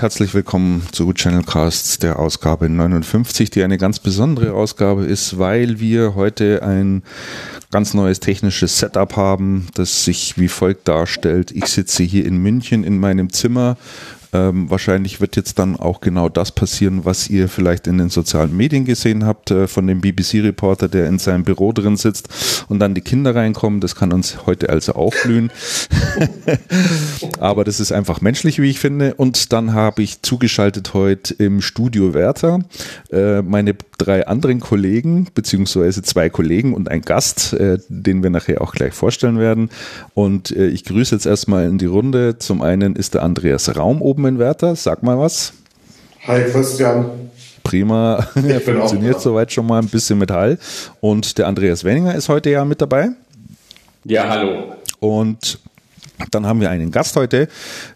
Herzlich willkommen zu Channelcasts der Ausgabe 59, die eine ganz besondere Ausgabe ist, weil wir heute ein ganz neues technisches Setup haben, das sich wie folgt darstellt. Ich sitze hier in München in meinem Zimmer ähm, wahrscheinlich wird jetzt dann auch genau das passieren, was ihr vielleicht in den sozialen Medien gesehen habt, äh, von dem BBC-Reporter, der in seinem Büro drin sitzt und dann die Kinder reinkommen. Das kann uns heute also auch blühen. Aber das ist einfach menschlich, wie ich finde. Und dann habe ich zugeschaltet heute im Studio Werther äh, meine drei anderen Kollegen, beziehungsweise zwei Kollegen und ein Gast, äh, den wir nachher auch gleich vorstellen werden. Und äh, ich grüße jetzt erstmal in die Runde. Zum einen ist der Andreas Raum oben in Werther. Sag mal was. Hi Christian. Prima. Er funktioniert soweit schon mal ein bisschen mit Hall. Und der Andreas Wenninger ist heute ja mit dabei. Ja, hallo. Und dann haben wir einen Gast heute.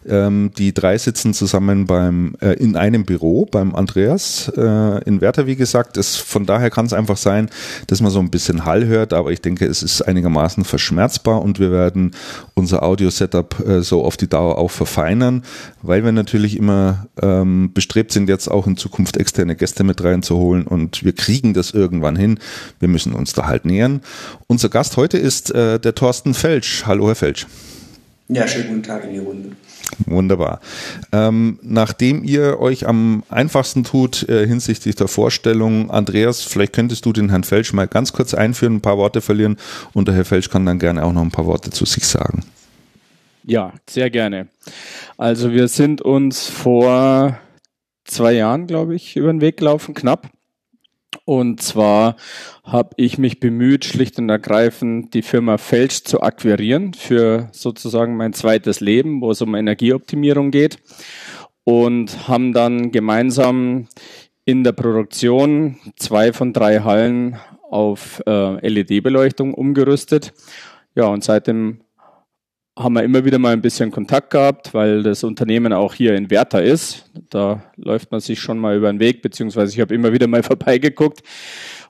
Ähm, die drei sitzen zusammen beim äh, in einem Büro beim Andreas äh, in Werther, wie gesagt. Es, von daher kann es einfach sein, dass man so ein bisschen Hall hört, aber ich denke, es ist einigermaßen verschmerzbar und wir werden unser Audio-Setup äh, so auf die Dauer auch verfeinern, weil wir natürlich immer ähm, bestrebt sind, jetzt auch in Zukunft externe Gäste mit reinzuholen und wir kriegen das irgendwann hin. Wir müssen uns da halt nähern. Unser Gast heute ist äh, der Thorsten Felsch. Hallo, Herr Felsch. Ja, schönen guten Tag in die Runde. Wunderbar. Ähm, nachdem ihr euch am einfachsten tut äh, hinsichtlich der Vorstellung, Andreas, vielleicht könntest du den Herrn Felsch mal ganz kurz einführen, ein paar Worte verlieren und der Herr Felsch kann dann gerne auch noch ein paar Worte zu sich sagen. Ja, sehr gerne. Also wir sind uns vor zwei Jahren, glaube ich, über den Weg gelaufen, knapp. Und zwar habe ich mich bemüht, schlicht und ergreifend die Firma Felsch zu akquirieren für sozusagen mein zweites Leben, wo es um Energieoptimierung geht. Und haben dann gemeinsam in der Produktion zwei von drei Hallen auf äh, LED-Beleuchtung umgerüstet. Ja, und seitdem haben wir immer wieder mal ein bisschen Kontakt gehabt, weil das Unternehmen auch hier in Werther ist. Da läuft man sich schon mal über den Weg, beziehungsweise ich habe immer wieder mal vorbeigeguckt.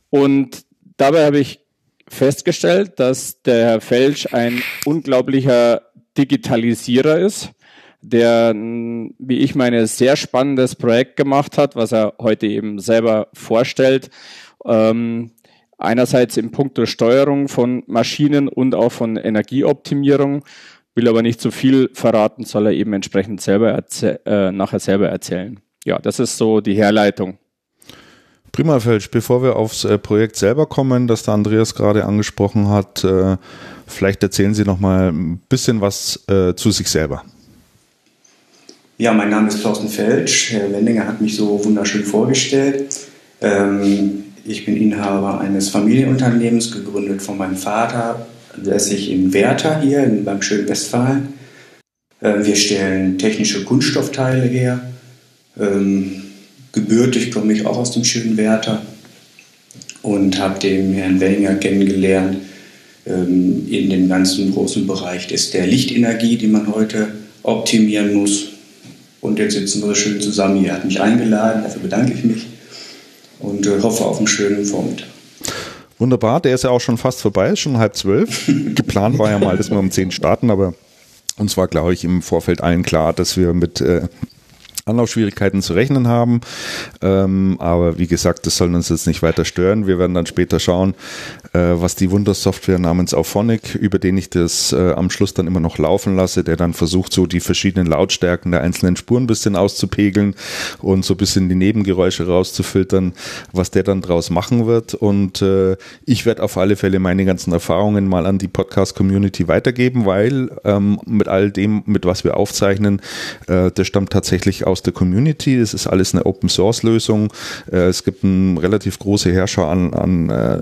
Und dabei habe ich festgestellt, dass der Herr Felsch ein unglaublicher Digitalisierer ist, der, wie ich meine, sehr spannendes Projekt gemacht hat, was er heute eben selber vorstellt. Ähm, einerseits im Punkt der Steuerung von Maschinen und auch von Energieoptimierung will aber nicht zu viel verraten, soll er eben entsprechend selber äh, nachher selber erzählen. Ja, das ist so die Herleitung. Prima, Felsch. Bevor wir aufs äh, Projekt selber kommen, das der Andreas gerade angesprochen hat, äh, vielleicht erzählen Sie noch mal ein bisschen was äh, zu sich selber. Ja, mein Name ist Thorsten Felsch. Herr Wendinger hat mich so wunderschön vorgestellt. Ähm, ich bin Inhaber eines Familienunternehmens, gegründet von meinem Vater, lässig in Werther hier in, beim schönen Westfalen. Ähm, wir stellen technische Kunststoffteile her. Ähm, gebürtig komme ich auch aus dem schönen Werther und habe den Herrn Wellinger kennengelernt ähm, in dem ganzen großen Bereich des, der Lichtenergie, die man heute optimieren muss. Und jetzt sitzen wir schön zusammen. Er hat mich eingeladen, dafür bedanke ich mich und äh, hoffe auf einen schönen Vormittag. Wunderbar, der ist ja auch schon fast vorbei, ist schon halb zwölf. Geplant war ja mal, dass wir um zehn starten, aber uns war, glaube ich, im Vorfeld allen klar, dass wir mit äh, Anlaufschwierigkeiten zu rechnen haben. Ähm, aber wie gesagt, das soll uns jetzt nicht weiter stören. Wir werden dann später schauen, was die Wundersoftware namens Auphonic, über den ich das äh, am Schluss dann immer noch laufen lasse, der dann versucht, so die verschiedenen Lautstärken der einzelnen Spuren ein bisschen auszupegeln und so ein bisschen die Nebengeräusche rauszufiltern, was der dann draus machen wird. Und äh, ich werde auf alle Fälle meine ganzen Erfahrungen mal an die Podcast-Community weitergeben, weil ähm, mit all dem, mit was wir aufzeichnen, äh, das stammt tatsächlich aus der Community. Es ist alles eine Open Source Lösung. Äh, es gibt eine relativ große Herrscher an, an äh,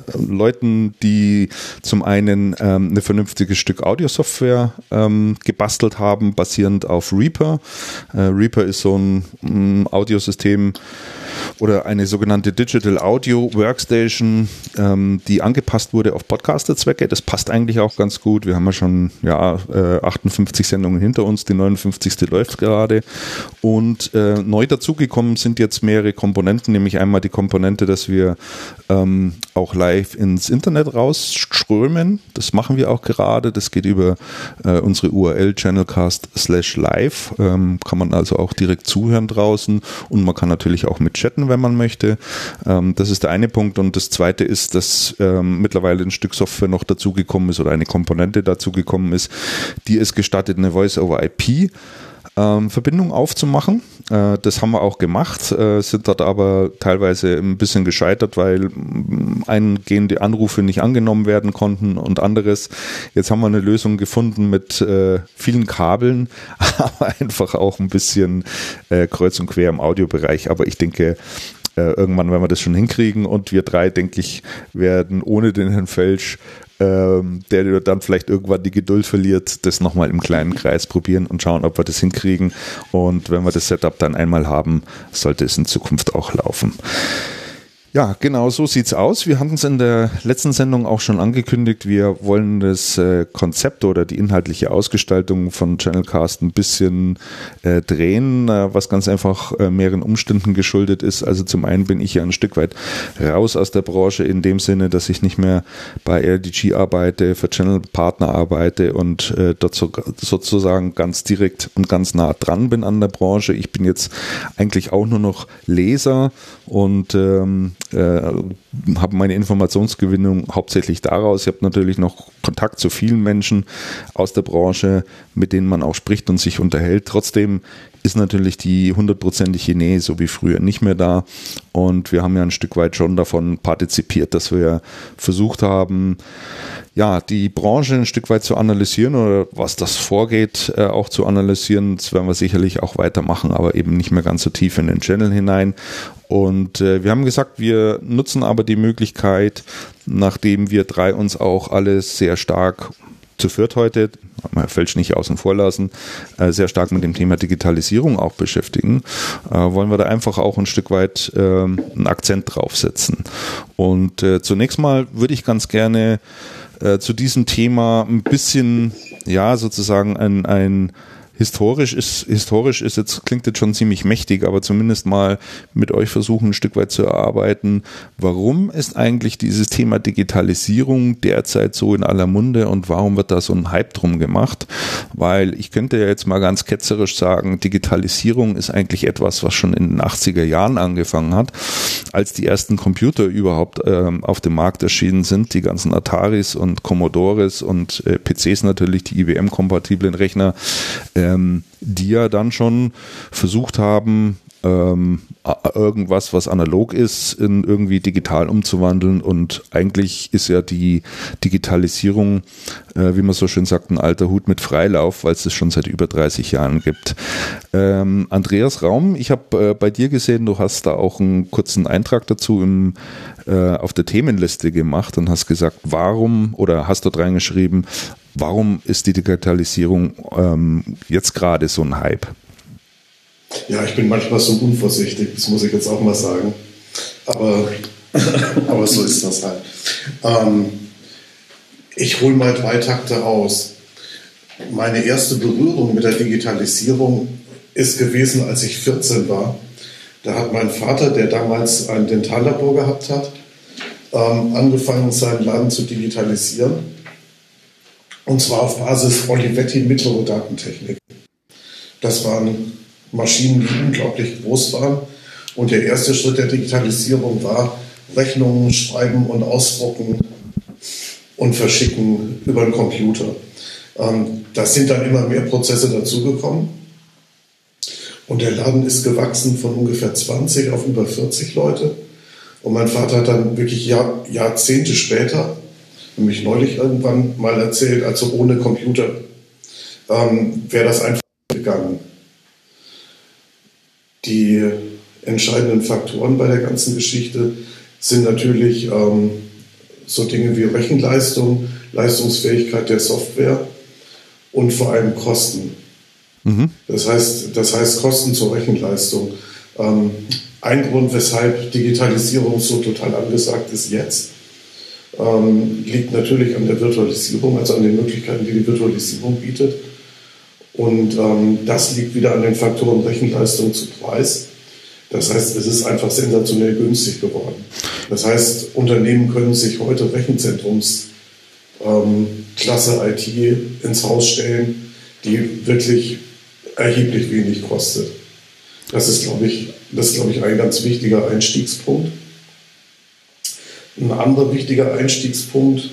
Die zum einen ähm, eine vernünftige Stück Audiosoftware ähm, gebastelt haben, basierend auf Reaper. Äh, Reaper ist so ein, ein Audiosystem, oder eine sogenannte Digital Audio Workstation, ähm, die angepasst wurde auf Podcaster-Zwecke. Das passt eigentlich auch ganz gut. Wir haben ja schon ja, äh, 58 Sendungen hinter uns, die 59. läuft gerade. Und äh, neu dazugekommen sind jetzt mehrere Komponenten, nämlich einmal die Komponente, dass wir ähm, auch live ins Internet Internet rausströmen. Das machen wir auch gerade. Das geht über äh, unsere URL channelcast slash live. Ähm, kann man also auch direkt zuhören draußen und man kann natürlich auch mit chatten, wenn man möchte. Ähm, das ist der eine Punkt. Und das zweite ist, dass ähm, mittlerweile ein Stück Software noch dazugekommen ist oder eine Komponente dazugekommen ist, die es gestattet, eine Voice-over-IP ähm, Verbindung aufzumachen. Äh, das haben wir auch gemacht, äh, sind dort aber teilweise ein bisschen gescheitert, weil mm, eingehende Anrufe nicht angenommen werden konnten und anderes. Jetzt haben wir eine Lösung gefunden mit äh, vielen Kabeln, aber einfach auch ein bisschen äh, kreuz und quer im Audiobereich. Aber ich denke, äh, irgendwann werden wir das schon hinkriegen und wir drei, denke ich, werden ohne den Herrn Felsch ähm, der dann vielleicht irgendwann die Geduld verliert, das nochmal im kleinen Kreis probieren und schauen, ob wir das hinkriegen. Und wenn wir das Setup dann einmal haben, sollte es in Zukunft auch laufen. Ja, genau so sieht's aus. Wir hatten es in der letzten Sendung auch schon angekündigt. Wir wollen das äh, Konzept oder die inhaltliche Ausgestaltung von Channelcast ein bisschen äh, drehen, äh, was ganz einfach äh, mehreren Umständen geschuldet ist. Also zum einen bin ich ja ein Stück weit raus aus der Branche in dem Sinne, dass ich nicht mehr bei RDG arbeite, für Channelpartner arbeite und äh, dort so, sozusagen ganz direkt und ganz nah dran bin an der Branche. Ich bin jetzt eigentlich auch nur noch Leser und ähm, äh, habe meine Informationsgewinnung hauptsächlich daraus. Ich habe natürlich noch Kontakt zu vielen Menschen aus der Branche, mit denen man auch spricht und sich unterhält. Trotzdem ist natürlich die hundertprozentige Nähe so wie früher nicht mehr da. Und wir haben ja ein Stück weit schon davon partizipiert, dass wir versucht haben, ja, die Branche ein Stück weit zu analysieren oder was das vorgeht, äh, auch zu analysieren. Das werden wir sicherlich auch weitermachen, aber eben nicht mehr ganz so tief in den Channel hinein. Und äh, wir haben gesagt, wir nutzen aber die Möglichkeit, nachdem wir drei uns auch alles sehr stark zu viert heute, man fällt nicht außen vor lassen, äh, sehr stark mit dem Thema Digitalisierung auch beschäftigen, äh, wollen wir da einfach auch ein Stück weit äh, einen Akzent draufsetzen. Und äh, zunächst mal würde ich ganz gerne zu diesem Thema ein bisschen, ja, sozusagen ein, ein historisch ist, historisch ist jetzt, klingt jetzt schon ziemlich mächtig, aber zumindest mal mit euch versuchen, ein Stück weit zu erarbeiten. Warum ist eigentlich dieses Thema Digitalisierung derzeit so in aller Munde und warum wird da so ein Hype drum gemacht? Weil ich könnte ja jetzt mal ganz ketzerisch sagen, Digitalisierung ist eigentlich etwas, was schon in den 80er Jahren angefangen hat, als die ersten Computer überhaupt ähm, auf dem Markt erschienen sind, die ganzen Ataris und Commodores und äh, PCs natürlich, die IBM-kompatiblen Rechner. Äh, ähm, die ja dann schon versucht haben, ähm, irgendwas, was analog ist, in irgendwie digital umzuwandeln. Und eigentlich ist ja die Digitalisierung, äh, wie man so schön sagt, ein alter Hut mit Freilauf, weil es das schon seit über 30 Jahren gibt. Ähm, Andreas Raum, ich habe äh, bei dir gesehen, du hast da auch einen kurzen Eintrag dazu im, äh, auf der Themenliste gemacht und hast gesagt, warum oder hast dort reingeschrieben, warum ist die Digitalisierung ähm, jetzt gerade so ein Hype? Ja, ich bin manchmal so unvorsichtig, das muss ich jetzt auch mal sagen. Aber, aber so ist das halt. Ähm, ich hole mal drei Takte aus. Meine erste Berührung mit der Digitalisierung ist gewesen, als ich 14 war. Da hat mein Vater, der damals ein Dentallabor gehabt hat, ähm, angefangen, seinen Laden zu digitalisieren. Und zwar auf Basis Olivetti mittlere Datentechnik. Das waren Maschinen, die unglaublich groß waren. Und der erste Schritt der Digitalisierung war Rechnungen schreiben und ausdrucken und verschicken über den Computer. Ähm, da sind dann immer mehr Prozesse dazugekommen. Und der Laden ist gewachsen von ungefähr 20 auf über 40 Leute. Und mein Vater hat dann wirklich Jahr, Jahrzehnte später, nämlich neulich irgendwann mal erzählt, also ohne Computer ähm, wäre das einfach gegangen die entscheidenden Faktoren bei der ganzen Geschichte sind natürlich ähm, so Dinge wie Rechenleistung, Leistungsfähigkeit der Software und vor allem Kosten. Mhm. Das, heißt, das heißt Kosten zur Rechenleistung. Ähm, ein Grund, weshalb Digitalisierung so total angesagt ist jetzt, ähm, liegt natürlich an der Virtualisierung, also an den Möglichkeiten, die die Virtualisierung bietet. Und ähm, das liegt wieder an den Faktoren Rechenleistung zu Preis. Das heißt, es ist einfach sensationell günstig geworden. Das heißt, Unternehmen können sich heute Rechenzentrumsklasse ähm, IT ins Haus stellen, die wirklich erheblich wenig kostet. Das ist, glaube ich, das ist, glaube ich, ein ganz wichtiger Einstiegspunkt. Ein anderer wichtiger Einstiegspunkt,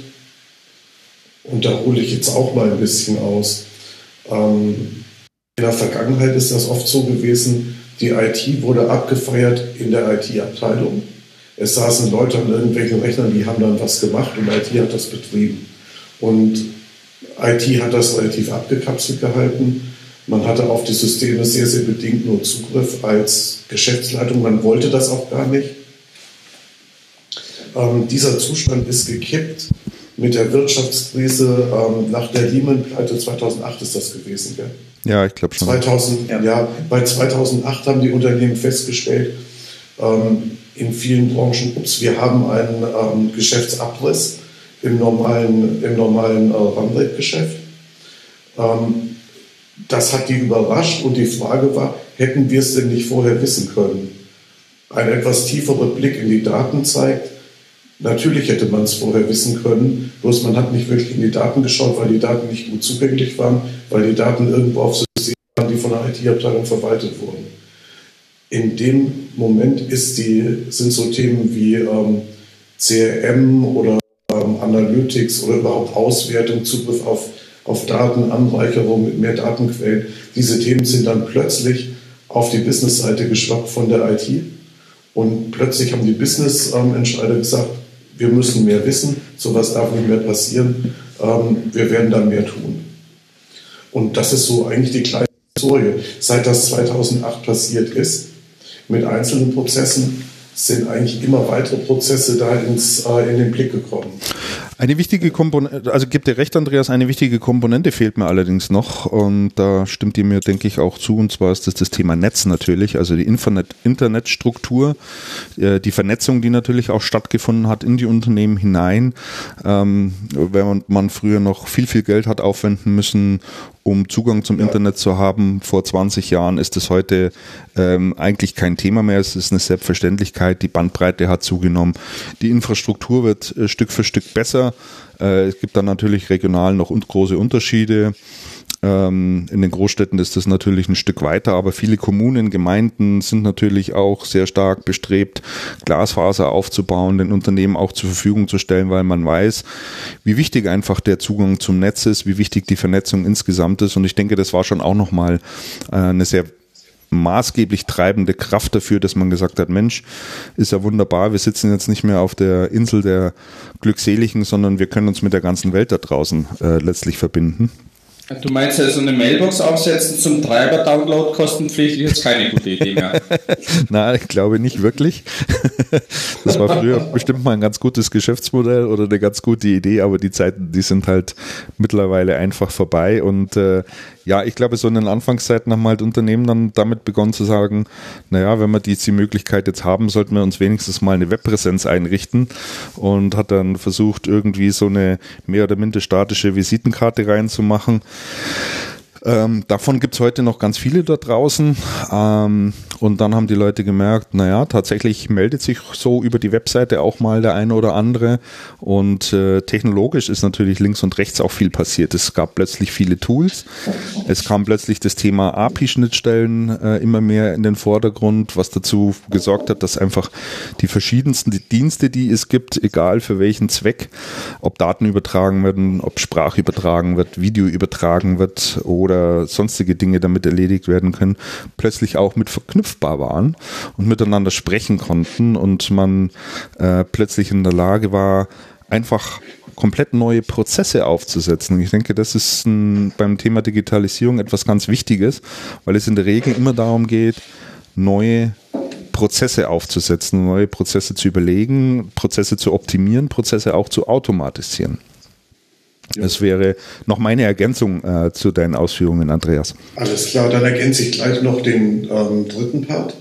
und da hole ich jetzt auch mal ein bisschen aus. Ähm, in der Vergangenheit ist das oft so gewesen, die IT wurde abgefeiert in der IT-Abteilung. Es saßen Leute an irgendwelchen Rechnern, die haben dann was gemacht und IT hat das betrieben. Und IT hat das relativ abgekapselt gehalten. Man hatte auf die Systeme sehr, sehr bedingt nur Zugriff als Geschäftsleitung. Man wollte das auch gar nicht. Ähm, dieser Zustand ist gekippt mit der Wirtschaftskrise ähm, nach der Lehman-Pleite 2008 ist das gewesen. Gell? Ja, ich glaube schon. 2000, ja. ja. bei 2008 haben die Unternehmen festgestellt, ähm, in vielen Branchen, ups, wir haben einen ähm, Geschäftsabriss im normalen, im normalen äh, Runrate-Geschäft. Ähm, das hat die überrascht und die Frage war, hätten wir es denn nicht vorher wissen können? Ein etwas tieferer Blick in die Daten zeigt, Natürlich hätte man es vorher wissen können, bloß man hat nicht wirklich in die Daten geschaut, weil die Daten nicht gut zugänglich waren, weil die Daten irgendwo auf Systemen waren, die von der IT-Abteilung verwaltet wurden. In dem Moment die, sind so Themen wie ähm, CRM oder ähm, Analytics oder überhaupt Auswertung, Zugriff auf, auf Daten, Anreicherung mit mehr Datenquellen, diese Themen sind dann plötzlich auf die Business-Seite geschwappt von der IT. Und plötzlich haben die Business-Entscheider gesagt, wir müssen mehr wissen, sowas darf nicht mehr passieren, ähm, wir werden dann mehr tun. Und das ist so eigentlich die kleine Historie. Seit das 2008 passiert ist, mit einzelnen Prozessen, sind eigentlich immer weitere Prozesse da ins, äh, in den Blick gekommen. Eine wichtige Komponente, also gibt dir recht, Andreas, eine wichtige Komponente fehlt mir allerdings noch und da stimmt ihr mir, denke ich, auch zu und zwar ist das das Thema Netz natürlich, also die Internet, Internetstruktur, äh, die Vernetzung, die natürlich auch stattgefunden hat in die Unternehmen hinein. Ähm, wenn man früher noch viel, viel Geld hat aufwenden müssen, um Zugang zum. Internet zu haben. Vor 20 Jahren ist es heute ähm, eigentlich kein Thema mehr. Es ist eine Selbstverständlichkeit. Die Bandbreite hat zugenommen. Die Infrastruktur wird äh, Stück für Stück besser. Äh, es gibt dann natürlich regional noch große Unterschiede. Ähm, in den Großstädten ist das natürlich ein Stück weiter, aber viele Kommunen, Gemeinden sind natürlich auch sehr stark bestrebt, Glasfaser aufzubauen, den Unternehmen auch zur Verfügung zu stellen, weil man weiß, wie wichtig einfach der Zugang zum Netz ist, wie wichtig die Vernetzung insgesamt ist. Und ich denke, das war schon auch nochmal äh, eine sehr maßgeblich treibende Kraft dafür, dass man gesagt hat, Mensch, ist ja wunderbar, wir sitzen jetzt nicht mehr auf der Insel der Glückseligen, sondern wir können uns mit der ganzen Welt da draußen äh, letztlich verbinden. Du meinst also eine Mailbox aufsetzen zum Treiber-Download kostenpflichtig ist keine gute Idee mehr. Nein, ich glaube nicht wirklich. Das war früher bestimmt mal ein ganz gutes Geschäftsmodell oder eine ganz gute Idee, aber die Zeiten, die sind halt mittlerweile einfach vorbei und äh, ja, ich glaube, so in den Anfangszeiten haben halt Unternehmen dann damit begonnen zu sagen, naja, wenn wir die, die Möglichkeit jetzt haben, sollten wir uns wenigstens mal eine Webpräsenz einrichten und hat dann versucht, irgendwie so eine mehr oder minder statische Visitenkarte reinzumachen. Ähm, davon gibt es heute noch ganz viele da draußen. Ähm, und dann haben die Leute gemerkt, naja, tatsächlich meldet sich so über die Webseite auch mal der eine oder andere. Und äh, technologisch ist natürlich links und rechts auch viel passiert. Es gab plötzlich viele Tools. Es kam plötzlich das Thema API-Schnittstellen äh, immer mehr in den Vordergrund, was dazu gesorgt hat, dass einfach die verschiedensten Dienste, die es gibt, egal für welchen Zweck, ob Daten übertragen werden, ob Sprache übertragen wird, Video übertragen wird oder sonstige Dinge damit erledigt werden können, plötzlich auch mit verknüpfbar waren und miteinander sprechen konnten und man äh, plötzlich in der Lage war, einfach komplett neue Prozesse aufzusetzen. Ich denke, das ist ein, beim Thema Digitalisierung etwas ganz Wichtiges, weil es in der Regel immer darum geht, neue Prozesse aufzusetzen, neue Prozesse zu überlegen, Prozesse zu optimieren, Prozesse auch zu automatisieren. Das wäre noch meine Ergänzung äh, zu deinen Ausführungen, Andreas. Alles klar, dann ergänze ich gleich noch den ähm, dritten Part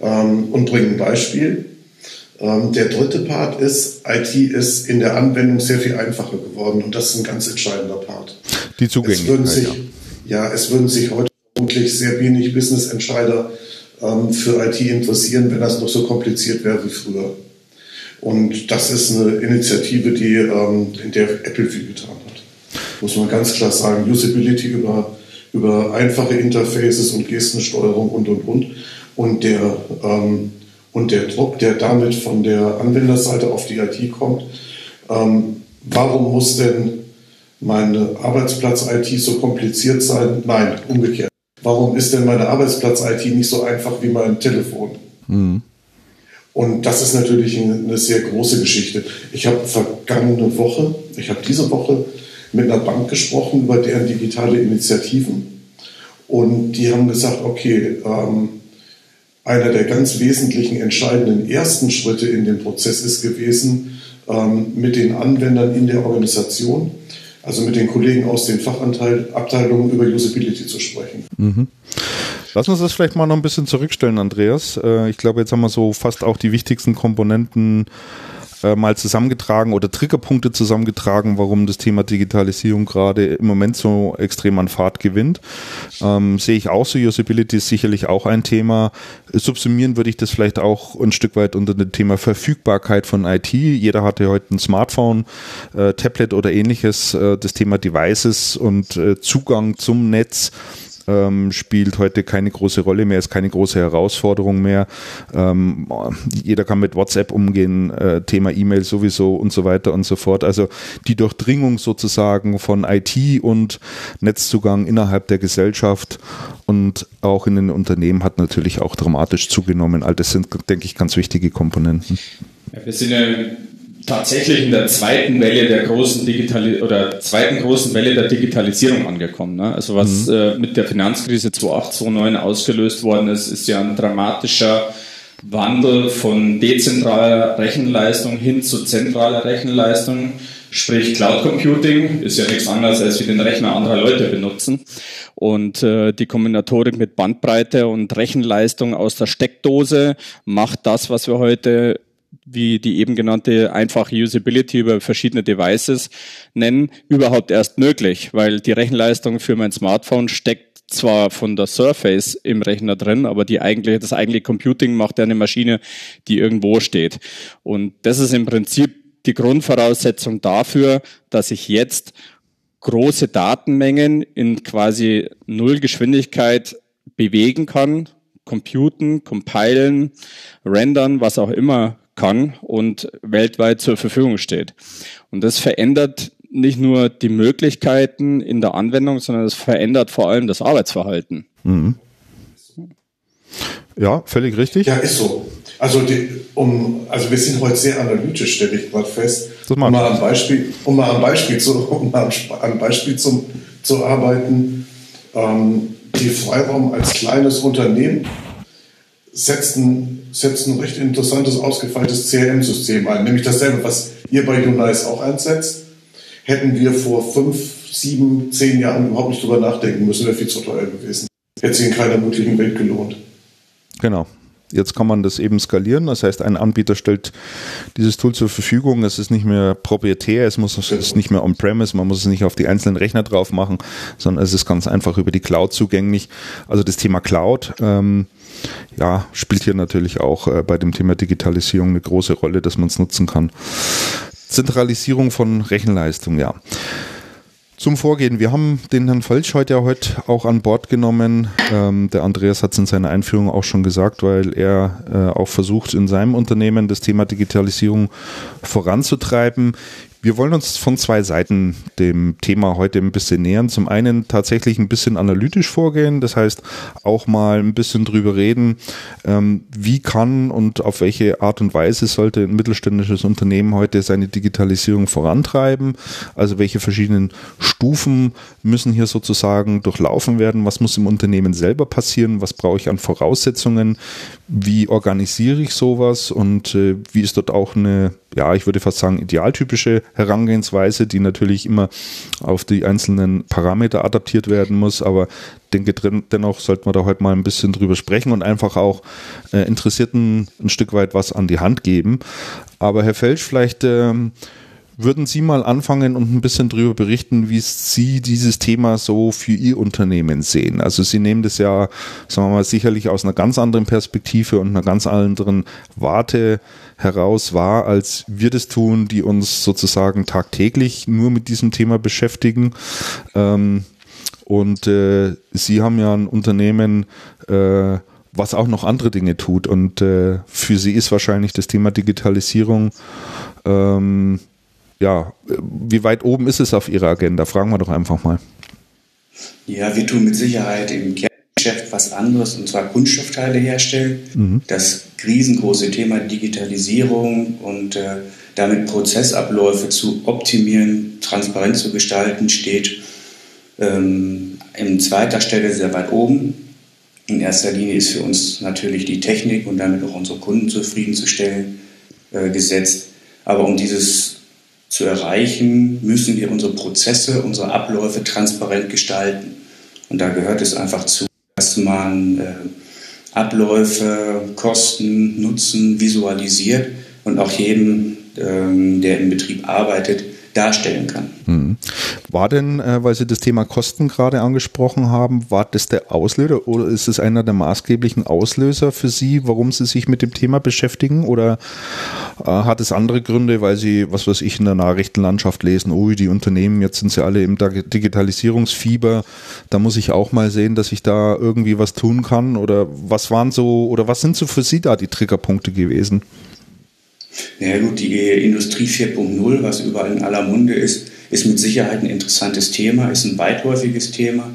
ähm, und bringe ein Beispiel. Ähm, der dritte Part ist, IT ist in der Anwendung sehr viel einfacher geworden und das ist ein ganz entscheidender Part. Die Zugänglichkeit. Es sich, ja. ja. es würden sich heute vermutlich sehr wenig Business-Entscheider ähm, für IT interessieren, wenn das noch so kompliziert wäre wie früher. Und das ist eine Initiative, die, ähm, in der Apple viel getan hat. Muss man ganz klar sagen, Usability über, über einfache Interfaces und Gestensteuerung und, und, und. Und der, ähm, und der Druck, der damit von der Anwenderseite auf die IT kommt. Ähm, warum muss denn meine Arbeitsplatz-IT so kompliziert sein? Nein, umgekehrt. Warum ist denn meine Arbeitsplatz-IT nicht so einfach wie mein Telefon? Mhm. Und das ist natürlich eine sehr große Geschichte. Ich habe vergangene Woche, ich habe diese Woche mit einer Bank gesprochen über deren digitale Initiativen. Und die haben gesagt, okay, ähm, einer der ganz wesentlichen, entscheidenden ersten Schritte in dem Prozess ist gewesen, ähm, mit den Anwendern in der Organisation, also mit den Kollegen aus den Fachabteilungen über Usability zu sprechen. Mhm. Lass uns das vielleicht mal noch ein bisschen zurückstellen, Andreas. Äh, ich glaube, jetzt haben wir so fast auch die wichtigsten Komponenten äh, mal zusammengetragen oder Triggerpunkte zusammengetragen, warum das Thema Digitalisierung gerade im Moment so extrem an Fahrt gewinnt. Ähm, sehe ich auch so, Usability ist sicherlich auch ein Thema. Subsumieren würde ich das vielleicht auch ein Stück weit unter dem Thema Verfügbarkeit von IT. Jeder hatte heute ein Smartphone, äh, Tablet oder ähnliches. Äh, das Thema Devices und äh, Zugang zum Netz ähm, spielt heute keine große Rolle mehr, ist keine große Herausforderung mehr. Ähm, jeder kann mit WhatsApp umgehen, äh, Thema E-Mail sowieso und so weiter und so fort. Also die Durchdringung sozusagen von IT und Netzzugang innerhalb der Gesellschaft und auch in den Unternehmen hat natürlich auch dramatisch zugenommen. All das sind, denke ich, ganz wichtige Komponenten. Ja, wir sind ja tatsächlich in der zweiten Welle der großen Digitali oder zweiten großen Welle der Digitalisierung angekommen. Ne? Also was mhm. äh, mit der Finanzkrise 2008, 2009 ausgelöst worden ist, ist ja ein dramatischer Wandel von dezentraler Rechenleistung hin zu zentraler Rechenleistung. Sprich, Cloud Computing ist ja nichts anderes, als wir den Rechner anderer Leute benutzen. Und äh, die Kombinatorik mit Bandbreite und Rechenleistung aus der Steckdose macht das, was wir heute wie die eben genannte einfache Usability über verschiedene Devices nennen, überhaupt erst möglich, weil die Rechenleistung für mein Smartphone steckt zwar von der Surface im Rechner drin, aber die eigentliche, das eigentliche Computing macht ja eine Maschine, die irgendwo steht. Und das ist im Prinzip die Grundvoraussetzung dafür, dass ich jetzt große Datenmengen in quasi Nullgeschwindigkeit bewegen kann, computen, compilen, rendern, was auch immer kann und weltweit zur Verfügung steht. Und das verändert nicht nur die Möglichkeiten in der Anwendung, sondern es verändert vor allem das Arbeitsverhalten. Mhm. Ja, völlig richtig. Ja, ist so. Also, die, um, also wir sind heute sehr analytisch, stelle ich gerade fest. Um mal ein Beispiel, um mal ein Beispiel zu, um mal ein Beispiel zum, zu arbeiten. Ähm, die Freiraum als kleines Unternehmen setzen, setzen ein recht interessantes, ausgefeiltes CRM-System ein. Nämlich dasselbe, was ihr bei Unice auch einsetzt. Hätten wir vor fünf, sieben, zehn Jahren überhaupt nicht drüber nachdenken müssen, wäre viel zu teuer gewesen. Hätte sich in keiner möglichen Welt gelohnt. Genau. Jetzt kann man das eben skalieren. Das heißt, ein Anbieter stellt dieses Tool zur Verfügung. Es ist nicht mehr proprietär, es muss es ist nicht mehr on-premise, man muss es nicht auf die einzelnen Rechner drauf machen, sondern es ist ganz einfach über die Cloud zugänglich. Also das Thema Cloud ähm, ja, spielt hier natürlich auch äh, bei dem Thema Digitalisierung eine große Rolle, dass man es nutzen kann. Zentralisierung von Rechenleistung, ja. Zum Vorgehen. Wir haben den Herrn Falsch heute ja heute auch an Bord genommen. Ähm, der Andreas hat es in seiner Einführung auch schon gesagt, weil er äh, auch versucht, in seinem Unternehmen das Thema Digitalisierung voranzutreiben. Wir wollen uns von zwei Seiten dem Thema heute ein bisschen nähern. Zum einen tatsächlich ein bisschen analytisch vorgehen, das heißt auch mal ein bisschen drüber reden, ähm, wie kann und auf welche Art und Weise sollte ein mittelständisches Unternehmen heute seine Digitalisierung vorantreiben. Also welche verschiedenen Stufen müssen hier sozusagen durchlaufen werden, was muss im Unternehmen selber passieren, was brauche ich an Voraussetzungen, wie organisiere ich sowas und äh, wie ist dort auch eine ja, ich würde fast sagen, idealtypische Herangehensweise, die natürlich immer auf die einzelnen Parameter adaptiert werden muss, aber denke dennoch sollte man da heute mal ein bisschen drüber sprechen und einfach auch äh, Interessierten ein Stück weit was an die Hand geben. Aber Herr Felsch, vielleicht ähm, würden Sie mal anfangen und ein bisschen darüber berichten, wie Sie dieses Thema so für Ihr Unternehmen sehen? Also Sie nehmen das ja, sagen wir mal, sicherlich aus einer ganz anderen Perspektive und einer ganz anderen Warte heraus wahr, als wir das tun, die uns sozusagen tagtäglich nur mit diesem Thema beschäftigen. Ähm, und äh, Sie haben ja ein Unternehmen, äh, was auch noch andere Dinge tut. Und äh, für Sie ist wahrscheinlich das Thema Digitalisierung ähm, ja, wie weit oben ist es auf Ihrer Agenda? Fragen wir doch einfach mal. Ja, wir tun mit Sicherheit im Kerngeschäft was anderes, und zwar Kunststoffteile herstellen. Mhm. Das riesengroße Thema Digitalisierung und äh, damit Prozessabläufe zu optimieren, transparent zu gestalten, steht ähm, in zweiter Stelle sehr weit oben. In erster Linie ist für uns natürlich die Technik und damit auch unsere Kunden zufriedenzustellen äh, gesetzt. Aber um dieses zu erreichen, müssen wir unsere Prozesse, unsere Abläufe transparent gestalten. Und da gehört es einfach zu, dass man äh, Abläufe, Kosten, Nutzen visualisiert und auch jedem, ähm, der im Betrieb arbeitet, darstellen kann. Hm. War denn, äh, weil Sie das Thema Kosten gerade angesprochen haben, war das der Auslöser oder ist es einer der maßgeblichen Auslöser für Sie, warum Sie sich mit dem Thema beschäftigen? Oder äh, hat es andere Gründe, weil Sie, was weiß ich, in der Nachrichtenlandschaft lesen, ui, die Unternehmen, jetzt sind sie alle im Digitalisierungsfieber, da muss ich auch mal sehen, dass ich da irgendwie was tun kann? Oder was waren so, oder was sind so für Sie da die Triggerpunkte gewesen? Naja gut, die Industrie 4.0, was überall in aller Munde ist, ist mit Sicherheit ein interessantes Thema, ist ein weitläufiges Thema.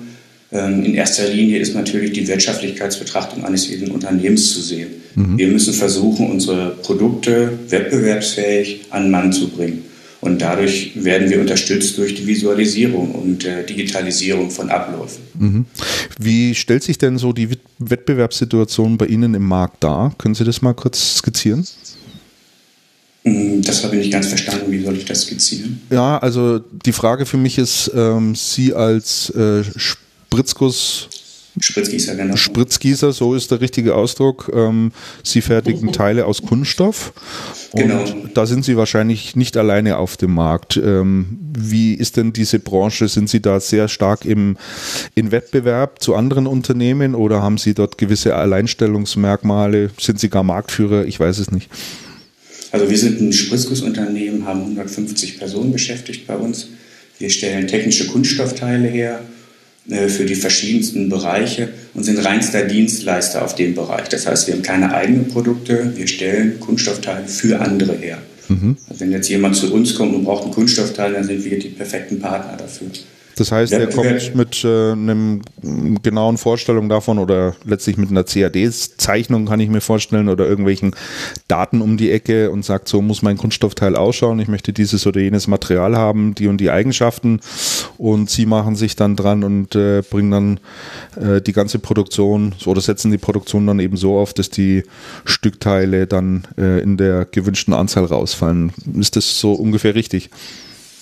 Ähm, in erster Linie ist natürlich die Wirtschaftlichkeitsbetrachtung eines jeden Unternehmens zu sehen. Mhm. Wir müssen versuchen, unsere Produkte wettbewerbsfähig an Mann zu bringen. Und dadurch werden wir unterstützt durch die Visualisierung und äh, Digitalisierung von Abläufen. Mhm. Wie stellt sich denn so die Wettbewerbssituation bei Ihnen im Markt dar? Können Sie das mal kurz skizzieren? Hm, das habe ich nicht ganz verstanden. Wie soll ich das skizzieren? Ja, also die Frage für mich ist, ähm, Sie als äh, Spritzguss Spritzgießer, genau. Spritzgießer, so ist der richtige Ausdruck. Ähm, Sie fertigen Teile aus Kunststoff. genau. Da sind Sie wahrscheinlich nicht alleine auf dem Markt. Ähm, wie ist denn diese Branche? Sind Sie da sehr stark im, in Wettbewerb zu anderen Unternehmen oder haben Sie dort gewisse Alleinstellungsmerkmale? Sind Sie gar Marktführer? Ich weiß es nicht. Also wir sind ein Spritzgussunternehmen, haben 150 Personen beschäftigt bei uns. Wir stellen technische Kunststoffteile her äh, für die verschiedensten Bereiche und sind reinster Dienstleister auf dem Bereich. Das heißt, wir haben keine eigenen Produkte, wir stellen Kunststoffteile für andere her. Mhm. Also wenn jetzt jemand zu uns kommt und braucht einen Kunststoffteil, dann sind wir die perfekten Partner dafür. Das heißt, er kommt mit äh, einem genauen Vorstellung davon oder letztlich mit einer CAD-Zeichnung kann ich mir vorstellen oder irgendwelchen Daten um die Ecke und sagt, so muss mein Kunststoffteil ausschauen. Ich möchte dieses oder jenes Material haben, die und die Eigenschaften und sie machen sich dann dran und äh, bringen dann äh, die ganze Produktion oder setzen die Produktion dann eben so auf, dass die Stückteile dann äh, in der gewünschten Anzahl rausfallen. Ist das so ungefähr richtig?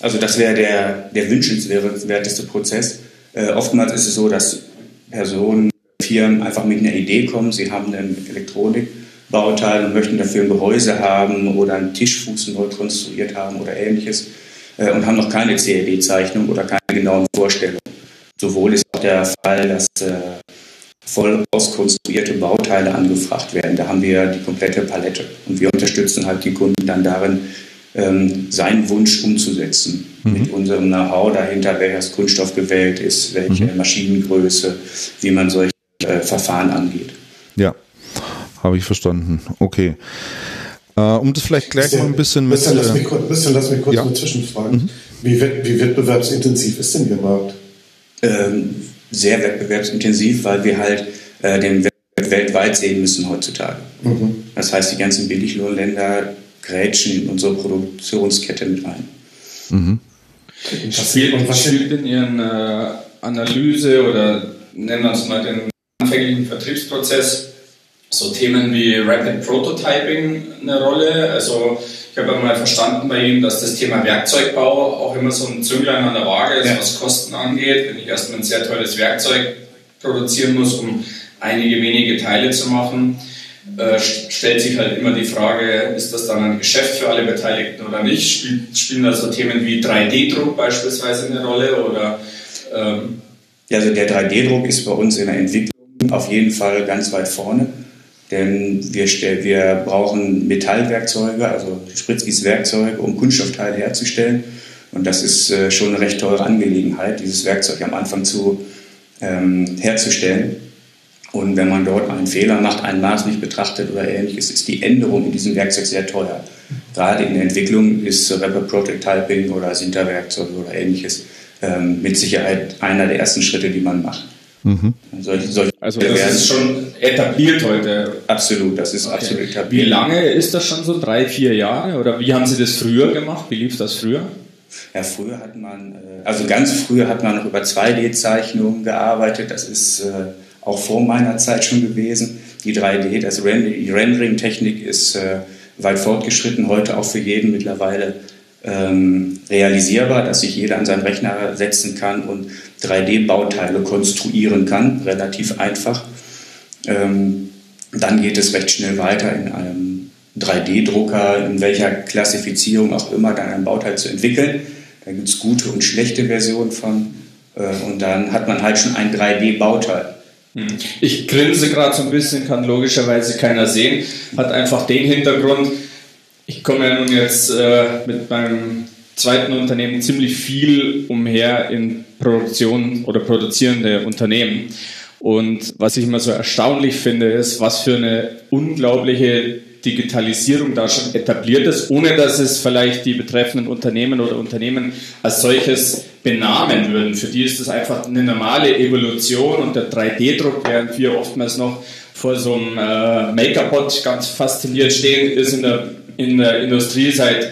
Also das wäre der, der wünschenswerteste Prozess. Äh, oftmals ist es so, dass Personen, Firmen einfach mit einer Idee kommen, sie haben einen Elektronikbauteil und möchten dafür ein Gehäuse haben oder einen Tischfuß neu konstruiert haben oder ähnliches äh, und haben noch keine CAD-Zeichnung oder keine genauen Vorstellungen. Sowohl ist auch der Fall, dass äh, voll auskonstruierte Bauteile angefragt werden. Da haben wir die komplette Palette und wir unterstützen halt die Kunden dann darin, ähm, seinen Wunsch umzusetzen. Mhm. Mit unserem Know-how dahinter, welches Kunststoff gewählt ist, welche mhm. Maschinengröße, wie man solche äh, Verfahren angeht. Ja, habe ich verstanden. Okay. Äh, um das vielleicht gleich mal ein bisschen mit. Bisschen, lass mich, bisschen, lass mich kurz ja. mal zwischenfragen. Mhm. Wie, wie wettbewerbsintensiv ist denn Ihr Markt? Ähm, sehr wettbewerbsintensiv, weil wir halt äh, den Wettbewerb weltweit sehen müssen heutzutage. Mhm. Das heißt, die ganzen Billiglohnländer grätschen in unsere Produktionskette mit ein. Mhm. Spielt, spielt in Ihren äh, Analyse oder nennen wir es mal den anfänglichen Vertriebsprozess so Themen wie Rapid Prototyping eine Rolle? Also ich habe mal verstanden bei Ihnen, dass das Thema Werkzeugbau auch immer so ein Zünglein an der Waage ist, ja. was Kosten angeht. Wenn ich erstmal ein sehr teures Werkzeug produzieren muss, um einige wenige Teile zu machen, äh, stellt sich halt immer die Frage, ist das dann ein Geschäft für alle Beteiligten oder nicht? Spiel, spielen da so Themen wie 3D-Druck beispielsweise eine Rolle oder ähm also der 3D-Druck ist bei uns in der Entwicklung auf jeden Fall ganz weit vorne. Denn wir, wir brauchen Metallwerkzeuge, also Spritzgießwerkzeuge, um Kunststoffteile herzustellen. Und das ist äh, schon eine recht teure Angelegenheit, dieses Werkzeug am Anfang zu, ähm, herzustellen. Und wenn man dort einen Fehler macht, ein Maß nicht betrachtet oder ähnliches, ist die Änderung in diesem Werkzeug sehr teuer. Gerade in der Entwicklung ist Rapid Prototyping oder Sinterwerkzeuge oder ähnliches ähm, mit Sicherheit einer der ersten Schritte, die man macht. Mhm. Solche, solche also das werden. ist schon etabliert heute. Absolut, das ist okay. absolut etabliert. Wie lange ist das schon so? Drei, vier Jahre? Oder wie haben Sie das früher gemacht? Wie lief das früher? Ja, früher hat man, äh, also ganz früher hat man noch über 2D-Zeichnungen gearbeitet. Das ist äh, auch vor meiner Zeit schon gewesen. Die 3D, das Rendering-Technik ist äh, weit fortgeschritten, heute auch für jeden mittlerweile ähm, realisierbar, dass sich jeder an seinen Rechner setzen kann und 3D-Bauteile konstruieren kann, relativ einfach. Ähm, dann geht es recht schnell weiter in einem 3D-Drucker, in welcher Klassifizierung auch immer, dann ein Bauteil zu entwickeln. Da gibt es gute und schlechte Versionen von. Äh, und dann hat man halt schon ein 3D-Bauteil. Hm. Ich grinse gerade so ein bisschen, kann logischerweise keiner sehen. Hat einfach den Hintergrund, ich komme ja nun jetzt äh, mit meinem zweiten Unternehmen ziemlich viel umher in Produktion oder produzierende Unternehmen. Und was ich immer so erstaunlich finde, ist, was für eine unglaubliche Digitalisierung da schon etabliert ist, ohne dass es vielleicht die betreffenden Unternehmen oder Unternehmen als solches benamen würden. Für die ist das einfach eine normale Evolution und der 3D-Druck, während wir oftmals noch vor so einem äh, Make-up-Pot ganz fasziniert stehen, ist in der, in der Industrie seit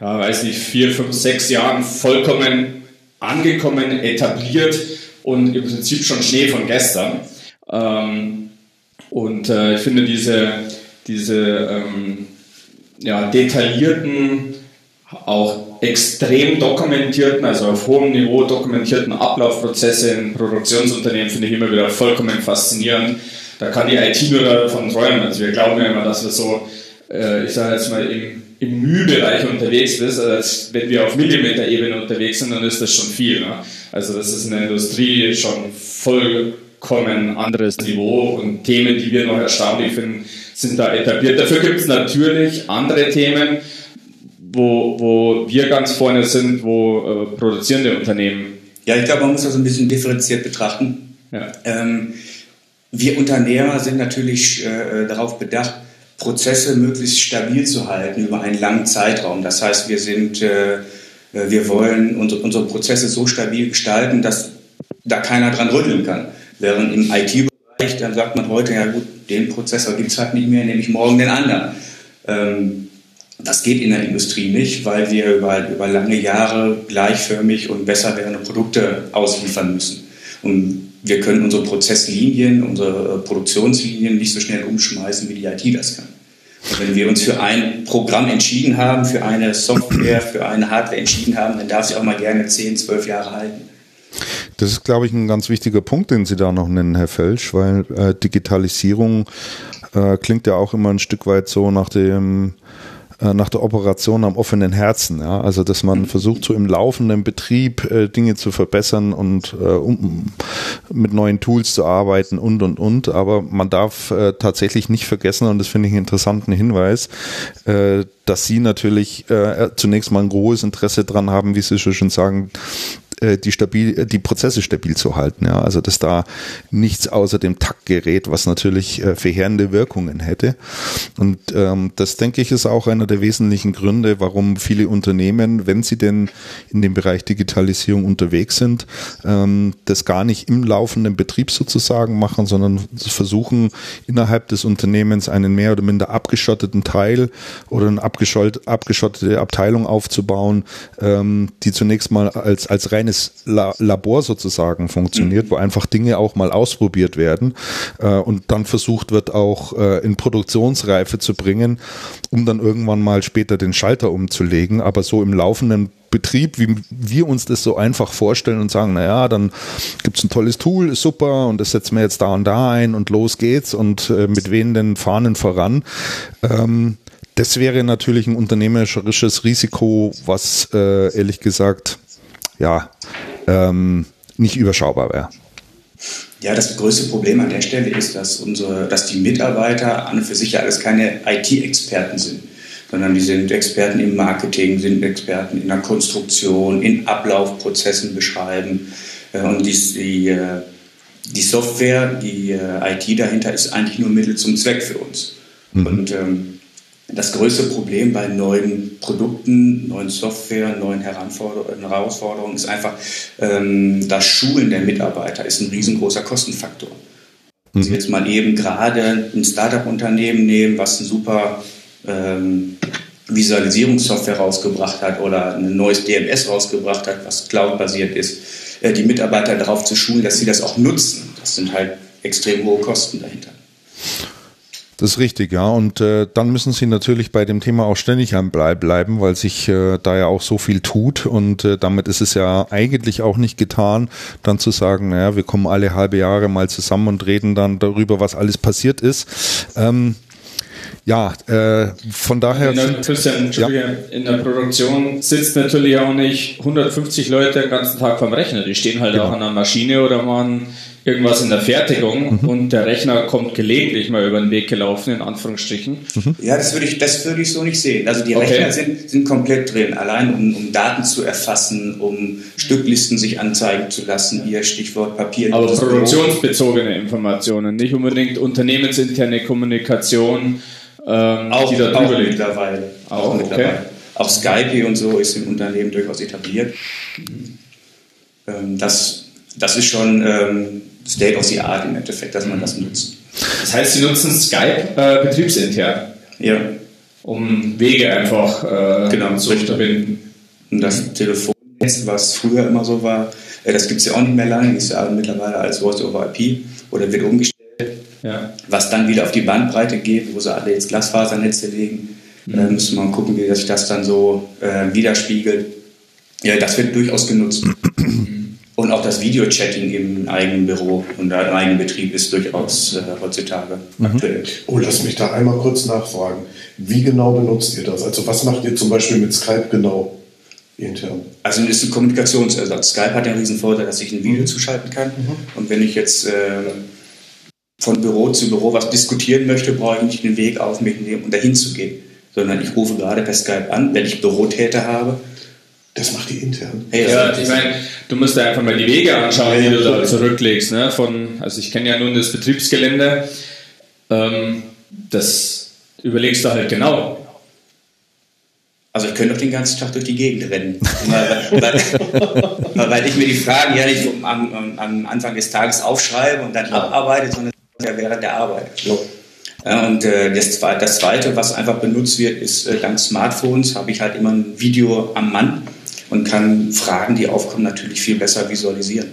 ja, weiß nicht, vier, fünf, sechs Jahren vollkommen angekommen, etabliert und im Prinzip schon Schnee von gestern. Ähm, und äh, ich finde diese, diese ähm, ja, detaillierten, auch extrem dokumentierten, also auf hohem Niveau dokumentierten Ablaufprozesse in Produktionsunternehmen finde ich immer wieder vollkommen faszinierend. Da kann die IT nur davon träumen. Also wir glauben ja immer, dass wir so, äh, ich sage jetzt mal, im im Mühbereich unterwegs bist, als wenn wir auf Millimeter-Ebene unterwegs sind, dann ist das schon viel. Ne? Also das ist in der Industrie schon vollkommen anderes Niveau und Themen, die wir noch erstaunlich finden, sind da etabliert. Dafür gibt es natürlich andere Themen, wo, wo wir ganz vorne sind, wo äh, produzierende Unternehmen. Ja, ich glaube, man muss das ein bisschen differenziert betrachten. Ja. Ähm, wir Unternehmer sind natürlich äh, darauf bedacht, Prozesse möglichst stabil zu halten über einen langen Zeitraum. Das heißt, wir sind, äh, wir wollen unsere, unsere Prozesse so stabil gestalten, dass da keiner dran rütteln kann. Während im IT-Bereich, dann sagt man heute, ja gut, den Prozessor gibt es halt nicht mehr, nehme ich morgen den anderen. Ähm, das geht in der Industrie nicht, weil wir über, über lange Jahre gleichförmig und besser werdende Produkte ausliefern müssen. Und wir können unsere Prozesslinien, unsere äh, Produktionslinien nicht so schnell umschmeißen, wie die IT das kann. Und wenn wir uns für ein Programm entschieden haben, für eine Software, für eine Hardware entschieden haben, dann darf sie auch mal gerne 10, 12 Jahre halten. Das ist, glaube ich, ein ganz wichtiger Punkt, den Sie da noch nennen, Herr Felsch, weil äh, Digitalisierung äh, klingt ja auch immer ein Stück weit so nach dem äh, nach der Operation am offenen Herzen. Ja? Also dass man versucht, so im laufenden Betrieb äh, Dinge zu verbessern und äh, um, mit neuen Tools zu arbeiten und und und. Aber man darf äh, tatsächlich nicht vergessen, und das finde ich einen interessanten Hinweis, äh, dass Sie natürlich äh, zunächst mal ein großes Interesse dran haben, wie Sie schon sagen, die, stabil, äh, die Prozesse stabil zu halten. Ja? Also dass da nichts außer dem Takt gerät, was natürlich äh, verheerende Wirkungen hätte. Und ähm, das denke ich ist auch einer der wesentlichen Gründe, warum viele Unternehmen, wenn sie denn in dem Bereich Digitalisierung unterwegs sind, ähm, das gar nicht im laufenden Betrieb sozusagen machen, sondern versuchen innerhalb des Unternehmens einen mehr oder minder abgeschotteten Teil oder eine abgeschottete Abteilung aufzubauen, ähm, die zunächst mal als, als reine kleines La Labor sozusagen funktioniert, mhm. wo einfach Dinge auch mal ausprobiert werden äh, und dann versucht wird auch äh, in Produktionsreife zu bringen, um dann irgendwann mal später den Schalter umzulegen. Aber so im laufenden Betrieb, wie wir uns das so einfach vorstellen und sagen, naja, dann gibt es ein tolles Tool, ist super und das setzen wir jetzt da und da ein und los geht's und äh, mit wehen den Fahnen voran. Ähm, das wäre natürlich ein unternehmerisches Risiko, was äh, ehrlich gesagt ja ähm, nicht überschaubar wäre. Ja, das größte Problem an der Stelle ist, dass unsere, dass die Mitarbeiter an und für sich ja alles keine IT-Experten sind sondern die sind Experten im Marketing, sind Experten in der Konstruktion, in Ablaufprozessen beschreiben. Äh, und die, die, äh, die Software, die äh, IT dahinter ist eigentlich nur Mittel zum Zweck für uns. Mhm. Und ähm, das größte Problem bei neuen Produkten, neuen Software, neuen Herausforderungen ist einfach, ähm, das Schulen der Mitarbeiter ist ein riesengroßer Kostenfaktor. Wenn Sie mhm. jetzt mal eben gerade ein Startup-Unternehmen nehmen, was ein super ähm, Visualisierungssoftware rausgebracht hat oder ein neues DMS rausgebracht hat, was cloud-basiert ist, äh, die Mitarbeiter darauf zu schulen, dass sie das auch nutzen. Das sind halt extrem hohe Kosten dahinter. Das ist richtig, ja. Und äh, dann müssen Sie natürlich bei dem Thema auch ständig am Ball bleiben, weil sich äh, da ja auch so viel tut. Und äh, damit ist es ja eigentlich auch nicht getan, dann zu sagen, naja, wir kommen alle halbe Jahre mal zusammen und reden dann darüber, was alles passiert ist. Ähm, ja, äh, von daher. In der, Christian, ja. in der Produktion sitzt natürlich auch nicht 150 Leute den ganzen Tag vom Rechner. Die stehen halt genau. auch an der Maschine oder machen irgendwas in der Fertigung mhm. und der Rechner kommt gelegentlich mal über den Weg gelaufen, in Anführungsstrichen. Mhm. Ja, das würde ich, das würde ich so nicht sehen. Also die okay. Rechner sind, sind komplett drin, allein um, um Daten zu erfassen, um Stücklisten sich anzeigen zu lassen, ihr Stichwort Papier. Aber produktionsbezogene Informationen, nicht unbedingt unternehmensinterne Kommunikation ähm, auch, die da auch mittlerweile. Auch, auch mittlerweile. Okay. Auch Skype und so ist im Unternehmen durchaus etabliert. Ähm, das, das ist schon ähm, State of the Art im Endeffekt, dass man das nutzt. Das heißt, Sie nutzen Skype äh, betriebsintern? Ja. Um Wege einfach äh, genau, zu verbinden. Und das Telefonnetz, was früher immer so war, äh, das gibt es ja auch nicht mehr lange, ist ja mittlerweile als Voice over IP oder wird umgestellt ja. Was dann wieder auf die Bandbreite geht, wo sie alle jetzt Glasfasernetze legen, mhm. äh, müssen wir mal gucken, wie sich das dann so äh, widerspiegelt. Ja, das wird durchaus genutzt. Und auch das Videochatting im eigenen Büro und im eigenen Betrieb ist durchaus äh, heutzutage mhm. aktuell. Oh, lass mich da einmal kurz nachfragen. Wie genau benutzt ihr das? Also was macht ihr zum Beispiel mit Skype genau intern? Also es ist ein Kommunikationsersatz. Skype hat ja einen riesen Vorteil, dass ich ein Video mhm. zuschalten kann. Mhm. Und wenn ich jetzt äh, von Büro zu Büro was diskutieren möchte, brauche ich nicht den Weg auf mich nehmen, um dahin zu gehen, sondern ich rufe gerade per Skype an, wenn ich Bürotäter habe. Das macht die intern. Hey, ja, ich meine, du musst dir einfach mal die Wege anschauen, die du da zurücklegst. Ne? Von, also ich kenne ja nun das Betriebsgelände. Ähm, das überlegst du halt genau. Also ich könnte doch den ganzen Tag durch die Gegend rennen. weil, weil, weil, ich mir die Fragen ja nicht am, am, Anfang des Tages aufschreibe und dann abarbeite, sondern ja während der Arbeit. Ja. Und äh, das, das, Zweite, was einfach benutzt wird, ist äh, dank Smartphones habe ich halt immer ein Video am Mann und kann Fragen, die aufkommen, natürlich viel besser visualisieren.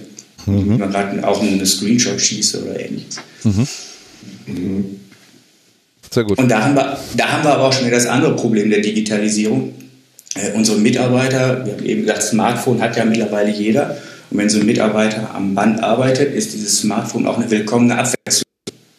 Mhm. Wenn man gerade auch einen Screenshot schieße oder ähnliches. Mhm. Mhm. Sehr gut. Und da haben, wir, da haben wir aber auch schon wieder das andere Problem der Digitalisierung. Äh, unsere Mitarbeiter, wir haben eben gesagt, Smartphone hat ja mittlerweile jeder. Und wenn so ein Mitarbeiter am Band arbeitet, ist dieses Smartphone auch eine willkommene Abwechslung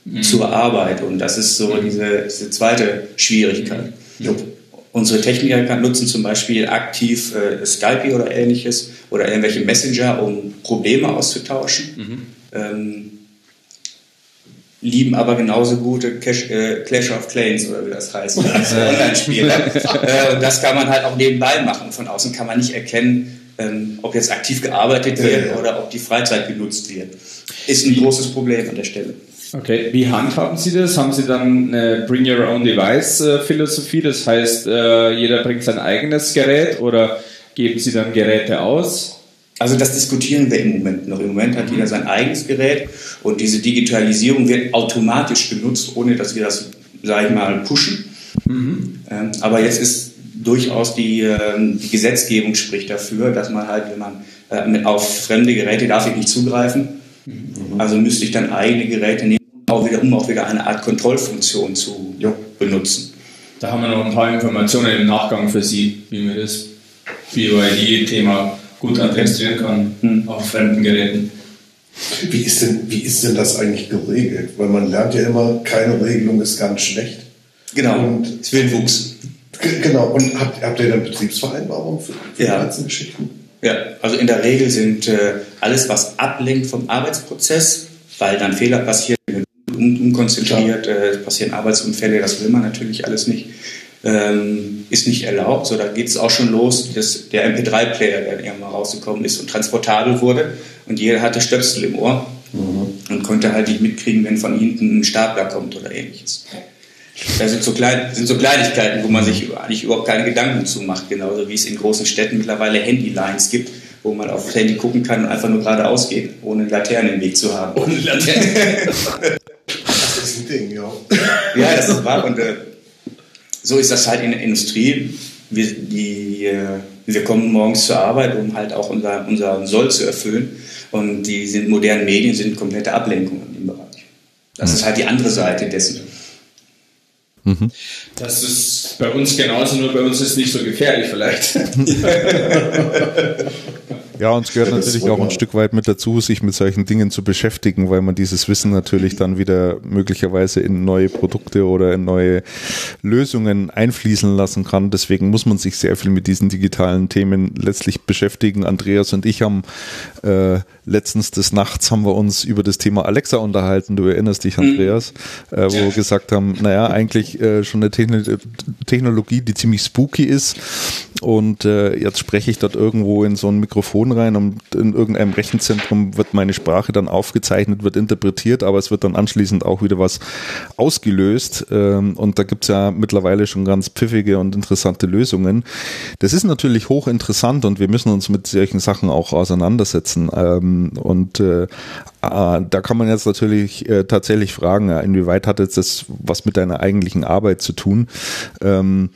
mhm. zur Arbeit. Und das ist so diese, diese zweite Schwierigkeit. Mhm. Unsere Techniker nutzen zum Beispiel aktiv äh, Skype oder ähnliches oder irgendwelche Messenger, um Probleme auszutauschen. Mhm. Ähm, lieben aber genauso gute Cash, äh, Clash of Clans oder wie das heißt, als Online-Spiele. äh, und das kann man halt auch nebenbei machen. Von außen kann man nicht erkennen, ähm, ob jetzt aktiv gearbeitet wird ja, ja. oder ob die Freizeit genutzt wird. Ist ein großes Problem an der Stelle. Okay, wie handhaben Sie das? Haben Sie dann eine Bring Your Own Device äh, Philosophie? Das heißt, äh, jeder bringt sein eigenes Gerät oder geben Sie dann Geräte aus? Also das diskutieren wir im Moment noch. Im Moment hat jeder sein eigenes Gerät und diese Digitalisierung wird automatisch genutzt, ohne dass wir das, sage ich mal, pushen. Mhm. Ähm, aber jetzt ist durchaus die, ähm, die Gesetzgebung spricht dafür, dass man halt, wenn man äh, auf fremde Geräte darf ich nicht zugreifen, mhm. Also müsste ich dann eigene Geräte nehmen, auch wieder, um auch wieder eine Art Kontrollfunktion zu ja. benutzen. Da haben wir noch ein paar Informationen im Nachgang für Sie, wie wir das BYD-Thema gut administrieren kann mhm. auf fremden Geräten. Wie ist, denn, wie ist denn das eigentlich geregelt? Weil man lernt ja immer, keine Regelung ist ganz schlecht. Genau, und es will Wuchs. Genau, und habt, habt ihr dann Betriebsvereinbarungen für, für ja. die ganzen Geschichten? Ja, also in der Regel sind äh, alles, was ablenkt vom Arbeitsprozess, weil dann Fehler passieren, unkonzentriert, äh, passieren Arbeitsunfälle, das will man natürlich alles nicht ähm, ist nicht erlaubt. So, da geht es auch schon los, dass der MP3-Player, der irgendwann rausgekommen ist und transportabel wurde und jeder hatte Stöpsel im Ohr mhm. und konnte halt nicht mitkriegen, wenn von hinten ein Stapler kommt oder ähnliches. Das sind so, klein, sind so Kleinigkeiten, wo man sich eigentlich überhaupt keine Gedanken zu macht, genauso wie es in großen Städten mittlerweile Handylines gibt, wo man auf das Handy gucken kann und einfach nur geradeaus geht, ohne Laternen im Weg zu haben. Ohne Laternen. das ist ein Ding, ja. Ja, das ist wahr. Und äh, so ist das halt in der Industrie. Wir, die, äh, wir kommen morgens zur Arbeit, um halt auch unser, unser Soll zu erfüllen. Und die sind, modernen Medien sind komplette Ablenkung in dem Bereich. Das mhm. ist halt die andere Seite dessen. Mhm. Das ist bei uns genauso, nur bei uns ist es nicht so gefährlich vielleicht. Ja, und es gehört natürlich auch ein Stück weit mit dazu, sich mit solchen Dingen zu beschäftigen, weil man dieses Wissen natürlich dann wieder möglicherweise in neue Produkte oder in neue Lösungen einfließen lassen kann. Deswegen muss man sich sehr viel mit diesen digitalen Themen letztlich beschäftigen. Andreas und ich haben äh, letztens des Nachts haben wir uns über das Thema Alexa unterhalten. Du erinnerst dich, mhm. Andreas, mhm. äh, wo wir gesagt haben, naja, eigentlich äh, schon eine Technologie, die ziemlich spooky ist. Und äh, jetzt spreche ich dort irgendwo in so ein Mikrofon rein und in irgendeinem Rechenzentrum wird meine Sprache dann aufgezeichnet, wird interpretiert, aber es wird dann anschließend auch wieder was ausgelöst. Ähm, und da gibt's ja mittlerweile schon ganz pfiffige und interessante Lösungen. Das ist natürlich hochinteressant und wir müssen uns mit solchen Sachen auch auseinandersetzen. Ähm, und äh, Ah, da kann man jetzt natürlich äh, tatsächlich fragen, inwieweit hat jetzt das was mit deiner eigentlichen Arbeit zu tun? Ähm,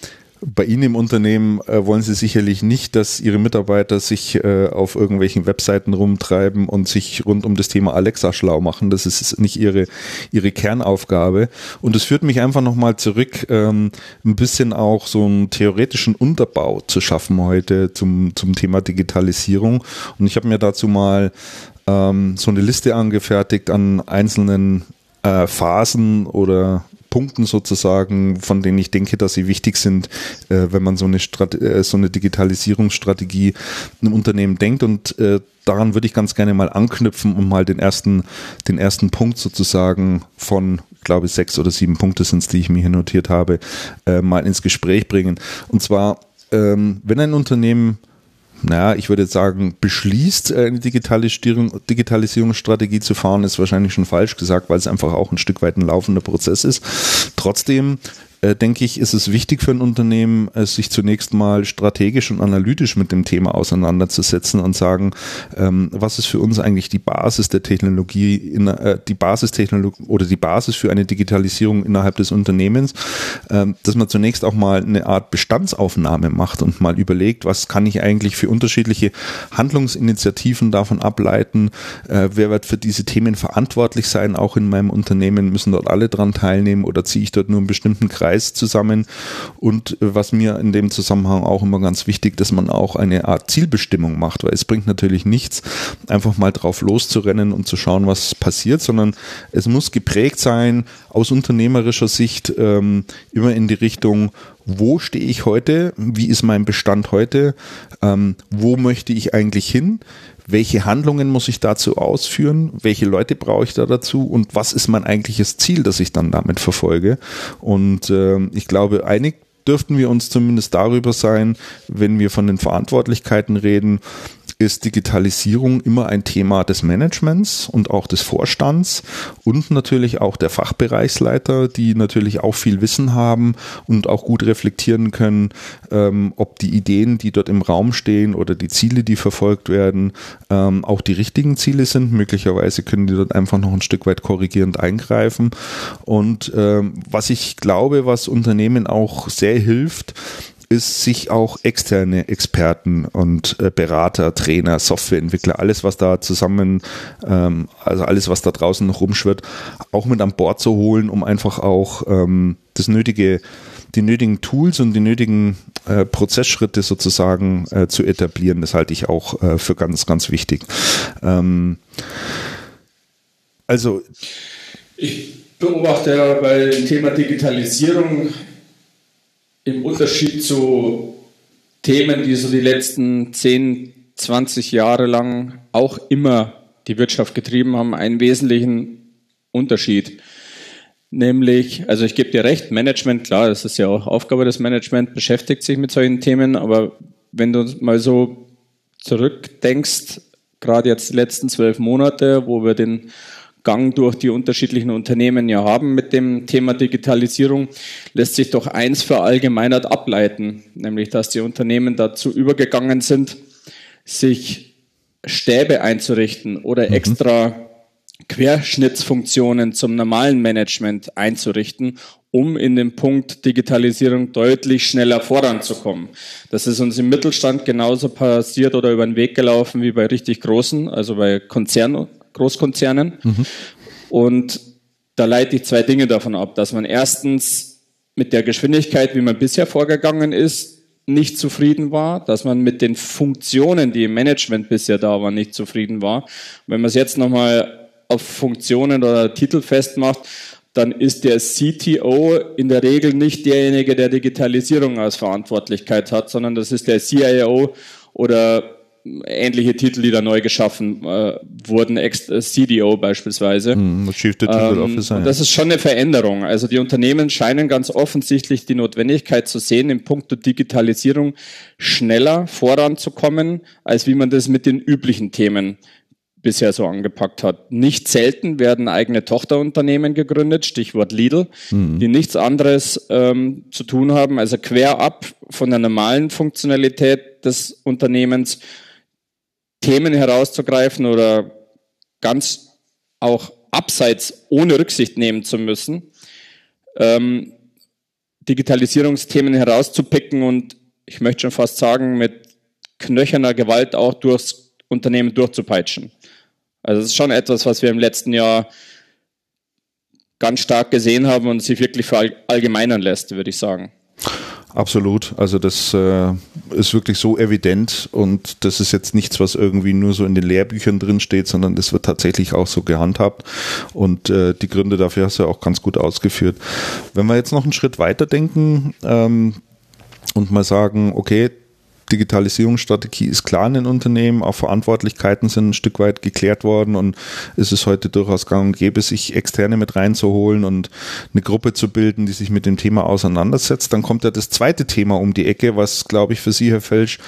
bei Ihnen im Unternehmen äh, wollen Sie sicherlich nicht, dass Ihre Mitarbeiter sich äh, auf irgendwelchen Webseiten rumtreiben und sich rund um das Thema Alexa schlau machen. Das ist nicht Ihre, Ihre Kernaufgabe. Und es führt mich einfach nochmal zurück, ähm, ein bisschen auch so einen theoretischen Unterbau zu schaffen heute zum, zum Thema Digitalisierung. Und ich habe mir dazu mal ähm, so eine Liste angefertigt an einzelnen äh, Phasen oder Punkten sozusagen, von denen ich denke, dass sie wichtig sind, äh, wenn man so eine, Strate äh, so eine Digitalisierungsstrategie im Unternehmen denkt. Und äh, daran würde ich ganz gerne mal anknüpfen und mal den ersten, den ersten Punkt sozusagen von, glaube ich, sechs oder sieben Punkte sind es, die ich mir hier notiert habe, äh, mal ins Gespräch bringen. Und zwar, ähm, wenn ein Unternehmen naja, ich würde jetzt sagen, beschließt, äh, eine Digitalisierung, Digitalisierungsstrategie zu fahren, ist wahrscheinlich schon falsch gesagt, weil es einfach auch ein Stück weit ein laufender Prozess ist. Trotzdem äh, denke ich, ist es wichtig für ein Unternehmen, äh, sich zunächst mal strategisch und analytisch mit dem Thema auseinanderzusetzen und sagen, ähm, was ist für uns eigentlich die Basis der Technologie, in, äh, die Basistechnologie oder die Basis für eine Digitalisierung innerhalb des Unternehmens, ähm, dass man zunächst auch mal eine Art Bestandsaufnahme macht und mal überlegt, was kann ich eigentlich für unterschiedliche Handlungsinitiativen davon ableiten, äh, wer wird für diese Themen verantwortlich sein, auch in meinem Unternehmen, müssen dort alle dran teilnehmen oder ziehe ich dort nur einen bestimmten Kreis Kreis zusammen. Und äh, was mir in dem Zusammenhang auch immer ganz wichtig, dass man auch eine Art Zielbestimmung macht, weil es bringt natürlich nichts, einfach mal drauf loszurennen und zu schauen, was passiert, sondern es muss geprägt sein, aus unternehmerischer Sicht ähm, immer in die Richtung, wo stehe ich heute, wie ist mein Bestand heute, ähm, wo möchte ich eigentlich hin, welche Handlungen muss ich dazu ausführen, welche Leute brauche ich da dazu und was ist mein eigentliches Ziel, das ich dann damit verfolge. Und äh, ich glaube, einig dürften wir uns zumindest darüber sein, wenn wir von den Verantwortlichkeiten reden, ist Digitalisierung immer ein Thema des Managements und auch des Vorstands und natürlich auch der Fachbereichsleiter, die natürlich auch viel Wissen haben und auch gut reflektieren können, ähm, ob die Ideen, die dort im Raum stehen oder die Ziele, die verfolgt werden, ähm, auch die richtigen Ziele sind. Möglicherweise können die dort einfach noch ein Stück weit korrigierend eingreifen. Und ähm, was ich glaube, was Unternehmen auch sehr hilft, ist, sich auch externe Experten und äh, Berater, Trainer, Softwareentwickler, alles, was da zusammen, ähm, also alles, was da draußen noch rumschwirrt, auch mit an Bord zu holen, um einfach auch ähm, das nötige die nötigen Tools und die nötigen äh, Prozessschritte sozusagen äh, zu etablieren. Das halte ich auch äh, für ganz, ganz wichtig. Ähm, also ich beobachte bei dem Thema Digitalisierung im Unterschied zu Themen, die so die letzten 10, 20 Jahre lang auch immer die Wirtschaft getrieben haben, einen wesentlichen Unterschied. Nämlich, also ich gebe dir recht, Management, klar, das ist ja auch Aufgabe des Management, beschäftigt sich mit solchen Themen, aber wenn du mal so zurückdenkst, gerade jetzt die letzten zwölf Monate, wo wir den Gang durch die unterschiedlichen Unternehmen ja haben mit dem Thema Digitalisierung, lässt sich doch eins verallgemeinert ableiten, nämlich dass die Unternehmen dazu übergegangen sind, sich Stäbe einzurichten oder mhm. extra Querschnittsfunktionen zum normalen Management einzurichten, um in dem Punkt Digitalisierung deutlich schneller voranzukommen. Das ist uns im Mittelstand genauso passiert oder über den Weg gelaufen wie bei richtig großen, also bei Konzernen Großkonzernen. Mhm. Und da leite ich zwei Dinge davon ab, dass man erstens mit der Geschwindigkeit, wie man bisher vorgegangen ist, nicht zufrieden war, dass man mit den Funktionen, die im Management bisher da waren, nicht zufrieden war. Wenn man es jetzt nochmal auf Funktionen oder Titel festmacht, dann ist der CTO in der Regel nicht derjenige, der Digitalisierung als Verantwortlichkeit hat, sondern das ist der CIO oder ähnliche Titel, die da neu geschaffen äh, wurden, Ex äh, CDO beispielsweise. Mm, Chief Digital ähm, Officer. Das ist schon eine Veränderung. Also die Unternehmen scheinen ganz offensichtlich die Notwendigkeit zu sehen, im Punkt der Digitalisierung schneller voranzukommen, als wie man das mit den üblichen Themen bisher so angepackt hat. Nicht selten werden eigene Tochterunternehmen gegründet, Stichwort Lidl, mhm. die nichts anderes ähm, zu tun haben, also quer ab von der normalen Funktionalität des Unternehmens Themen herauszugreifen oder ganz auch abseits ohne Rücksicht nehmen zu müssen, ähm, Digitalisierungsthemen herauszupicken und ich möchte schon fast sagen, mit knöcherner Gewalt auch durchs Unternehmen durchzupeitschen. Also das ist schon etwas, was wir im letzten Jahr ganz stark gesehen haben und sich wirklich verallgemeinern lässt, würde ich sagen. Absolut. Also das äh, ist wirklich so evident und das ist jetzt nichts, was irgendwie nur so in den Lehrbüchern drin steht, sondern das wird tatsächlich auch so gehandhabt und äh, die Gründe dafür hast du ja auch ganz gut ausgeführt. Wenn wir jetzt noch einen Schritt weiter denken ähm, und mal sagen, okay, Digitalisierungsstrategie ist klar in den Unternehmen, auch Verantwortlichkeiten sind ein Stück weit geklärt worden und es ist heute durchaus gang und gäbe, sich Externe mit reinzuholen und eine Gruppe zu bilden, die sich mit dem Thema auseinandersetzt. Dann kommt ja das zweite Thema um die Ecke, was, glaube ich, für Sie, Herr Felsch,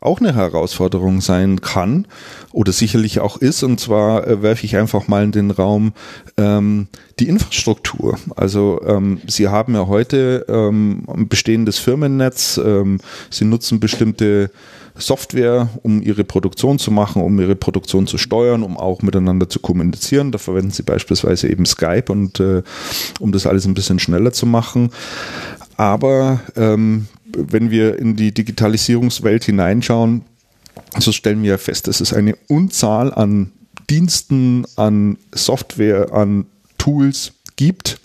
auch eine Herausforderung sein kann oder sicherlich auch ist. Und zwar äh, werfe ich einfach mal in den Raum ähm, die Infrastruktur. Also ähm, Sie haben ja heute ähm, ein bestehendes Firmennetz. Ähm, Sie nutzen bestimmte Software, um ihre Produktion zu machen, um ihre Produktion zu steuern, um auch miteinander zu kommunizieren. Da verwenden sie beispielsweise eben Skype und äh, um das alles ein bisschen schneller zu machen. Aber ähm, wenn wir in die Digitalisierungswelt hineinschauen, so stellen wir fest, es ist eine Unzahl an Diensten, an Software, an Tools gibt,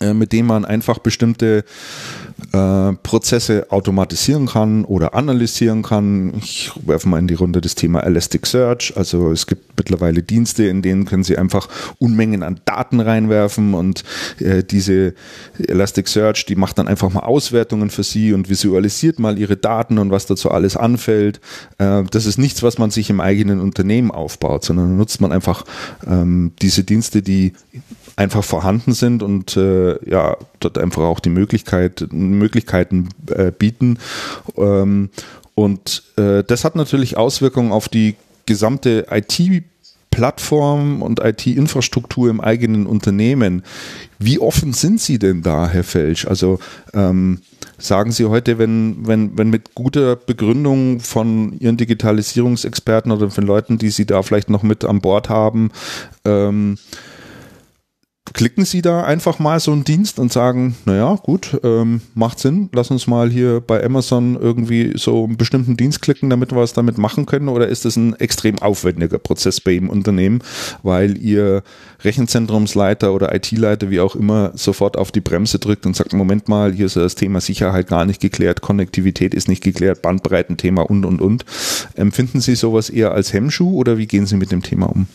äh, mit denen man einfach bestimmte äh, Prozesse automatisieren kann oder analysieren kann. Ich werfe mal in die Runde das Thema Elasticsearch. Also es gibt mittlerweile Dienste, in denen können Sie einfach Unmengen an Daten reinwerfen und äh, diese Elasticsearch, die macht dann einfach mal Auswertungen für Sie und visualisiert mal Ihre Daten und was dazu alles anfällt. Äh, das ist nichts, was man sich im eigenen Unternehmen aufbaut, sondern nutzt man einfach ähm, diese Dienste, die einfach vorhanden sind und äh, ja, dort einfach auch die Möglichkeit, Möglichkeiten äh, bieten. Ähm, und äh, das hat natürlich Auswirkungen auf die gesamte IT- Plattform und IT-Infrastruktur im eigenen Unternehmen. Wie offen sind Sie denn da, Herr Felsch? Also ähm, sagen Sie heute, wenn, wenn, wenn mit guter Begründung von Ihren Digitalisierungsexperten oder von Leuten, die Sie da vielleicht noch mit an Bord haben, ähm, klicken Sie da einfach mal so einen Dienst und sagen, naja, gut, ähm, macht Sinn, lass uns mal hier bei Amazon irgendwie so einen bestimmten Dienst klicken, damit wir was damit machen können? Oder ist das ein extrem aufwendiger Prozess bei Ihrem Unternehmen, weil Ihr Rechenzentrumsleiter oder IT-Leiter, wie auch immer, sofort auf die Bremse drückt und sagt, Moment mal, hier ist das Thema Sicherheit gar nicht geklärt, Konnektivität ist nicht geklärt, Bandbreitenthema und, und, und. Empfinden Sie sowas eher als Hemmschuh oder wie gehen Sie mit dem Thema um?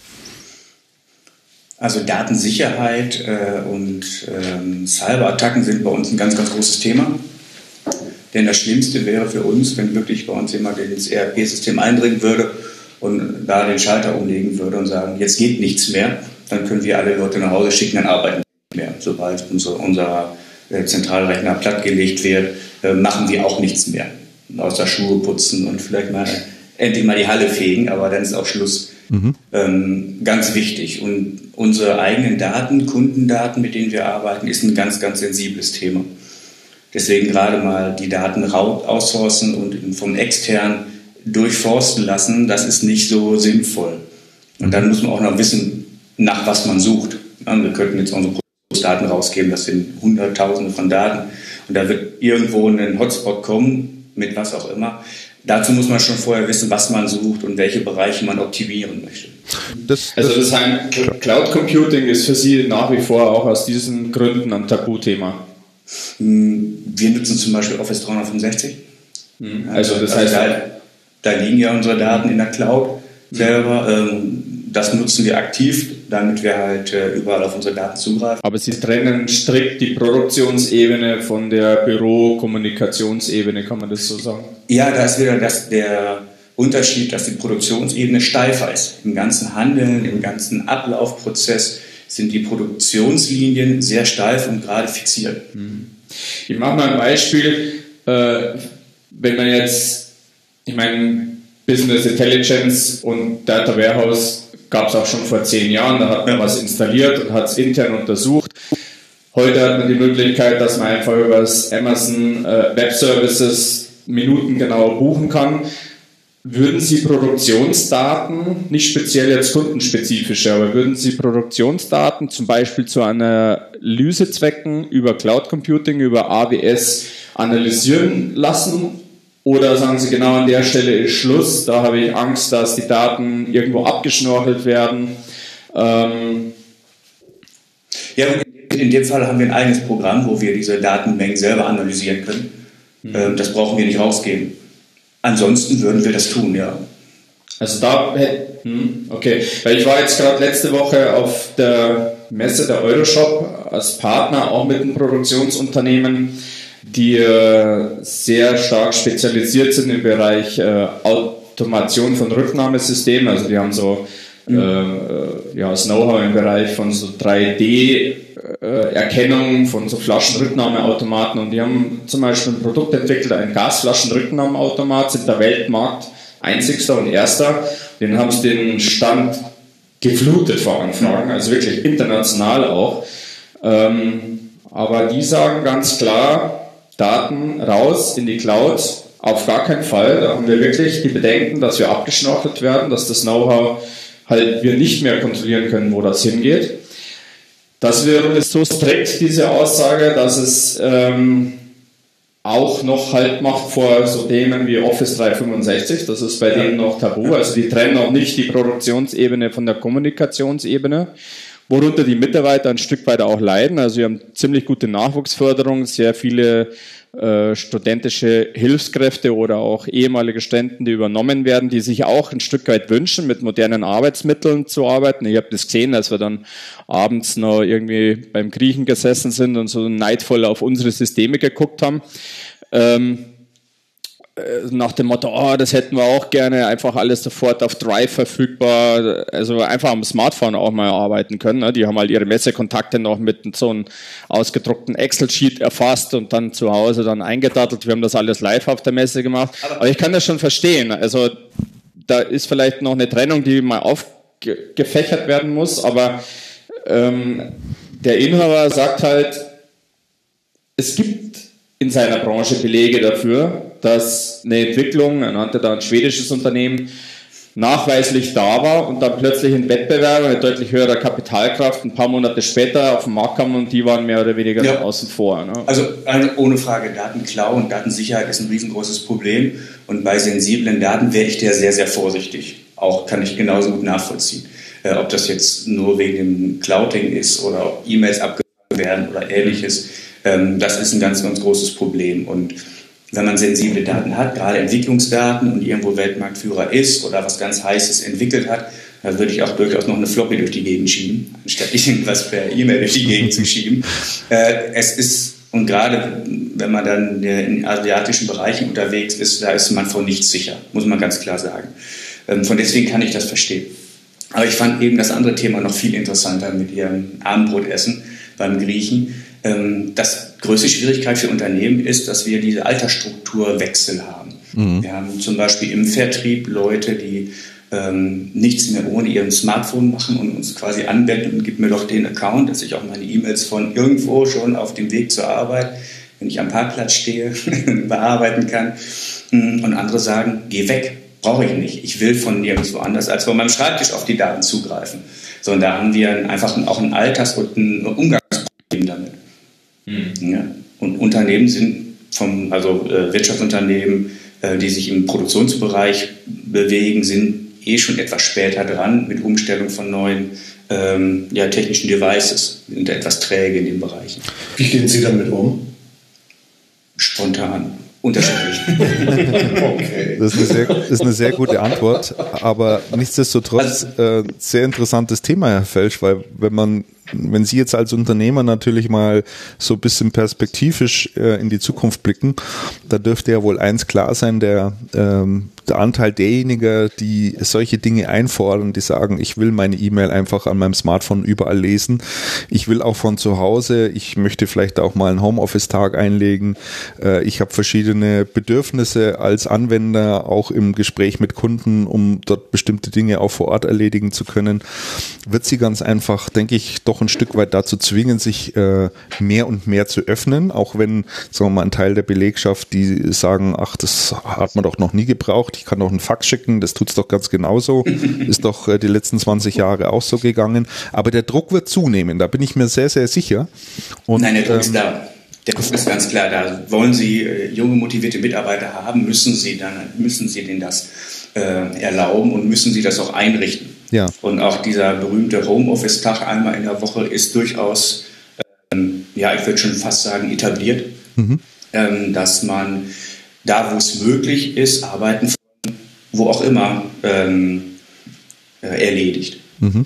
Also Datensicherheit äh, und ähm, Cyberattacken sind bei uns ein ganz, ganz großes Thema. Denn das Schlimmste wäre für uns, wenn wirklich bei uns jemand ins ERP-System eindringen würde und da den Schalter umlegen würde und sagen, jetzt geht nichts mehr, dann können wir alle Leute nach Hause schicken, dann arbeiten wir nicht mehr. Sobald unser, unser äh, Zentralrechner plattgelegt wird, äh, machen wir auch nichts mehr. Außer Schuhe putzen und vielleicht mal endlich mal die Halle fegen, aber dann ist auch Schluss. Mhm. Ähm, ganz wichtig. Und unsere eigenen Daten, Kundendaten, mit denen wir arbeiten, ist ein ganz, ganz sensibles Thema. Deswegen gerade mal die Daten outsourcen und vom extern durchforsten lassen, das ist nicht so sinnvoll. Und dann muss man auch noch wissen, nach was man sucht. wir könnten jetzt unsere Daten rausgeben, das sind Hunderttausende von Daten. Und da wird irgendwo ein Hotspot kommen, mit was auch immer. Dazu muss man schon vorher wissen, was man sucht und welche Bereiche man optimieren möchte. Das, das also das heißt, Cloud Computing ist für Sie nach wie vor auch aus diesen Gründen ein Tabuthema. Hm, wir nutzen zum Beispiel Office 365. Hm, also das heißt, also da, da, liegen ja unsere Daten in der Cloud selber. Ähm, das nutzen wir aktiv, damit wir halt äh, überall auf unsere Daten zugreifen. Aber Sie trennen strikt die Produktionsebene von der Büro-Kommunikationsebene, kann man das so sagen? Ja, da ist wieder das, der Unterschied, dass die Produktionsebene steifer ist. Im ganzen Handeln, im ganzen Ablaufprozess sind die Produktionslinien sehr steif und gerade fixiert. Ich mache mal ein Beispiel. Äh, wenn man jetzt, ich meine, Business Intelligence und Data Warehouse gab es auch schon vor zehn Jahren, da hat man was installiert und hat es intern untersucht. Heute hat man die Möglichkeit, dass man einfach über das Amazon äh, Web Services minutengenau buchen kann. Würden Sie Produktionsdaten, nicht speziell jetzt kundenspezifische, aber würden Sie Produktionsdaten zum Beispiel zu Analysezwecken über Cloud Computing, über AWS analysieren lassen oder sagen Sie genau an der Stelle ist Schluss, da habe ich Angst, dass die Daten irgendwo abgeschnorchelt werden. Ähm ja, in dem Fall haben wir ein eigenes Programm, wo wir diese Datenmengen selber analysieren können. Mhm. Das brauchen wir nicht rausgeben. Ansonsten würden wir das tun, ja. Also da, hm, okay, weil ich war jetzt gerade letzte Woche auf der Messe der Euroshop als Partner, auch mit einem Produktionsunternehmen die äh, sehr stark spezialisiert sind im Bereich äh, Automation von Rücknahmesystemen. Also die haben so mhm. äh, ja, das Know-how im Bereich von so 3D-Erkennung von so Flaschenrücknahmeautomaten und die haben zum Beispiel ein Produkt entwickelt, ein Gasflaschenrücknahmeautomat, sind der Weltmarkt einzigster und erster. Den haben sie den Stand geflutet vor Anfragen, also wirklich international auch. Ähm, aber die sagen ganz klar, Daten raus in die Cloud. Auf gar keinen Fall. Da haben wir wirklich die Bedenken, dass wir abgeschnorchelt werden, dass das Know-how halt wir nicht mehr kontrollieren können, wo das hingeht. Das wäre so strikt, diese Aussage, dass es ähm, auch noch Halt macht vor so Themen wie Office 365. Das ist bei denen noch tabu. Also die trennen auch nicht die Produktionsebene von der Kommunikationsebene worunter die Mitarbeiter ein Stück weit auch leiden. Also wir haben ziemlich gute Nachwuchsförderung, sehr viele äh, studentische Hilfskräfte oder auch ehemalige Studenten, die übernommen werden, die sich auch ein Stück weit wünschen, mit modernen Arbeitsmitteln zu arbeiten. Ich habe das gesehen, als wir dann abends noch irgendwie beim Griechen gesessen sind und so neidvoll auf unsere Systeme geguckt haben. Ähm, äh, nach dem Motto, oh, das hätten wir auch gerne, einfach alles sofort auf Drive verfügbar, also einfach am Smartphone auch mal arbeiten können. Ne? Die haben halt ihre Messekontakte noch mit so einem ausgedruckten Excel-Sheet erfasst und dann zu Hause dann eingedattelt. Wir haben das alles live auf der Messe gemacht. Aber ich kann das schon verstehen. Also da ist vielleicht noch eine Trennung, die mal aufgefächert werden muss, aber ähm, der Inhaber sagt halt, es gibt in seiner Branche Belege dafür, dass eine Entwicklung, er nannte da ein schwedisches Unternehmen, nachweislich da war und dann plötzlich ein Wettbewerber mit deutlich höherer Kapitalkraft ein paar Monate später auf den Markt kam und die waren mehr oder weniger ja. außen vor. Ne? Also, also ohne Frage, Datenklau und Datensicherheit ist ein riesengroßes Problem und bei sensiblen Daten wäre ich der sehr, sehr vorsichtig. Auch kann ich genauso gut nachvollziehen. Äh, ob das jetzt nur wegen dem Clouding ist oder ob E-Mails abgefangen werden oder ähnliches, ähm, das ist ein ganz, ganz großes Problem und wenn man sensible Daten hat, gerade Entwicklungsdaten und irgendwo Weltmarktführer ist oder was ganz Heißes entwickelt hat, dann würde ich auch durchaus noch eine Floppy durch die Gegend schieben, anstatt irgendwas per E-Mail durch die Gegend zu schieben. Äh, es ist, und gerade wenn man dann in asiatischen Bereichen unterwegs ist, da ist man vor nichts sicher, muss man ganz klar sagen. Ähm, von deswegen kann ich das verstehen. Aber ich fand eben das andere Thema noch viel interessanter mit ihrem Abendbrotessen beim Griechen. Ähm, das größte Schwierigkeit für Unternehmen ist, dass wir diese Altersstrukturwechsel haben. Mhm. Wir haben zum Beispiel im Vertrieb Leute, die ähm, nichts mehr ohne ihren Smartphone machen und uns quasi anwenden und gib mir doch den Account, dass ich auch meine E-Mails von irgendwo schon auf dem Weg zur Arbeit, wenn ich am Parkplatz stehe, bearbeiten kann. Und andere sagen, geh weg, brauche ich nicht. Ich will von nirgendwo anders als von meinem Schreibtisch auf die Daten zugreifen. So, und da haben wir einfach auch ein Alters- und ein Umgangsproblem damit. Mhm. Ja. Und Unternehmen sind vom, also äh, Wirtschaftsunternehmen, äh, die sich im Produktionsbereich bewegen, sind eh schon etwas später dran mit Umstellung von neuen ähm, ja, technischen Devices, sind etwas träge in den Bereichen. Wie gehen Sie damit um? Spontan. Unterschiedlich. okay. Das ist eine, sehr, ist eine sehr gute Antwort, aber nichtsdestotrotz äh, sehr interessantes Thema, Herr Felsch, weil wenn man wenn Sie jetzt als Unternehmer natürlich mal so ein bisschen perspektivisch äh, in die Zukunft blicken, da dürfte ja wohl eins klar sein, der, ähm, der Anteil derjenigen, die solche Dinge einfordern, die sagen, ich will meine E-Mail einfach an meinem Smartphone überall lesen, ich will auch von zu Hause, ich möchte vielleicht auch mal einen Homeoffice-Tag einlegen, äh, ich habe verschiedene Bedürfnisse als Anwender, auch im Gespräch mit Kunden, um dort bestimmte Dinge auch vor Ort erledigen zu können, wird sie ganz einfach, denke ich, doch ein Stück weit dazu zwingen, sich äh, mehr und mehr zu öffnen, auch wenn, sagen wir mal, ein Teil der Belegschaft, die sagen, ach, das hat man doch noch nie gebraucht, ich kann doch einen Fax schicken, das tut es doch ganz genauso, ist doch äh, die letzten 20 Jahre auch so gegangen. Aber der Druck wird zunehmen, da bin ich mir sehr, sehr sicher. Und, Nein, der Druck ähm, ist da. Der Druck ist ganz klar da. Wollen Sie äh, junge, motivierte Mitarbeiter haben, müssen Sie dann, müssen Sie denen das äh, erlauben und müssen Sie das auch einrichten. Ja. Und auch dieser berühmte Homeoffice-Tag einmal in der Woche ist durchaus, ähm, ja, ich würde schon fast sagen, etabliert, mhm. ähm, dass man da, wo es möglich ist, Arbeiten von wo auch immer ähm, äh, erledigt. Mhm.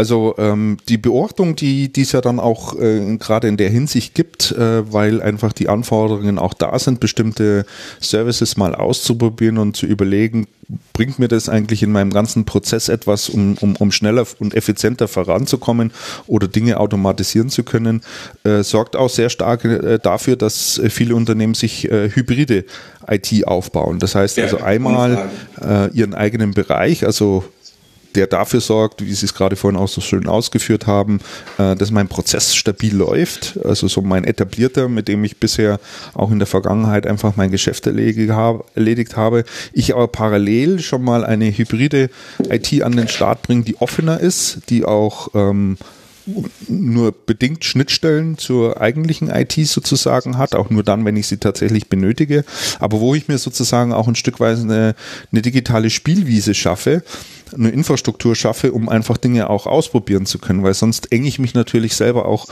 Also ähm, die Beobachtung, die es ja dann auch äh, gerade in der Hinsicht gibt, äh, weil einfach die Anforderungen auch da sind, bestimmte Services mal auszuprobieren und zu überlegen, bringt mir das eigentlich in meinem ganzen Prozess etwas, um, um, um schneller und effizienter voranzukommen oder Dinge automatisieren zu können, äh, sorgt auch sehr stark äh, dafür, dass äh, viele Unternehmen sich äh, hybride IT aufbauen. Das heißt also einmal äh, ihren eigenen Bereich, also der dafür sorgt, wie Sie es gerade vorhin auch so schön ausgeführt haben, äh, dass mein Prozess stabil läuft. Also so mein etablierter, mit dem ich bisher auch in der Vergangenheit einfach mein Geschäft erledigt habe. Ich aber parallel schon mal eine hybride IT an den Start bringe, die offener ist, die auch ähm, nur bedingt Schnittstellen zur eigentlichen IT sozusagen hat, auch nur dann, wenn ich sie tatsächlich benötige, aber wo ich mir sozusagen auch ein Stück weit eine, eine digitale Spielwiese schaffe, eine Infrastruktur schaffe, um einfach Dinge auch ausprobieren zu können, weil sonst enge ich mich natürlich selber auch,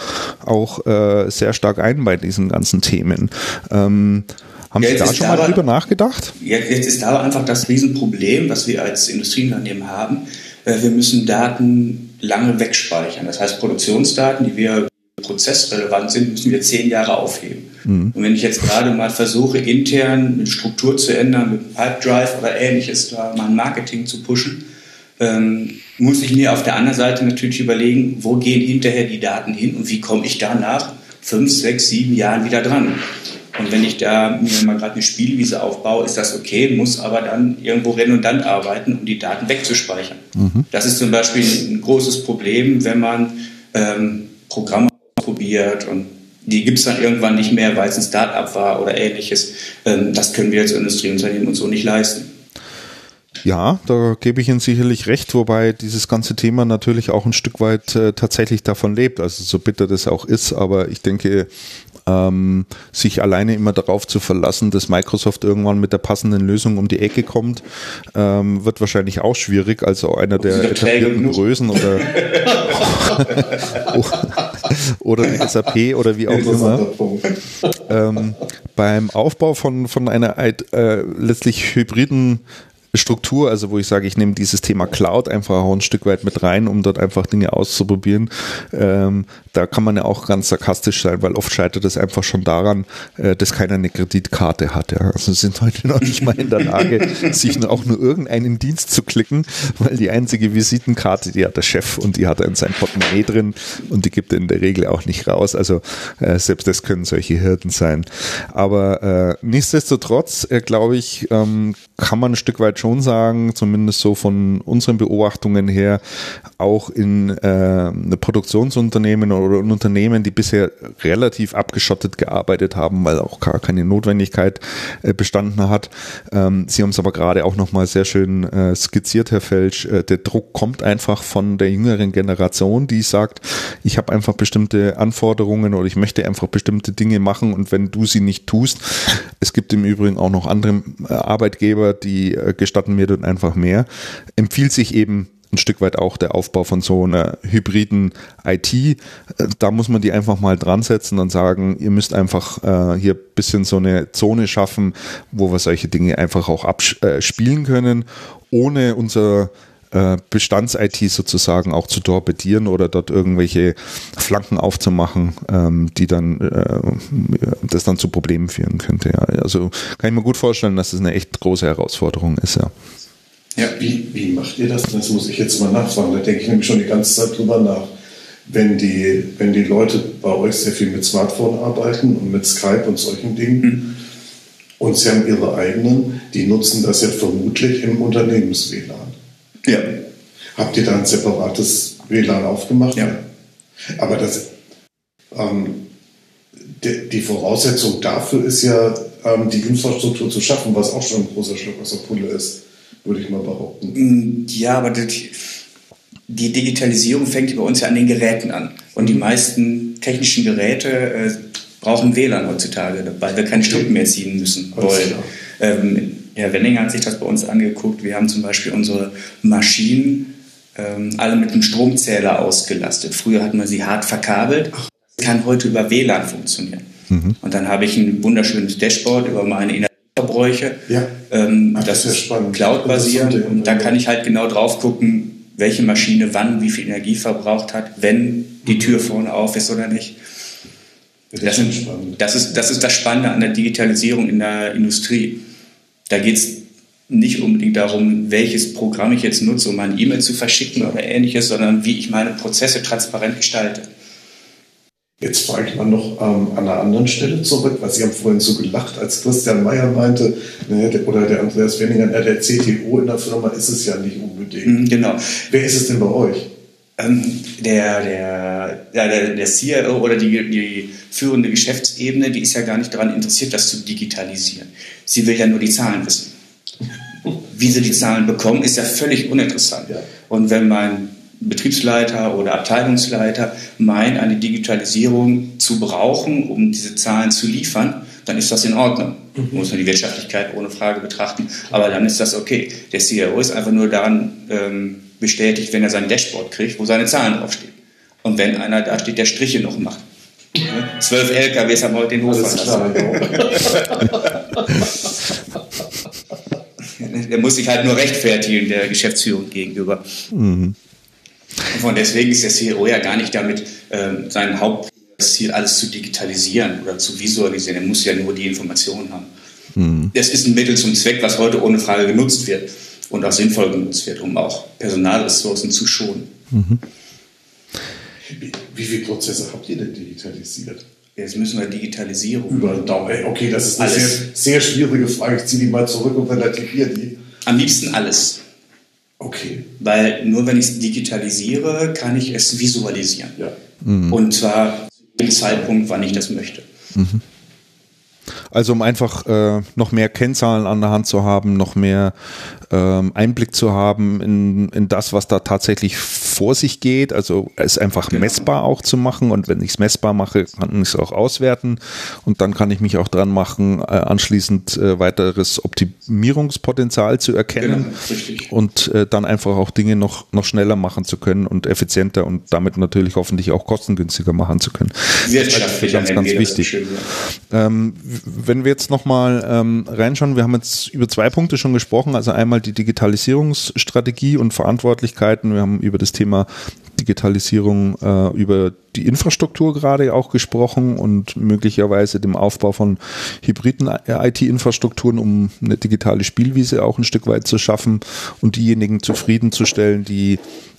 auch äh, sehr stark ein bei diesen ganzen Themen. Ähm, haben ja, Sie da schon mal drüber nachgedacht? Jetzt ist aber einfach das Riesenproblem, was wir als Industrieunternehmen haben. Äh, wir müssen Daten lange wegspeichern. Das heißt, Produktionsdaten, die wir prozessrelevant sind, müssen wir zehn Jahre aufheben. Mhm. Und wenn ich jetzt gerade mal versuche, intern eine Struktur zu ändern, mit Pipedrive oder ähnliches, da mal ein Marketing zu pushen, ähm, muss ich mir auf der anderen Seite natürlich überlegen, wo gehen hinterher die Daten hin und wie komme ich da nach fünf, sechs, sieben Jahren wieder dran. Und wenn ich da mir mal gerade eine Spielwiese aufbaue, ist das okay, muss aber dann irgendwo redundant arbeiten, um die Daten wegzuspeichern. Mhm. Das ist zum Beispiel ein großes Problem, wenn man ähm, Programme probiert und die gibt es dann irgendwann nicht mehr, weil es ein Start-up war oder ähnliches. Ähm, das können wir als Industrieunternehmen uns so nicht leisten. Ja, da gebe ich Ihnen sicherlich recht, wobei dieses ganze Thema natürlich auch ein Stück weit äh, tatsächlich davon lebt. Also so bitter das auch ist, aber ich denke, ähm, sich alleine immer darauf zu verlassen, dass Microsoft irgendwann mit der passenden Lösung um die Ecke kommt, ähm, wird wahrscheinlich auch schwierig. Also einer der etablierten Größen oder, oder die SAP oder wie auch immer. Ähm, beim Aufbau von, von einer äh, letztlich hybriden Struktur, also wo ich sage, ich nehme dieses Thema Cloud einfach auch ein Stück weit mit rein, um dort einfach Dinge auszuprobieren. Ähm, da kann man ja auch ganz sarkastisch sein, weil oft scheitert es einfach schon daran, äh, dass keiner eine Kreditkarte hat. Ja. Also sind heute noch nicht mal in der Lage, sich auch nur irgendeinen Dienst zu klicken, weil die einzige Visitenkarte, die hat der Chef und die hat er in seinem Portemonnaie drin und die gibt er in der Regel auch nicht raus. Also äh, selbst das können solche Hürden sein. Aber äh, nichtsdestotrotz, äh, glaube ich, ähm, kann man ein Stück weit schon sagen, zumindest so von unseren Beobachtungen her, auch in äh, Produktionsunternehmen oder in Unternehmen, die bisher relativ abgeschottet gearbeitet haben, weil auch gar keine Notwendigkeit äh, bestanden hat. Ähm, Sie haben es aber gerade auch nochmal sehr schön äh, skizziert, Herr Felsch. Äh, der Druck kommt einfach von der jüngeren Generation, die sagt, ich habe einfach bestimmte Anforderungen oder ich möchte einfach bestimmte Dinge machen und wenn du sie nicht tust, es gibt im Übrigen auch noch andere Arbeitgeber, die gestatten mir dann einfach mehr, empfiehlt sich eben ein Stück weit auch der Aufbau von so einer hybriden IT. Äh, da muss man die einfach mal dran setzen und sagen, ihr müsst einfach äh, hier bisschen so eine Zone schaffen, wo wir solche Dinge einfach auch abspielen können, ohne unser äh, Bestands-IT sozusagen auch zu torpedieren oder dort irgendwelche Flanken aufzumachen, ähm, die dann äh, das dann zu Problemen führen könnte. Ja. Also kann ich mir gut vorstellen, dass das eine echt große Herausforderung ist, ja. Ja, wie, wie macht ihr das? Das muss ich jetzt mal nachfragen. Da denke ich nämlich schon die ganze Zeit drüber nach. Wenn die, wenn die Leute bei euch sehr viel mit Smartphone arbeiten und mit Skype und solchen Dingen mhm. und sie haben ihre eigenen, die nutzen das ja vermutlich im Unternehmens-WLAN. Ja. Habt ihr da ein separates WLAN aufgemacht? Ja. Aber das, ähm, die, die, Voraussetzung dafür ist ja, ähm, die Infrastruktur zu schaffen, was auch schon ein großer Schluck aus der Pulle ist, würde ich mal behaupten. Mm, ja, aber die, die Digitalisierung fängt bei uns ja an den Geräten an. Und die meisten technischen Geräte äh, brauchen WLAN heutzutage, weil wir keine Stunden mehr ziehen müssen wollen. Ähm, Herr Wenninger hat sich das bei uns angeguckt. Wir haben zum Beispiel unsere Maschinen ähm, alle mit einem Stromzähler ausgelastet. Früher hat man sie hart verkabelt. Das kann heute über WLAN funktionieren. Mhm. Und dann habe ich ein wunderschönes Dashboard über meine Energieverbräuche. Ja. Ähm, Ach, das, das ist Cloud-basierend. Und da kann ich halt genau drauf gucken, welche Maschine wann wie viel Energie verbraucht hat, wenn die Tür vorne auf ist oder nicht. Das, das, ist, das, ist, das ist das Spannende an der Digitalisierung in der Industrie. Da geht es nicht unbedingt darum, welches Programm ich jetzt nutze, um meine E-Mail zu verschicken oder ähnliches, sondern wie ich meine Prozesse transparent gestalte. Jetzt frage ich mal noch ähm, an einer anderen Stelle zurück, weil Sie haben vorhin so gelacht, als Christian Meyer meinte, ne, oder der Andreas Wenninger, der CTO in der Firma ist es ja nicht unbedingt. Mhm, genau. Wer ist es denn bei euch? Ähm, der, der, der, der CIO oder die, die führende Geschäftsebene, die ist ja gar nicht daran interessiert, das zu digitalisieren. Sie will ja nur die Zahlen wissen. Wie sie die Zahlen bekommen, ist ja völlig uninteressant. Ja. Und wenn mein Betriebsleiter oder Abteilungsleiter meint, eine Digitalisierung zu brauchen, um diese Zahlen zu liefern, dann ist das in Ordnung. Mhm. Muss man die Wirtschaftlichkeit ohne Frage betrachten, aber dann ist das okay. Der CIO ist einfach nur daran ähm, bestätigt, wenn er sein Dashboard kriegt, wo seine Zahlen draufstehen. Und wenn einer da steht, der Striche noch macht. Zwölf LKWs haben heute den Hof verlassen. der muss sich halt nur rechtfertigen der Geschäftsführung gegenüber. Mhm. Und deswegen ist der CEO ja gar nicht damit, ähm, sein Hauptziel alles zu digitalisieren oder zu visualisieren. Er muss ja nur die Informationen haben. Mhm. Das ist ein Mittel zum Zweck, was heute ohne Frage genutzt wird und auch sinnvoll genutzt wird, um auch Personalressourcen zu schonen. Mhm. Wie, wie viele Prozesse habt ihr denn digitalisiert? Jetzt müssen wir Digitalisierung. Über den Daumen. Okay, das ist eine sehr, sehr, schwierige Frage. Ich ziehe die mal zurück und relativiere die. Am liebsten alles. Okay. Weil nur wenn ich es digitalisiere, kann ich es visualisieren. Ja. Mhm. Und zwar zum Zeitpunkt, wann ich das möchte. Mhm. Also um einfach äh, noch mehr Kennzahlen an der Hand zu haben, noch mehr ähm, Einblick zu haben in, in das, was da tatsächlich vor sich geht. Also es einfach genau. messbar auch zu machen und wenn ich es messbar mache, kann ich es auch auswerten und dann kann ich mich auch dran machen, äh, anschließend äh, weiteres Optimierungspotenzial zu erkennen genau, und äh, dann einfach auch Dinge noch, noch schneller machen zu können und effizienter und damit natürlich hoffentlich auch kostengünstiger machen zu können. Wirtschaftlich ganz, ganz wichtig. Schön, ja. ähm, wenn wir jetzt nochmal ähm, reinschauen, wir haben jetzt über zwei Punkte schon gesprochen, also einmal die Digitalisierungsstrategie und Verantwortlichkeiten. Wir haben über das Thema Digitalisierung äh, über die Infrastruktur gerade auch gesprochen und möglicherweise dem Aufbau von hybriden IT-Infrastrukturen, um eine digitale Spielwiese auch ein Stück weit zu schaffen und diejenigen zufriedenzustellen, die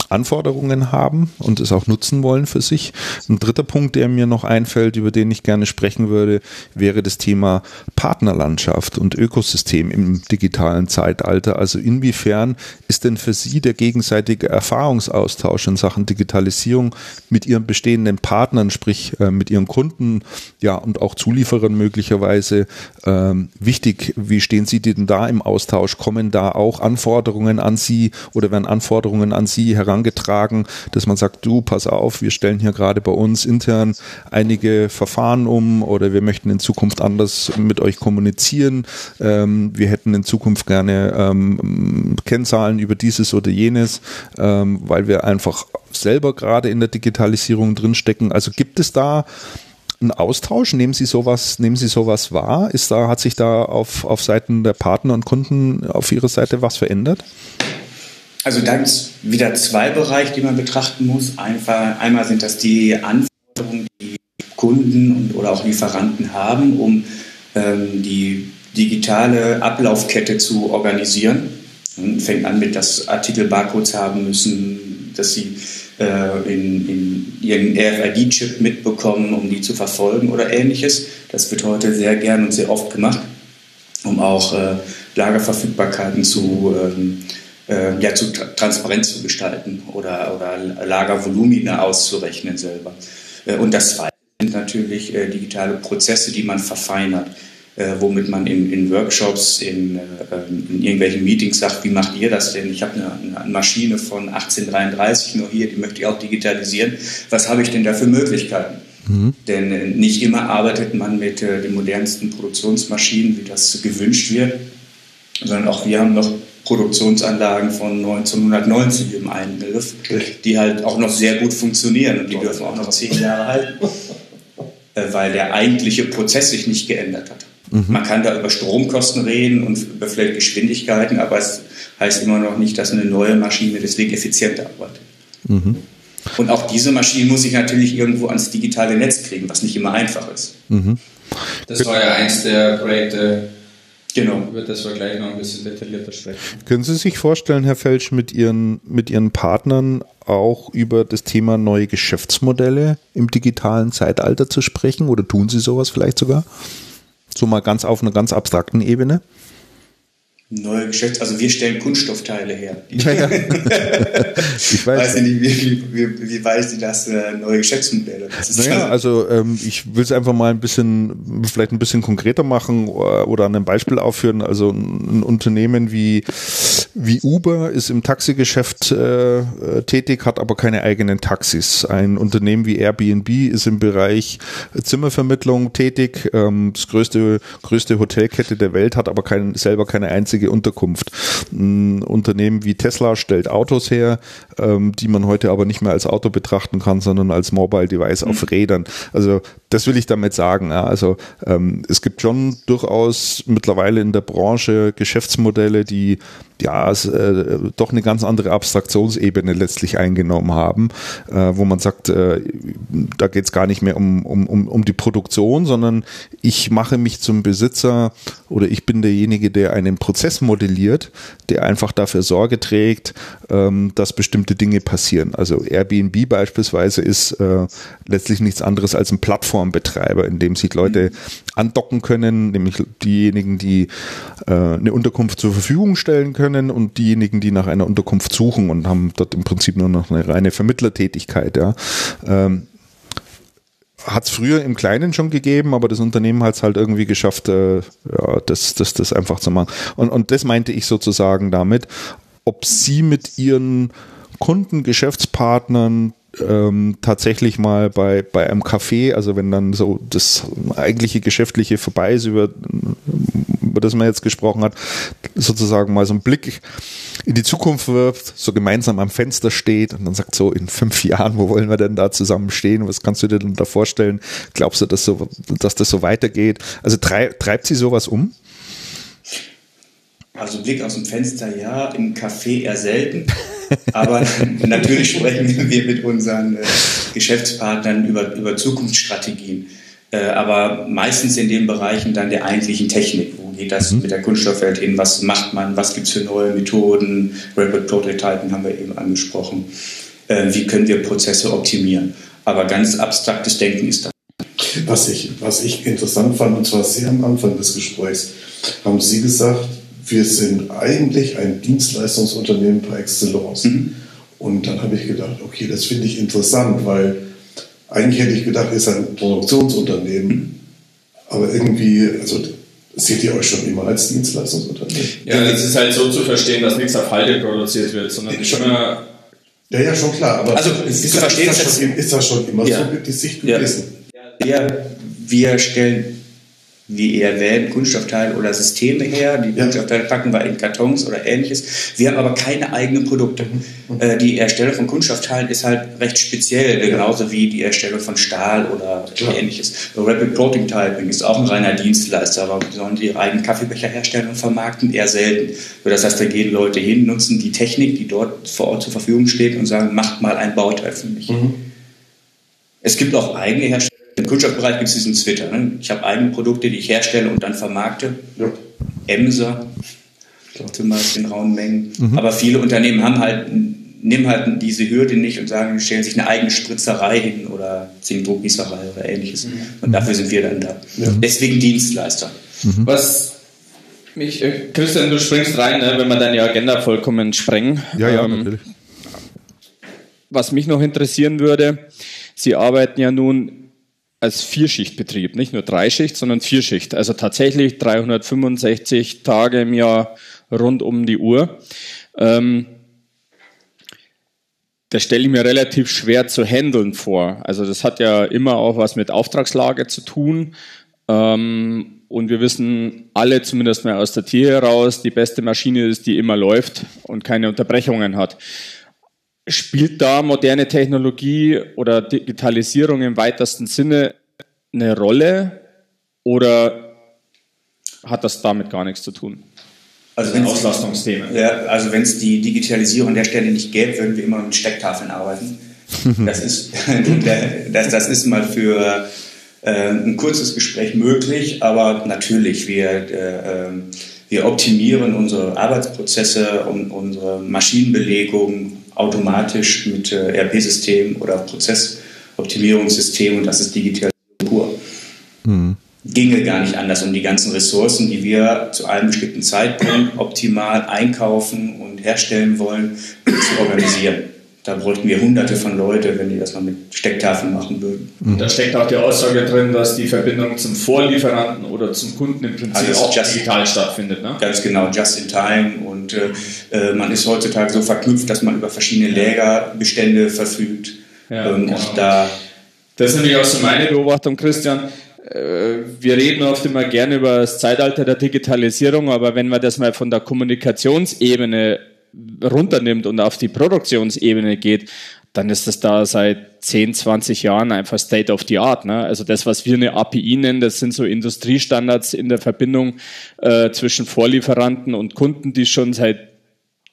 Anforderungen haben und es auch nutzen wollen für sich. Ein dritter Punkt, der mir noch einfällt, über den ich gerne sprechen würde, wäre das Thema Partnerlandschaft und Ökosystem im digitalen Zeitalter. Also inwiefern ist denn für Sie der gegenseitige Erfahrungsaustausch in Sachen Digitalisierung mit Ihren bestehenden Partnern, sprich äh, mit Ihren Kunden, ja und auch Zulieferern möglicherweise ähm, wichtig? Wie stehen Sie denn da im Austausch? Kommen da auch Anforderungen an Sie oder werden Anforderungen an Sie herangetragen, dass man sagt, du, pass auf, wir stellen hier gerade bei uns intern einige Verfahren um oder wir möchten in Zukunft anders mit euch kommunizieren. Ähm, wir hätten in Zukunft gerne ähm, Kennzahlen über dieses oder jenes, ähm, weil wir einfach selber gerade in der Digitalisierung drinstecken. Also gibt es da einen Austausch? Nehmen Sie sowas, nehmen Sie sowas wahr? Ist da, hat sich da auf, auf Seiten der Partner und Kunden auf Ihrer Seite was verändert? Also da gibt es wieder zwei Bereiche, die man betrachten muss. Einfach, einmal sind das die Anforderungen, die Kunden und, oder auch Lieferanten haben, um ähm, die digitale Ablaufkette zu organisieren. Und fängt an mit, dass Artikel Barcodes haben müssen, dass sie äh, in, in ihren RFID-Chip mitbekommen, um die zu verfolgen oder ähnliches. Das wird heute sehr gern und sehr oft gemacht, um auch äh, Lagerverfügbarkeiten zu ähm, äh, ja, zu transparent zu gestalten oder, oder Lagervolumina auszurechnen selber. Äh, und das zweite sind natürlich äh, digitale Prozesse, die man verfeinert. Äh, womit man in, in Workshops, in, äh, in, irgendwelchen Meetings sagt, wie macht ihr das denn? Ich habe eine, eine, Maschine von 1833 nur hier, die möchte ich auch digitalisieren. Was habe ich denn da für Möglichkeiten? Mhm. Denn äh, nicht immer arbeitet man mit den modernsten Produktionsmaschinen, wie das gewünscht wird, sondern auch wir haben noch Produktionsanlagen von 1990 im Eingriff, die halt auch noch sehr gut funktionieren und die dürfen auch noch zehn Jahre halten, äh, weil der eigentliche Prozess sich nicht geändert hat. Mhm. Man kann da über Stromkosten reden und über vielleicht Geschwindigkeiten, aber es heißt immer noch nicht, dass eine neue Maschine deswegen effizienter arbeitet. Mhm. Und auch diese Maschine muss ich natürlich irgendwo ans digitale Netz kriegen, was nicht immer einfach ist. Mhm. Das war ja eins der Projekte, Genau. Über das wir gleich noch ein bisschen detaillierter sprechen. Können Sie sich vorstellen, Herr Felsch, mit Ihren, mit Ihren Partnern auch über das Thema neue Geschäftsmodelle im digitalen Zeitalter zu sprechen? Oder tun Sie sowas vielleicht sogar? So mal ganz auf einer ganz abstrakten Ebene? Neue Geschäfts-, also wir stellen Kunststoffteile her. Ja, ja. ich weiß, weiß nicht, wie, wie, wie weiß Sie das, äh, neue Geschäftsmodelle? Das naja, also ähm, ich will es einfach mal ein bisschen, vielleicht ein bisschen konkreter machen oder, oder an einem Beispiel aufführen. Also ein, ein Unternehmen wie, wie Uber ist im Taxigeschäft äh, tätig, hat aber keine eigenen Taxis. Ein Unternehmen wie Airbnb ist im Bereich Zimmervermittlung tätig, ähm, das größte, größte Hotelkette der Welt, hat aber kein, selber keine einzige einzige Unterkunft. Ein Unternehmen wie Tesla stellt Autos her, ähm, die man heute aber nicht mehr als Auto betrachten kann, sondern als Mobile Device auf mhm. Rädern. Also das will ich damit sagen. Ja. Also ähm, es gibt schon durchaus mittlerweile in der Branche Geschäftsmodelle, die ja, äh, doch eine ganz andere Abstraktionsebene letztlich eingenommen haben, äh, wo man sagt, äh, da geht es gar nicht mehr um, um, um, um die Produktion, sondern ich mache mich zum Besitzer oder ich bin derjenige, der einen Prozess modelliert, der einfach dafür Sorge trägt, ähm, dass bestimmte Dinge passieren. Also Airbnb beispielsweise ist äh, letztlich nichts anderes als ein Plattformbetreiber, in dem sich Leute andocken können, nämlich diejenigen, die äh, eine Unterkunft zur Verfügung stellen können können und diejenigen, die nach einer Unterkunft suchen und haben dort im Prinzip nur noch eine reine Vermittlertätigkeit. Ja. Ähm, hat es früher im Kleinen schon gegeben, aber das Unternehmen hat es halt irgendwie geschafft, äh, ja, das, das, das einfach zu machen. Und, und das meinte ich sozusagen damit, ob Sie mit Ihren Kunden, Geschäftspartnern ähm, tatsächlich mal bei, bei einem Café, also wenn dann so das eigentliche Geschäftliche vorbei ist, über, über das man jetzt gesprochen hat, sozusagen mal so einen Blick in die Zukunft wirft, so gemeinsam am Fenster steht und dann sagt so, in fünf Jahren, wo wollen wir denn da zusammen stehen? Was kannst du dir denn da vorstellen? Glaubst du, dass, so, dass das so weitergeht? Also treib, treibt sie sowas um? Also Blick aus dem Fenster ja, im Café eher selten. Aber natürlich sprechen wir mit unseren äh, Geschäftspartnern über, über Zukunftsstrategien. Äh, aber meistens in den Bereichen dann der eigentlichen Technik. Wo geht das mhm. mit der Kunststoffwelt hin? Was macht man? Was gibt es für neue Methoden? Rapid Prototyping haben wir eben angesprochen. Äh, wie können wir Prozesse optimieren? Aber ganz abstraktes Denken ist da. Was ich, was ich interessant fand, und zwar sehr am Anfang des Gesprächs, haben Sie gesagt, wir sind eigentlich ein Dienstleistungsunternehmen par excellence. Mhm. Und dann habe ich gedacht, okay, das finde ich interessant, weil eigentlich hätte ich gedacht, seid ein Produktionsunternehmen, mhm. aber irgendwie, also seht ihr euch schon immer als Dienstleistungsunternehmen? Ja, es ist halt so zu verstehen, dass nichts auf Halde produziert wird, sondern schon immer. Ja, ja, schon klar, aber also, ist, ist, das, ist, das schon, ist das schon immer ja. so die Sicht gewesen? Ja. Wir, wir stellen wie ihr erwähnt, Kunststoffteile oder Systeme her. Die ja. Kunststoffteile packen wir in Kartons oder ähnliches. Wir haben aber keine eigenen Produkte. Mhm. Äh, die Erstellung von Kunststoffteilen ist halt recht speziell, ja. genauso wie die Erstellung von Stahl oder ja. ähnliches. Rapid Protein Typing ist auch ein reiner Dienstleister, aber wir sollen die eigenen Kaffeebecher herstellen und vermarkten eher selten. Das heißt, da gehen Leute hin, nutzen die Technik, die dort vor Ort zur Verfügung steht und sagen, macht mal ein Bauteil für mich. Mhm. Es gibt auch eigene Hersteller im Kunststoffbereich gibt es diesen Twitter. Ne? Ich habe eigene Produkte, die ich herstelle und dann vermarkte. Ja. Emser, zum Beispiel in rauen Mengen. Mhm. Aber viele Unternehmen haben halt, nehmen halt diese Hürde nicht und sagen, stellen sich eine eigene Spritzerei hin oder Zinkdruckgießerei oder ähnliches. Mhm. Und dafür sind wir dann da. Ja. Deswegen Dienstleister. Mhm. Was mich, äh, Christian, du springst rein, ne, wenn wir deine Agenda vollkommen sprengen. Ja, ja, ähm, natürlich. Was mich noch interessieren würde, Sie arbeiten ja nun als Vierschichtbetrieb, nicht nur Dreischicht, sondern Vierschicht. Also tatsächlich 365 Tage im Jahr rund um die Uhr. Ähm, das stelle ich mir relativ schwer zu handeln vor. Also das hat ja immer auch was mit Auftragslage zu tun. Ähm, und wir wissen alle, zumindest mal aus der Tier heraus, die beste Maschine ist, die immer läuft und keine Unterbrechungen hat. Spielt da moderne Technologie oder Digitalisierung im weitesten Sinne eine Rolle oder hat das damit gar nichts zu tun? Also wenn Auslastungsthemen. Ja, also wenn es die Digitalisierung an der Stelle nicht gäbe, würden wir immer mit Stecktafeln arbeiten. Das ist, das, das ist mal für äh, ein kurzes Gespräch möglich, aber natürlich, wir, äh, ähm, wir optimieren unsere Arbeitsprozesse und unsere Maschinenbelegung automatisch mit äh, ERP-Systemen oder Prozessoptimierungssystemen und das ist Digitalisierung pur. Mhm. Ginge gar nicht anders, um die ganzen Ressourcen, die wir zu einem bestimmten Zeitpunkt optimal einkaufen und herstellen wollen, zu organisieren. Da bräuchten wir hunderte von Leuten, wenn die das mal mit Stecktafeln machen würden. Mhm. Da steckt auch die Aussage drin, dass die Verbindung zum Vorlieferanten oder zum Kunden im Prinzip also auch just, digital stattfindet. Ne? Ganz genau, just in time. Und äh, äh, man ist heutzutage so verknüpft, dass man über verschiedene Lagerbestände verfügt. Ja, ähm, genau. Da das ist natürlich auch so meine Beobachtung, Christian. Äh, wir reden oft immer gerne über das Zeitalter der Digitalisierung, aber wenn man das mal von der Kommunikationsebene runternimmt und auf die Produktionsebene geht, dann ist das da seit 10, 20 Jahren einfach State of the Art. Ne? Also das, was wir eine API nennen, das sind so Industriestandards in der Verbindung äh, zwischen Vorlieferanten und Kunden, die es schon seit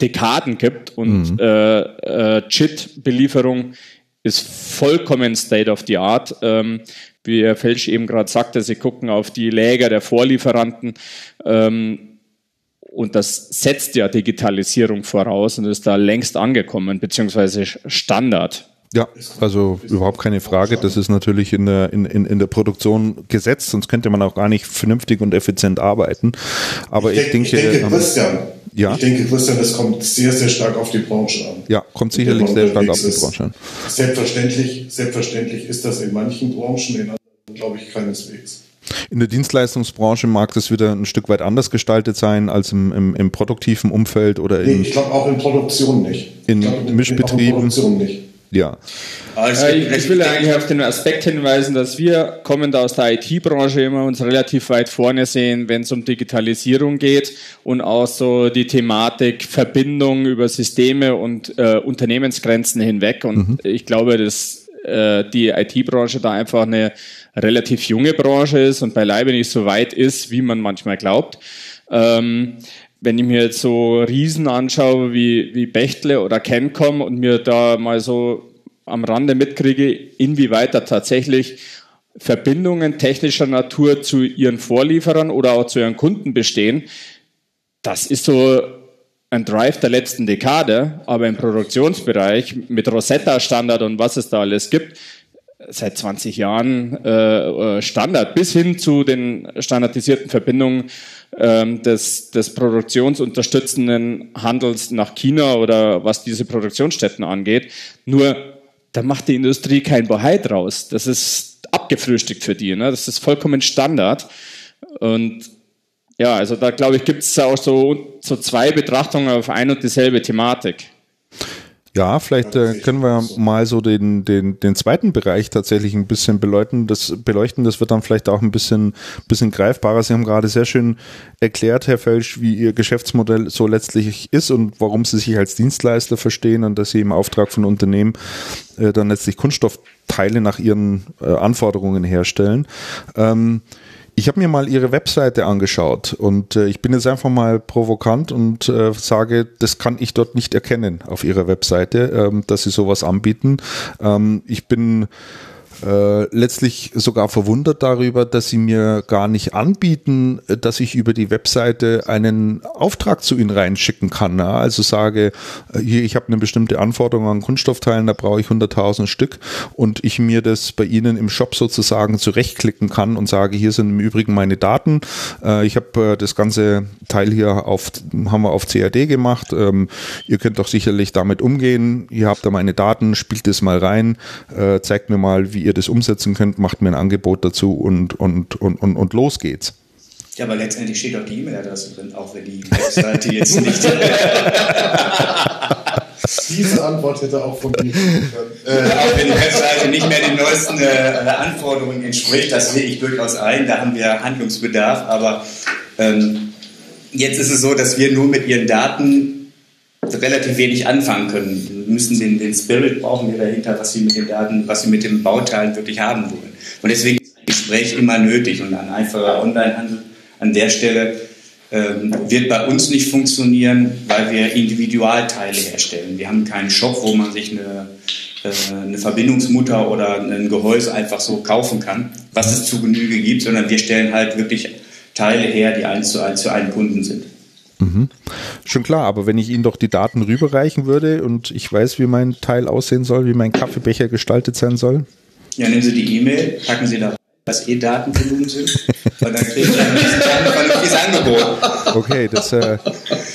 Dekaden gibt und mhm. äh, äh, JIT-Belieferung ist vollkommen State of the Art. Ähm, wie Herr Felsch eben gerade sagte, sie gucken auf die Läger der Vorlieferanten. Ähm, und das setzt ja Digitalisierung voraus und ist da längst angekommen, beziehungsweise Standard. Ja, also überhaupt keine Frage. Das ist natürlich in der, in, in, in der Produktion gesetzt, sonst könnte man auch gar nicht vernünftig und effizient arbeiten. Aber ich, ich denke, ich denke Christian, Ja. Ich denke, Christian, das kommt sehr, sehr stark auf die Branche an. Ja, kommt sicherlich sehr stark auf die Branche an. Selbstverständlich, selbstverständlich ist das in manchen Branchen, in anderen glaube ich keineswegs. In der Dienstleistungsbranche mag das wieder ein Stück weit anders gestaltet sein als im, im, im produktiven Umfeld oder in. Nee, ich glaube auch in Produktion nicht. In glaub, Mischbetrieben. In Produktion nicht. Ja. Äh, ich, ich will eigentlich auf den Aspekt hinweisen, dass wir kommend aus der IT-Branche immer uns relativ weit vorne sehen, wenn es um Digitalisierung geht und auch so die Thematik Verbindung über Systeme und äh, Unternehmensgrenzen hinweg. Und mhm. ich glaube, dass äh, die IT-Branche da einfach eine relativ junge Branche ist und beileibe nicht so weit ist, wie man manchmal glaubt. Ähm, wenn ich mir jetzt so Riesen anschaue wie, wie Bechtle oder Kencom und mir da mal so am Rande mitkriege, inwieweit da tatsächlich Verbindungen technischer Natur zu ihren Vorlieferern oder auch zu ihren Kunden bestehen, das ist so ein Drive der letzten Dekade, aber im Produktionsbereich mit Rosetta-Standard und was es da alles gibt, seit 20 Jahren äh, Standard bis hin zu den standardisierten Verbindungen ähm, des, des produktionsunterstützenden Handels nach China oder was diese Produktionsstätten angeht. Nur da macht die Industrie kein Bohai draus. Das ist abgefrühstückt für die. Ne? Das ist vollkommen Standard. Und ja, also da glaube ich, gibt es auch so, so zwei Betrachtungen auf ein und dieselbe Thematik. Ja, vielleicht äh, können wir mal so den, den, den zweiten Bereich tatsächlich ein bisschen beleuchten. Das, beleuchten. das wird dann vielleicht auch ein bisschen, bisschen greifbarer. Sie haben gerade sehr schön erklärt, Herr Felsch, wie Ihr Geschäftsmodell so letztlich ist und warum Sie sich als Dienstleister verstehen und dass Sie im Auftrag von Unternehmen äh, dann letztlich Kunststoffteile nach Ihren äh, Anforderungen herstellen. Ähm, ich habe mir mal ihre Webseite angeschaut und äh, ich bin jetzt einfach mal provokant und äh, sage, das kann ich dort nicht erkennen auf ihrer Webseite, ähm, dass sie sowas anbieten. Ähm, ich bin äh, letztlich sogar verwundert darüber, dass sie mir gar nicht anbieten, dass ich über die Webseite einen Auftrag zu ihnen reinschicken kann. Ja? Also sage, äh, hier, ich habe eine bestimmte Anforderung an Kunststoffteilen, da brauche ich 100.000 Stück und ich mir das bei ihnen im Shop sozusagen zurechtklicken kann und sage, hier sind im Übrigen meine Daten. Äh, ich habe äh, das ganze Teil hier auf, haben wir auf CAD gemacht. Ähm, ihr könnt doch sicherlich damit umgehen. Ihr habt da meine Daten, spielt das mal rein, äh, zeigt mir mal, wie ihr das umsetzen könnt, macht mir ein Angebot dazu und, und, und, und, und los geht's. Ja, aber letztendlich steht auch die E-Mail-Adresse drin, auch wenn die Webseite jetzt nicht. Diese Antwort hätte auch von mir können. Äh, auch wenn die Webseite nicht mehr den neuesten äh, Anforderungen entspricht, das sehe ich durchaus ein, da haben wir Handlungsbedarf, aber ähm, jetzt ist es so, dass wir nur mit ihren Daten relativ wenig anfangen können. Wir müssen den, den Spirit brauchen wir dahinter, was sie mit den Daten, was sie mit den Bauteilen wirklich haben wollen. Und deswegen ist ein Gespräch immer nötig und ein einfacher Onlinehandel an der Stelle ähm, wird bei uns nicht funktionieren, weil wir Individualteile herstellen. Wir haben keinen Shop, wo man sich eine, äh, eine Verbindungsmutter oder ein Gehäuse einfach so kaufen kann, was es zu Genüge gibt, sondern wir stellen halt wirklich Teile her, die eins zu eins zu einem Kunden sind. Mhm. Schon klar, aber wenn ich Ihnen doch die Daten rüberreichen würde und ich weiß, wie mein Teil aussehen soll, wie mein Kaffeebecher gestaltet sein soll. Ja, nehmen Sie die E-Mail, packen Sie da was eh Datenvolumen sind, und dann kriegen Sie ein vernünftiges Angebot. Okay, das, äh,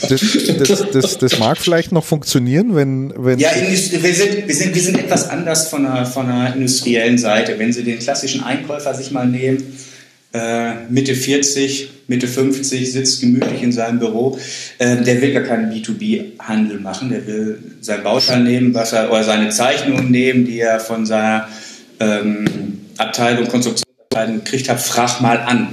das, das, das, das, mag vielleicht noch funktionieren, wenn. wenn ja, wir sind, wir, sind, wir sind etwas anders von einer, von einer industriellen Seite. Wenn Sie den klassischen Einkäufer sich mal nehmen, Mitte 40, Mitte 50, sitzt gemütlich in seinem Büro. Äh, der will gar keinen B2B-Handel machen. Der will sein Baustein nehmen, was er, oder seine Zeichnungen nehmen, die er von seiner ähm, Abteilung, Konstruktionsabteilung gekriegt hat, frag mal an.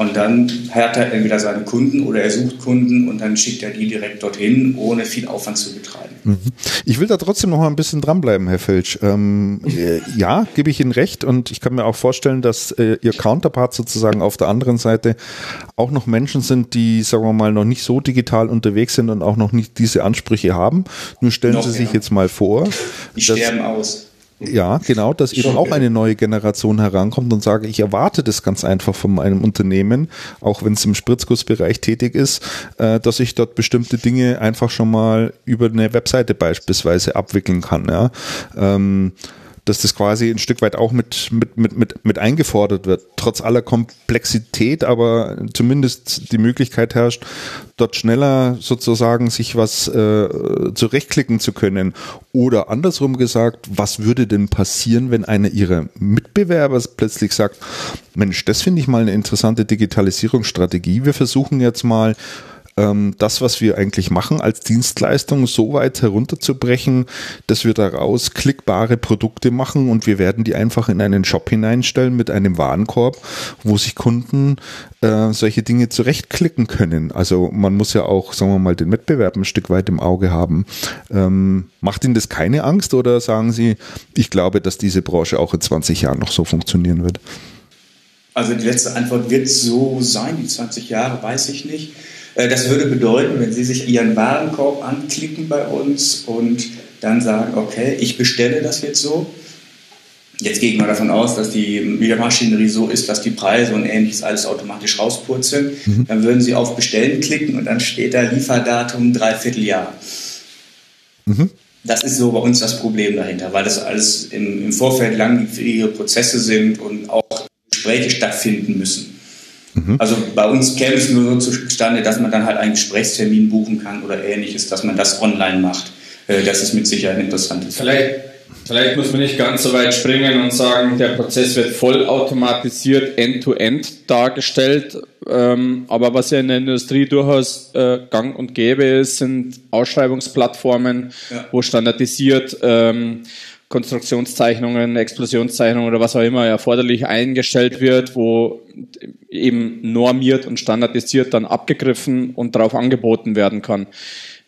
Und dann hat er entweder seine Kunden oder er sucht Kunden und dann schickt er die direkt dorthin, ohne viel Aufwand zu betreiben. Mhm. Ich will da trotzdem noch mal ein bisschen dranbleiben, Herr Felsch. Ähm, äh, ja, gebe ich Ihnen recht und ich kann mir auch vorstellen, dass äh, Ihr Counterpart sozusagen auf der anderen Seite auch noch Menschen sind, die, sagen wir mal, noch nicht so digital unterwegs sind und auch noch nicht diese Ansprüche haben. Nur stellen noch, Sie sich ja. jetzt mal vor. Die sterben aus ja, genau, dass eben auch eine neue Generation herankommt und sage, ich erwarte das ganz einfach von meinem Unternehmen, auch wenn es im Spritzgussbereich tätig ist, äh, dass ich dort bestimmte Dinge einfach schon mal über eine Webseite beispielsweise abwickeln kann. Ja. Dass das quasi ein Stück weit auch mit, mit, mit, mit, mit eingefordert wird. Trotz aller Komplexität, aber zumindest die Möglichkeit herrscht, dort schneller sozusagen sich was äh, zurechtklicken zu können. Oder andersrum gesagt, was würde denn passieren, wenn einer ihrer Mitbewerber plötzlich sagt, Mensch, das finde ich mal eine interessante Digitalisierungsstrategie. Wir versuchen jetzt mal ähm, das, was wir eigentlich machen als Dienstleistung, so weit herunterzubrechen, dass wir daraus klickbare Produkte machen und wir werden die einfach in einen Shop hineinstellen mit einem Warenkorb, wo sich Kunden äh, solche Dinge zurechtklicken können. Also man muss ja auch, sagen wir mal, den Wettbewerb ein Stück weit im Auge haben. Ähm, macht Ihnen das keine Angst oder sagen Sie, ich glaube, dass diese Branche auch in 20 Jahren noch so funktionieren wird? Also die letzte Antwort wird so sein, die 20 Jahre weiß ich nicht. Äh, das würde bedeuten, wenn Sie sich Ihren Warenkorb anklicken bei uns und dann sagen, okay, ich bestelle das jetzt so. Jetzt gehe ich mal davon aus, dass die Maschinerie so ist, dass die Preise und ähnliches alles automatisch rauspurzeln. Mhm. Dann würden Sie auf Bestellen klicken und dann steht da Lieferdatum Dreivierteljahr. Mhm. Das ist so bei uns das Problem dahinter, weil das alles im, im Vorfeld langwierige Prozesse sind und auch Gespräche stattfinden müssen. Mhm. Also bei uns käme es nur so zustande, dass man dann halt einen Gesprächstermin buchen kann oder ähnliches, dass man das online macht. Äh, das ist mit Sicherheit interessant. Vielleicht, vielleicht muss man nicht ganz so weit springen und sagen, der Prozess wird vollautomatisiert, end-to-end dargestellt. Ähm, aber was ja in der Industrie durchaus äh, gang und gäbe ist, sind Ausschreibungsplattformen, ja. wo standardisiert ähm, Konstruktionszeichnungen, Explosionszeichnungen oder was auch immer erforderlich eingestellt wird, wo eben normiert und standardisiert dann abgegriffen und darauf angeboten werden kann.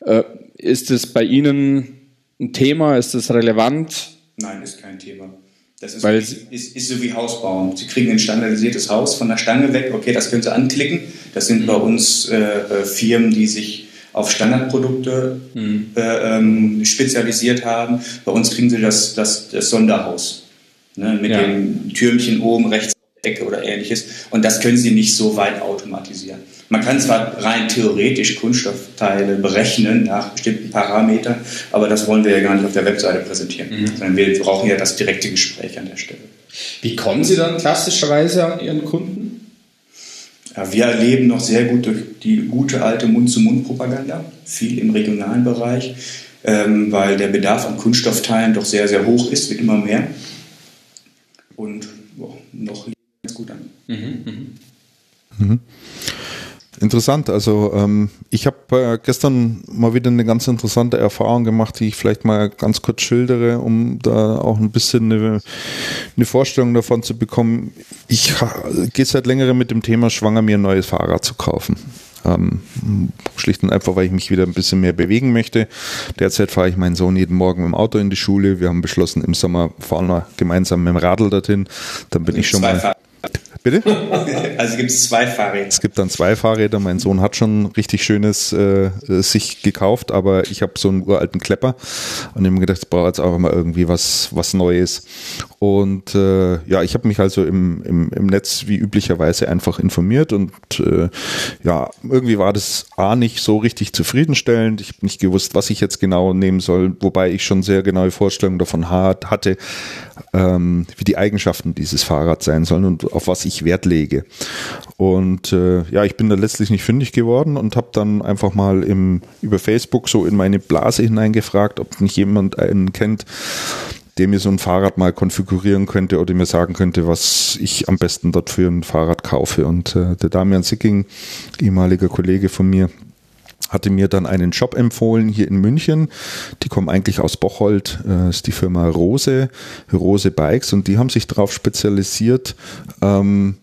Äh, ist es bei Ihnen ein Thema? Ist es relevant? Nein, ist kein Thema. Das ist, ist, ist so wie Hausbauen. Sie kriegen ein standardisiertes Haus von der Stange weg. Okay, das können Sie anklicken. Das sind bei uns äh, äh Firmen, die sich auf Standardprodukte mhm. äh, ähm, spezialisiert haben. Bei uns kriegen sie das, das, das Sonderhaus ne, mit ja. dem Türmchen oben rechts Ecke oder ähnliches. Und das können sie nicht so weit automatisieren. Man kann zwar rein theoretisch Kunststoffteile berechnen nach bestimmten Parametern, aber das wollen wir ja gar nicht auf der Webseite präsentieren, mhm. sondern wir brauchen ja das direkte Gespräch an der Stelle. Wie kommen Sie dann klassischerweise an Ihren Kunden? Ja, wir erleben noch sehr gut durch die gute alte Mund-zu-Mund-Propaganda, viel im regionalen Bereich, ähm, weil der Bedarf an Kunststoffteilen doch sehr, sehr hoch ist, wird immer mehr. Und boah, noch ganz gut an. Mhm, mh. mhm. Interessant. Also ähm, ich habe äh, gestern mal wieder eine ganz interessante Erfahrung gemacht, die ich vielleicht mal ganz kurz schildere, um da auch ein bisschen eine, eine Vorstellung davon zu bekommen. Ich gehe seit längerem mit dem Thema schwanger, mir ein neues Fahrrad zu kaufen. Ähm, schlicht und einfach, weil ich mich wieder ein bisschen mehr bewegen möchte. Derzeit fahre ich meinen Sohn jeden Morgen im Auto in die Schule. Wir haben beschlossen, im Sommer fahren wir gemeinsam mit dem Radl dorthin. Dann bin ich schon mal. Bitte? Also gibt es zwei Fahrräder. Es gibt dann zwei Fahrräder. Mein Sohn hat schon richtig schönes äh, sich gekauft, aber ich habe so einen uralten Klepper und ich habe mir gedacht, ich brauche jetzt einfach mal irgendwie was, was Neues. Und äh, ja, ich habe mich also im, im, im Netz wie üblicherweise einfach informiert und äh, ja, irgendwie war das A nicht so richtig zufriedenstellend. Ich habe nicht gewusst, was ich jetzt genau nehmen soll, wobei ich schon sehr genaue Vorstellungen davon hatte, ähm, wie die Eigenschaften dieses Fahrrads sein sollen und auf was ich Wert lege. Und äh, ja, ich bin da letztlich nicht fündig geworden und habe dann einfach mal im, über Facebook so in meine Blase hineingefragt, ob nicht jemand einen kennt, der mir so ein Fahrrad mal konfigurieren könnte oder mir sagen könnte, was ich am besten dort für ein Fahrrad kaufe. Und äh, der Damian Sicking, ehemaliger Kollege von mir, hatte mir dann einen Job empfohlen hier in München. Die kommen eigentlich aus Bocholt, äh, ist die Firma Rose, Rose Bikes und die haben sich darauf spezialisiert, ähm,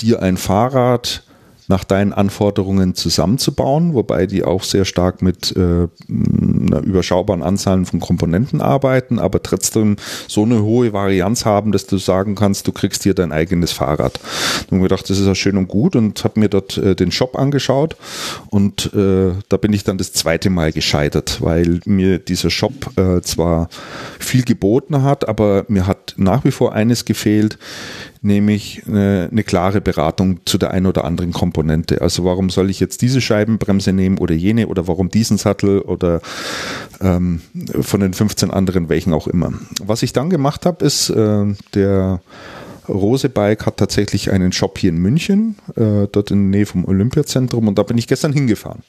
dir ein Fahrrad nach deinen Anforderungen zusammenzubauen, wobei die auch sehr stark mit äh, einer überschaubaren Anzahl von Komponenten arbeiten, aber trotzdem so eine hohe Varianz haben, dass du sagen kannst, du kriegst hier dein eigenes Fahrrad. Und mir gedacht, das ist ja schön und gut und habe mir dort äh, den Shop angeschaut und äh, da bin ich dann das zweite Mal gescheitert, weil mir dieser Shop äh, zwar viel geboten hat, aber mir hat nach wie vor eines gefehlt, nämlich eine, eine, klare Beratung zu der einen oder anderen Komponente. Also warum soll ich jetzt diese Scheibenbremse nehmen oder jene oder warum diesen Sattel oder ähm, von den 15 anderen, welchen auch immer. Was ich dann gemacht habe, ist, äh, der Rose Bike hat tatsächlich einen Shop hier in München, äh, dort in der Nähe vom Olympiazentrum und da bin ich gestern hingefahren.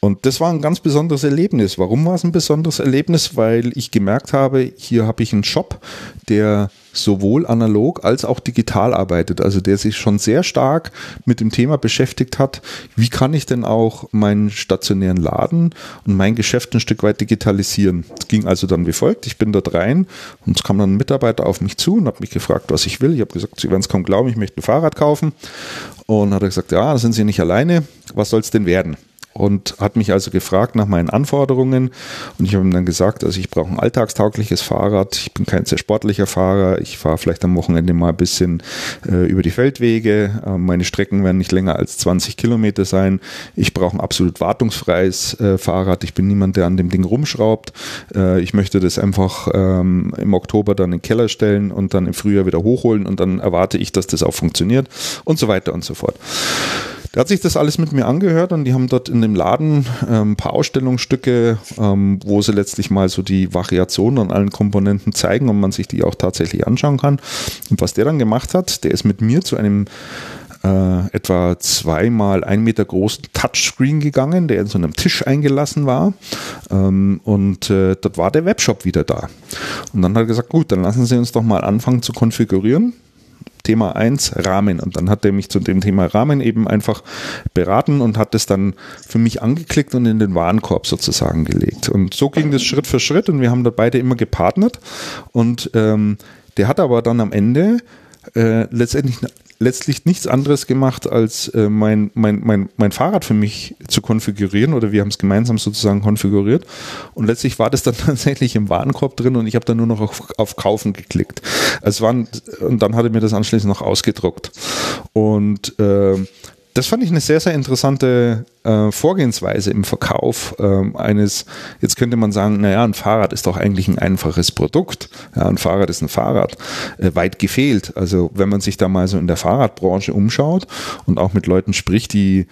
Und das war ein ganz besonderes Erlebnis. Warum war es ein besonderes Erlebnis? Weil ich gemerkt habe, hier habe ich einen Shop, der sowohl analog als auch digital arbeitet. Also der sich schon sehr stark mit dem Thema beschäftigt hat, wie kann ich denn auch meinen stationären Laden und mein Geschäft ein Stück weit digitalisieren. Es ging also dann wie folgt. Ich bin dort rein und es kam dann ein Mitarbeiter auf mich zu und hat mich gefragt, was ich will. Ich habe gesagt, Sie werden es kaum glauben, ich möchte ein Fahrrad kaufen. Und hat er gesagt, ja, da sind Sie nicht alleine. Was soll es denn werden? Und hat mich also gefragt nach meinen Anforderungen. Und ich habe ihm dann gesagt, also ich brauche ein alltagstaugliches Fahrrad, ich bin kein sehr sportlicher Fahrer, ich fahre vielleicht am Wochenende mal ein bisschen äh, über die Feldwege, äh, meine Strecken werden nicht länger als 20 Kilometer sein, ich brauche ein absolut wartungsfreies äh, Fahrrad, ich bin niemand, der an dem Ding rumschraubt, äh, ich möchte das einfach ähm, im Oktober dann in den Keller stellen und dann im Frühjahr wieder hochholen und dann erwarte ich, dass das auch funktioniert und so weiter und so fort. Der hat sich das alles mit mir angehört und die haben dort in dem Laden ähm, ein paar Ausstellungsstücke, ähm, wo sie letztlich mal so die Variationen an allen Komponenten zeigen und man sich die auch tatsächlich anschauen kann. Und was der dann gemacht hat, der ist mit mir zu einem äh, etwa zweimal ein Meter großen Touchscreen gegangen, der in so einem Tisch eingelassen war. Ähm, und äh, dort war der Webshop wieder da. Und dann hat er gesagt, gut, dann lassen Sie uns doch mal anfangen zu konfigurieren. Thema 1 Rahmen. Und dann hat er mich zu dem Thema Rahmen eben einfach beraten und hat es dann für mich angeklickt und in den Warenkorb sozusagen gelegt. Und so ging das Schritt für Schritt und wir haben da beide immer gepartnert. Und ähm, der hat aber dann am Ende äh, letztendlich letztlich nichts anderes gemacht, als äh, mein, mein, mein, mein Fahrrad für mich zu konfigurieren oder wir haben es gemeinsam sozusagen konfiguriert und letztlich war das dann tatsächlich im Warenkorb drin und ich habe dann nur noch auf, auf Kaufen geklickt. Es waren, und dann hat er mir das anschließend noch ausgedruckt. Und äh, das fand ich eine sehr, sehr interessante äh, Vorgehensweise im Verkauf äh, eines, jetzt könnte man sagen, naja, ein Fahrrad ist doch eigentlich ein einfaches Produkt. Ja, ein Fahrrad ist ein Fahrrad. Äh, weit gefehlt. Also wenn man sich da mal so in der Fahrradbranche umschaut und auch mit Leuten spricht, die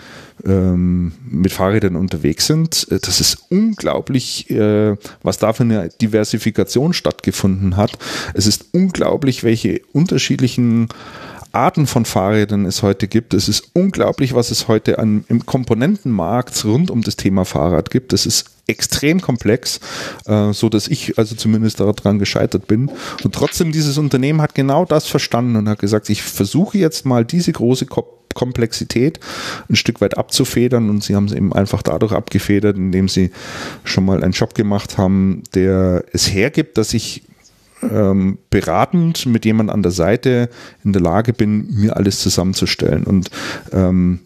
ähm, mit Fahrrädern unterwegs sind, äh, das ist unglaublich, äh, was da für eine Diversifikation stattgefunden hat. Es ist unglaublich, welche unterschiedlichen Arten von Fahrrädern es heute gibt. Es ist unglaublich, was es heute an, im Komponentenmarkt rund um das Thema Fahrrad gibt. Es ist extrem komplex, äh, so dass ich also zumindest daran gescheitert bin. Und trotzdem dieses Unternehmen hat genau das verstanden und hat gesagt, ich versuche jetzt mal diese große Komplexität ein Stück weit abzufedern und sie haben es eben einfach dadurch abgefedert, indem sie schon mal einen Job gemacht haben, der es hergibt, dass ich ähm, beratend mit jemand an der Seite in der Lage bin, mir alles zusammenzustellen. Und ähm,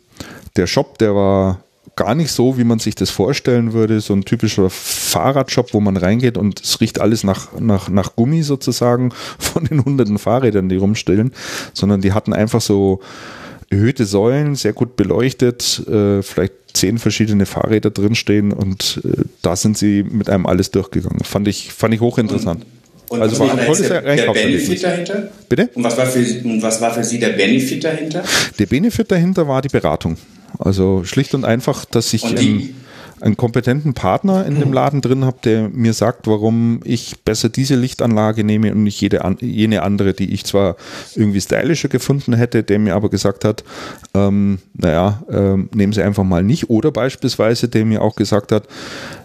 der Shop, der war gar nicht so, wie man sich das vorstellen würde, so ein typischer Fahrradshop, wo man reingeht und es riecht alles nach, nach, nach Gummi sozusagen von den hunderten Fahrrädern, die rumstehen, sondern die hatten einfach so erhöhte Säulen, sehr gut beleuchtet, äh, vielleicht zehn verschiedene Fahrräder drinstehen und äh, da sind sie mit einem alles durchgegangen. Fand ich, fand ich hochinteressant. Und und also was war jetzt der, der Benefit dahinter? Bitte? Und was, war für, und was war für Sie der Benefit dahinter? Der Benefit dahinter war die Beratung. Also schlicht und einfach, dass ich einen, einen kompetenten Partner in dem mhm. Laden drin habe, der mir sagt, warum ich besser diese Lichtanlage nehme und nicht jede, jene andere, die ich zwar irgendwie stylischer gefunden hätte, der mir aber gesagt hat, ähm, naja, ähm, nehmen Sie einfach mal nicht. Oder beispielsweise, der mir auch gesagt hat,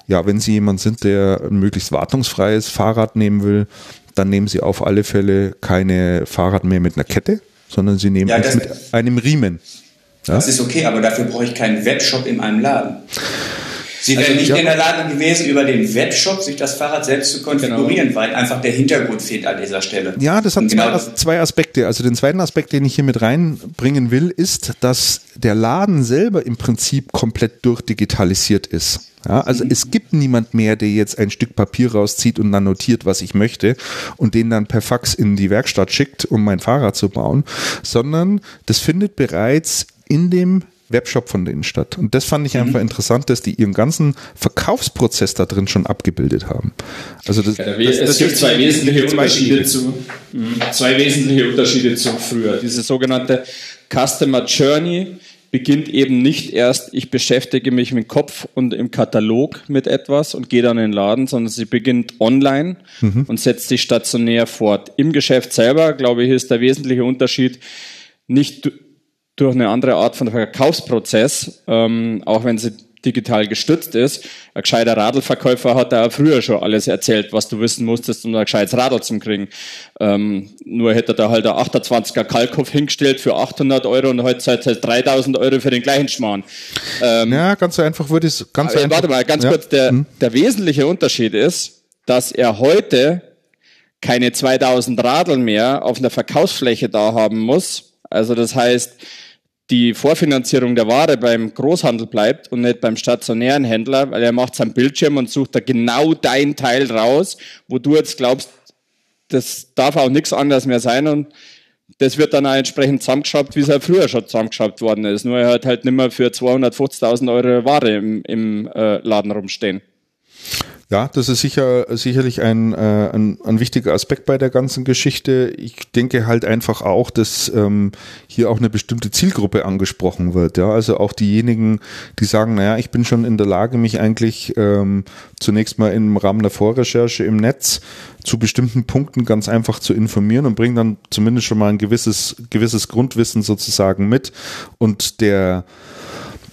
ja, wenn Sie jemand sind, der ein möglichst wartungsfreies Fahrrad nehmen will, dann nehmen Sie auf alle Fälle keine Fahrrad mehr mit einer Kette, sondern Sie nehmen ja, es mit einem Riemen. Ja? Das ist okay, aber dafür brauche ich keinen Webshop in meinem Laden. Sie wären also, nicht in der Lage gewesen, über den Webshop sich das Fahrrad selbst zu konfigurieren, genau. weil einfach der Hintergrund fehlt an dieser Stelle. Ja, das hat genau zwei, zwei, Aspekte. Also den zweiten Aspekt, den ich hier mit reinbringen will, ist, dass der Laden selber im Prinzip komplett durchdigitalisiert ist. Ja, also mhm. es gibt niemand mehr, der jetzt ein Stück Papier rauszieht und dann notiert, was ich möchte und den dann per Fax in die Werkstatt schickt, um mein Fahrrad zu bauen, sondern das findet bereits in dem Webshop von denen statt. Und das fand ich mhm. einfach interessant, dass die ihren ganzen Verkaufsprozess da drin schon abgebildet haben. Also das, ja, das, das, es gibt zwei wesentliche Unterschiede zu mhm. zwei wesentliche Unterschiede zu früher. Diese sogenannte Customer Journey beginnt eben nicht erst, ich beschäftige mich mit Kopf und im Katalog mit etwas und gehe dann in den Laden, sondern sie beginnt online mhm. und setzt sich stationär fort. Im Geschäft selber, glaube ich, ist der wesentliche Unterschied nicht durch eine andere Art von Verkaufsprozess, ähm, auch wenn sie digital gestützt ist. Ein gescheiter Radlverkäufer hat da früher schon alles erzählt, was du wissen musstest, um ein gescheites Radl zu kriegen. Ähm, nur hätte da halt ein 28er Kalkhof hingestellt für 800 Euro und heute zahlt halt 3000 Euro für den gleichen Schmarrn. Ähm, ja, ganz so einfach würde ich es ganz so einfach. Warte mal, ganz ja. kurz. Der, hm. der wesentliche Unterschied ist, dass er heute keine 2000 Radeln mehr auf einer Verkaufsfläche da haben muss. Also das heißt, die Vorfinanzierung der Ware beim Großhandel bleibt und nicht beim stationären Händler, weil er macht seinen Bildschirm und sucht da genau dein Teil raus, wo du jetzt glaubst, das darf auch nichts anderes mehr sein und das wird dann auch entsprechend zusammengeschraubt, wie es ja früher schon zusammengeschraubt worden ist. Nur er hat halt nicht mehr für 250.000 Euro Ware im, im äh, Laden rumstehen. Ja, das ist sicher sicherlich ein, äh, ein, ein wichtiger Aspekt bei der ganzen Geschichte. Ich denke halt einfach auch, dass ähm, hier auch eine bestimmte Zielgruppe angesprochen wird. Ja, also auch diejenigen, die sagen, naja, ich bin schon in der Lage, mich eigentlich ähm, zunächst mal im Rahmen der Vorrecherche im Netz zu bestimmten Punkten ganz einfach zu informieren und bringe dann zumindest schon mal ein gewisses gewisses Grundwissen sozusagen mit und der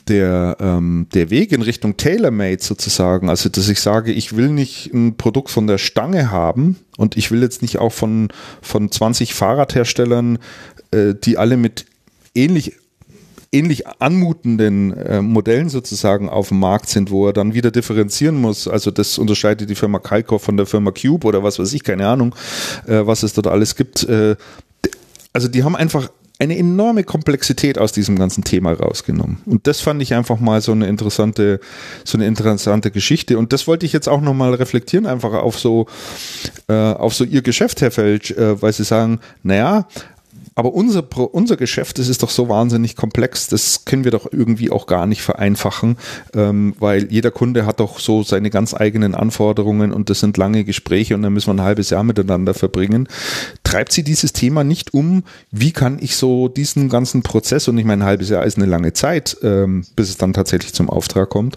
der, ähm, der Weg in Richtung Tailor-Made sozusagen, also dass ich sage, ich will nicht ein Produkt von der Stange haben und ich will jetzt nicht auch von, von 20 Fahrradherstellern, äh, die alle mit ähnlich ähnlich anmutenden äh, Modellen sozusagen auf dem Markt sind, wo er dann wieder differenzieren muss. Also das unterscheidet die Firma Kalkoff von der Firma Cube oder was weiß ich, keine Ahnung, äh, was es dort alles gibt. Äh, also die haben einfach eine enorme Komplexität aus diesem ganzen Thema rausgenommen. Und das fand ich einfach mal so eine interessante, so eine interessante Geschichte. Und das wollte ich jetzt auch nochmal reflektieren, einfach auf so, äh, auf so ihr Geschäft, Herr Felsch, äh, weil Sie sagen, naja, aber unser, unser Geschäft, das ist doch so wahnsinnig komplex, das können wir doch irgendwie auch gar nicht vereinfachen, ähm, weil jeder Kunde hat doch so seine ganz eigenen Anforderungen und das sind lange Gespräche und dann müssen wir ein halbes Jahr miteinander verbringen. Treibt sie dieses Thema nicht um? Wie kann ich so diesen ganzen Prozess, und ich meine, ein halbes Jahr ist eine lange Zeit, ähm, bis es dann tatsächlich zum Auftrag kommt,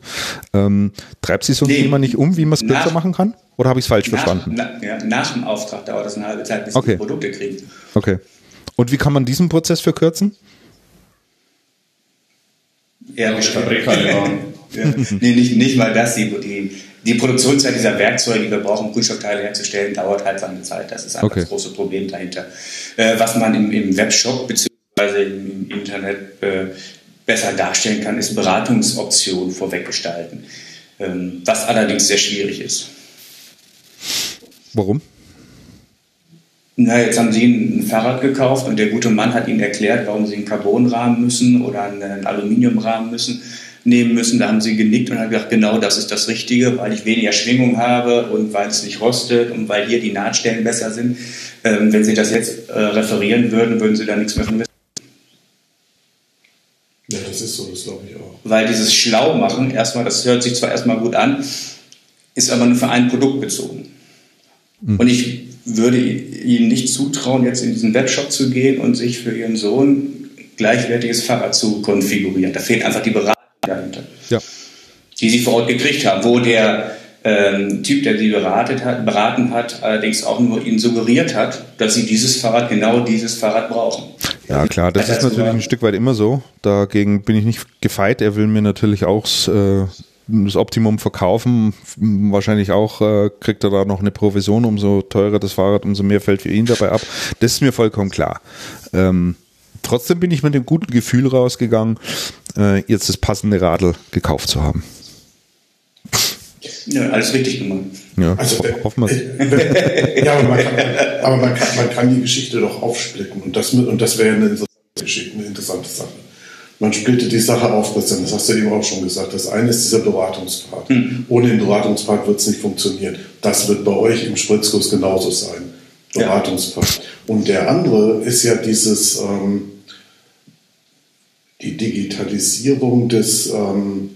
ähm, treibt sie so ein nee, Thema nicht um, wie man es kürzer machen kann? Oder habe ich es falsch nach, verstanden? Na, ja, nach dem Auftrag dauert das eine halbe Zeit, bis okay. die Produkte kriegen. Okay. Und wie kann man diesen Prozess verkürzen? Ja, nee, nicht, nicht mal das. Die, die, die Produktionszeit dieser Werkzeuge, die wir brauchen, um Kunststoffteile herzustellen, dauert halt seine Zeit. Das ist einfach okay. das große Problem dahinter. Äh, was man im, im Webshop bzw. im Internet äh, besser darstellen kann, ist Beratungsoptionen vorweggestalten. Ähm, was allerdings sehr schwierig ist. Warum? Na, jetzt haben Sie ein Fahrrad gekauft und der gute Mann hat Ihnen erklärt, warum Sie einen Carbonrahmen müssen oder einen Aluminiumrahmen müssen, nehmen müssen. Da haben Sie genickt und haben gesagt, genau das ist das Richtige, weil ich weniger Schwingung habe und weil es nicht rostet und weil hier die Nahtstellen besser sind. Ähm, wenn Sie das jetzt äh, referieren würden, würden Sie da nichts mehr von wissen. Ja, das ist so, das glaube ich auch. Weil dieses Schlaumachen, erstmal, das hört sich zwar erstmal gut an, ist aber nur für ein Produkt bezogen. Mhm. Und ich würde ihnen nicht zutrauen, jetzt in diesen Webshop zu gehen und sich für ihren Sohn gleichwertiges Fahrrad zu konfigurieren. Da fehlt einfach die Beratung dahinter, ja. die sie vor Ort gekriegt haben, wo der ähm, Typ, der sie beratet hat, beraten hat, allerdings auch nur ihnen suggeriert hat, dass sie dieses Fahrrad, genau dieses Fahrrad brauchen. Ja, klar, das, das ist natürlich ein Stück weit immer so. Dagegen bin ich nicht gefeit. Er will mir natürlich auch äh, das Optimum verkaufen. Wahrscheinlich auch äh, kriegt er da noch eine Provision, umso teurer das Fahrrad, umso mehr fällt für ihn dabei ab. Das ist mir vollkommen klar. Ähm, trotzdem bin ich mit dem guten Gefühl rausgegangen, äh, jetzt das passende Radl gekauft zu haben. Ja, alles richtig gemacht. Ja, also, ho hoffen wir äh, Ja, aber, man kann, aber man, kann, man kann die Geschichte doch aufsplitten und das, und das wäre eine Geschichte, eine interessante Sache man splittet die Sache auf, das hast du eben auch schon gesagt. Das eine ist dieser Beratungspart. Mhm. Ohne den Beratungspart wird es nicht funktionieren. Das wird bei euch im Spritzkurs genauso sein. Beratungspart. Ja. Und der andere ist ja dieses, ähm, die Digitalisierung des, ähm,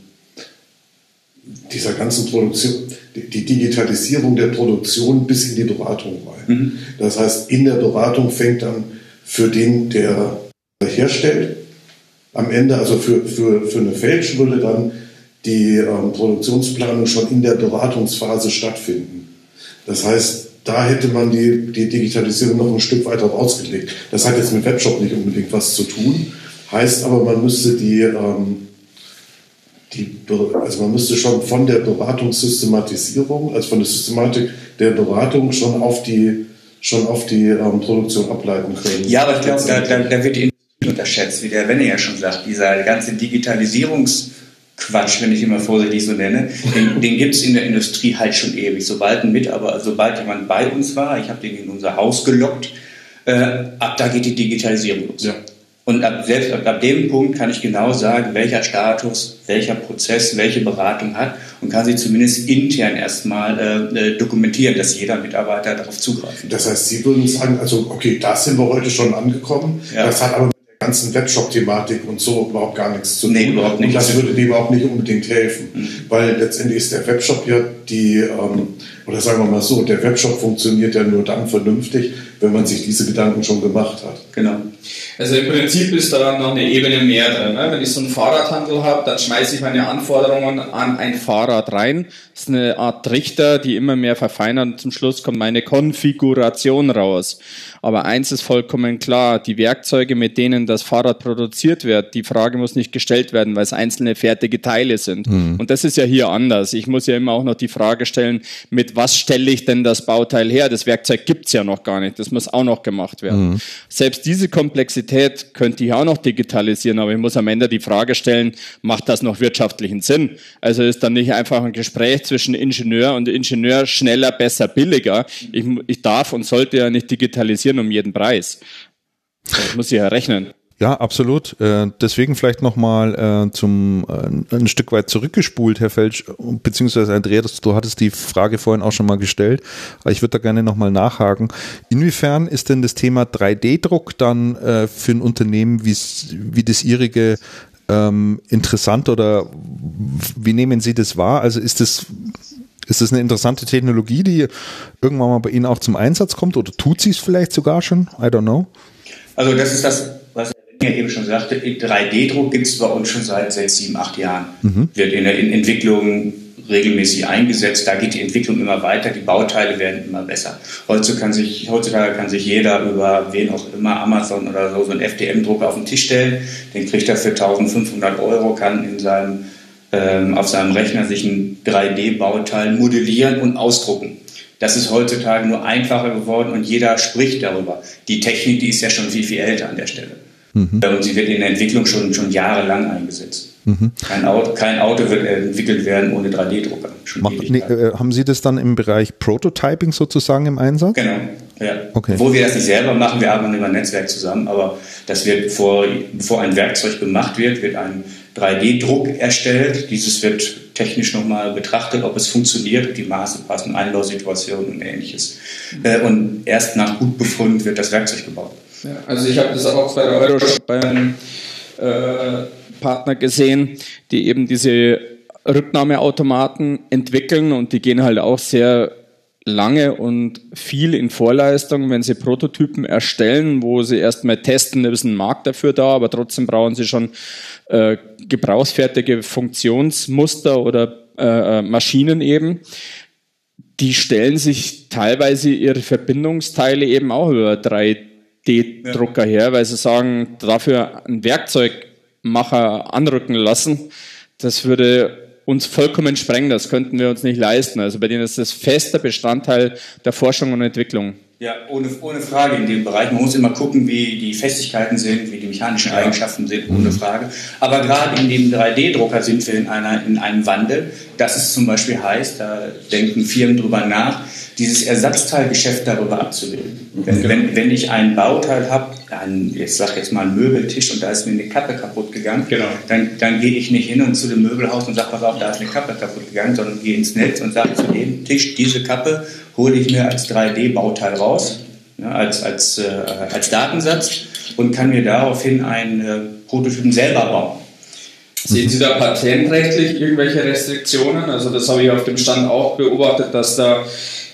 dieser ganzen Produktion, die Digitalisierung der Produktion bis in die Beratung rein. Mhm. Das heißt, in der Beratung fängt dann für den, der herstellt, am Ende, also für, für, für eine Fälsch würde dann die ähm, Produktionsplanung schon in der Beratungsphase stattfinden. Das heißt, da hätte man die, die Digitalisierung noch ein Stück weiter rausgelegt. Das hat jetzt mit Webshop nicht unbedingt was zu tun, heißt aber, man müsste die, ähm, die also man müsste schon von der Beratungssystematisierung, also von der Systematik der Beratung schon auf die schon auf die ähm, Produktion ableiten können. Ja, aber ich glaube, da, da, da wird die unterschätzt, wie der Wenne ja schon sagt. Dieser ganze Digitalisierungs- Quatsch, wenn ich immer vorsichtig so nenne, den, den gibt es in der Industrie halt schon ewig. Sobald ein Mitarbeiter, sobald jemand bei uns war, ich habe den in unser Haus gelockt, äh, ab da geht die Digitalisierung los. Ja. Und ab, selbst ab, ab, dem Punkt kann ich genau sagen, welcher Status, welcher Prozess, welche Beratung hat und kann sie zumindest intern erstmal äh, äh dokumentieren, dass jeder Mitarbeiter darauf zugreifen kann. Das heißt, Sie würden sagen, also okay, da sind wir heute schon angekommen. Ja. Das hat aber ganzen Webshop-Thematik und so überhaupt gar nichts zu tun. Nee, überhaupt nicht. Und das würde dem überhaupt nicht unbedingt helfen, mhm. weil letztendlich ist der Webshop ja die, ähm, oder sagen wir mal so, der Webshop funktioniert ja nur dann vernünftig, wenn man sich diese Gedanken schon gemacht hat. Genau. Also im Prinzip ist da noch eine Ebene mehr drin. Ne? Wenn ich so einen Fahrradhandel habe, dann schmeiße ich meine Anforderungen an ein Fahrrad rein. Das ist eine Art Trichter, die immer mehr verfeinert und zum Schluss kommt meine Konfiguration raus. Aber eins ist vollkommen klar, die Werkzeuge, mit denen das Fahrrad produziert wird, die Frage muss nicht gestellt werden, weil es einzelne fertige Teile sind. Mhm. Und das ist ja hier anders. Ich muss ja immer auch noch die Frage stellen, mit was stelle ich denn das Bauteil her? Das Werkzeug gibt's ja noch gar nicht. Das muss auch noch gemacht werden. Mhm. Selbst diese Komplexität könnte ich auch noch digitalisieren, aber ich muss am Ende die Frage stellen, macht das noch wirtschaftlichen Sinn? Also ist dann nicht einfach ein Gespräch zwischen Ingenieur und Ingenieur schneller, besser, billiger. Ich, ich darf und sollte ja nicht digitalisieren um jeden Preis. Das muss ich ja rechnen. Ja, absolut. Äh, deswegen vielleicht nochmal äh, zum äh, ein Stück weit zurückgespult, Herr Felsch, beziehungsweise Andreas, du hattest die Frage vorhin auch schon mal gestellt. Ich würde da gerne nochmal nachhaken. Inwiefern ist denn das Thema 3D-Druck dann für ein Unternehmen wie, wie das Ihrige ähm, interessant oder wie nehmen Sie das wahr? Also ist das ist das eine interessante Technologie, die irgendwann mal bei Ihnen auch zum Einsatz kommt oder tut sie es vielleicht sogar schon? I don't know. Also das ist das, er eben schon sagte. 3D-Druck gibt es bei uns schon seit sechs, sieben, acht Jahren. Mhm. Wird in der Entwicklung regelmäßig eingesetzt. Da geht die Entwicklung immer weiter, die Bauteile werden immer besser. Heutzutage kann sich, heutzutage kann sich jeder über wen auch immer, Amazon oder so, so einen FDM-Drucker auf den Tisch stellen. Den kriegt er für 1500 Euro, kann in seinem ähm, auf seinem Rechner sich ein 3D-Bauteil modellieren und ausdrucken. Das ist heutzutage nur einfacher geworden und jeder spricht darüber. Die Technik, die ist ja schon viel, viel älter an der Stelle. Mhm. Und sie wird in der Entwicklung schon, schon jahrelang eingesetzt. Mhm. Kein, Auto, kein Auto wird entwickelt werden ohne 3D-Drucker. Nee, äh, haben Sie das dann im Bereich Prototyping sozusagen im Einsatz? Genau. Ja. Okay. Obwohl wir das nicht selber machen, wir arbeiten über ein Netzwerk zusammen, aber das wird vor, bevor ein Werkzeug gemacht wird, wird ein 3D-Druck erstellt. Dieses wird technisch nochmal betrachtet, ob es funktioniert, ob die Maße passen, Einlausituationen und ähnliches. Äh, und erst nach Gutbefund wird das Werkzeug gebaut. Ja, also ich habe das auch bei der Euroshop beim äh, Partner gesehen, die eben diese Rücknahmeautomaten entwickeln und die gehen halt auch sehr lange und viel in Vorleistung, wenn sie Prototypen erstellen, wo sie erstmal testen, da ist ein Markt dafür da, aber trotzdem brauchen sie schon äh, gebrauchsfertige Funktionsmuster oder äh, äh Maschinen eben. Die stellen sich teilweise ihre Verbindungsteile eben auch über 3D-Drucker her, weil sie sagen, dafür ein Werkzeugmacher anrücken lassen. Das würde uns vollkommen sprengen. Das könnten wir uns nicht leisten. Also bei denen ist das fester Bestandteil der Forschung und Entwicklung. Ja, ohne, ohne Frage in dem Bereich. Man muss immer gucken, wie die Festigkeiten sind, wie die mechanischen Eigenschaften sind, ohne. Frage. Aber gerade in dem 3D-Drucker sind wir in, einer, in einem Wandel. Das ist zum Beispiel heißt, da denken Firmen drüber nach, dieses Ersatzteilgeschäft darüber abzubilden. Wenn, genau. wenn, wenn ich ein Bauteil habe, ein, ich sage jetzt mal einen Möbeltisch und da ist mir eine Kappe kaputt gegangen, genau. dann, dann gehe ich nicht hin und zu dem Möbelhaus und sage, pass auf, da ist eine Kappe kaputt gegangen, sondern gehe ins Netz und sage zu dem Tisch, diese Kappe hole ich mir als 3D-Bauteil raus, ja, als, als, äh, als Datensatz und kann mir daraufhin einen äh, Prototypen selber bauen. Sehen Sie da patentrechtlich irgendwelche Restriktionen? Also das habe ich auf dem Stand auch beobachtet, dass da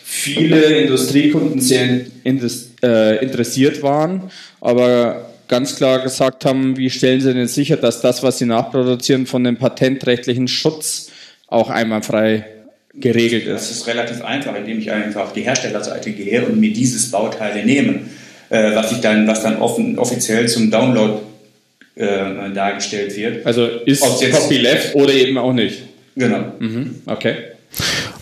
viele Industriekunden sehr äh, interessiert waren, aber ganz klar gesagt haben, wie stellen Sie denn sicher, dass das, was Sie nachproduzieren, von dem patentrechtlichen Schutz auch einwandfrei geregelt ist? Das ist relativ einfach, indem ich einfach auf die Herstellerseite gehe und mir dieses Bauteile nehme, äh, was ich dann, was dann offen, offiziell zum Download äh, dargestellt wird. Also ist Copyleft oder eben auch nicht? Genau. Mhm. Okay.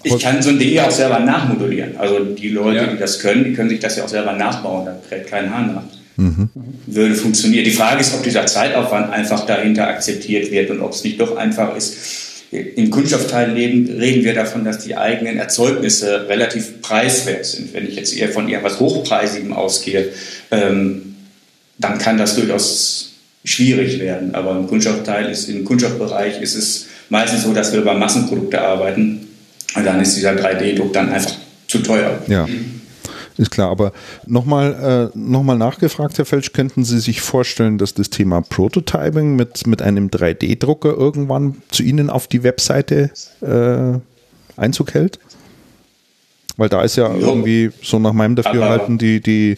Ich kann so ein Ding ja auch selber nachmodulieren. Also die Leute, ja. die das können, die können sich das ja auch selber nachbauen. Da kräht kein Hahn nach. Mhm. Würde funktionieren. Die Frage ist, ob dieser Zeitaufwand einfach dahinter akzeptiert wird und ob es nicht doch einfach ist. Im Kunststoffteil reden wir davon, dass die eigenen Erzeugnisse relativ preiswert sind. Wenn ich jetzt eher von irgendwas Hochpreisigem ausgehe, ähm, dann kann das durchaus schwierig werden. Aber im Kunststoffteil ist, im Kunststoffbereich ist es meistens so, dass wir über Massenprodukte arbeiten und dann ist dieser 3D-Druck dann einfach zu teuer. Ja. Ist klar, aber nochmal äh, noch nachgefragt, Herr Felsch, könnten Sie sich vorstellen, dass das Thema Prototyping mit, mit einem 3D-Drucker irgendwann zu Ihnen auf die Webseite äh, Einzug hält? Weil da ist ja jo. irgendwie so nach meinem Dafürhalten die, die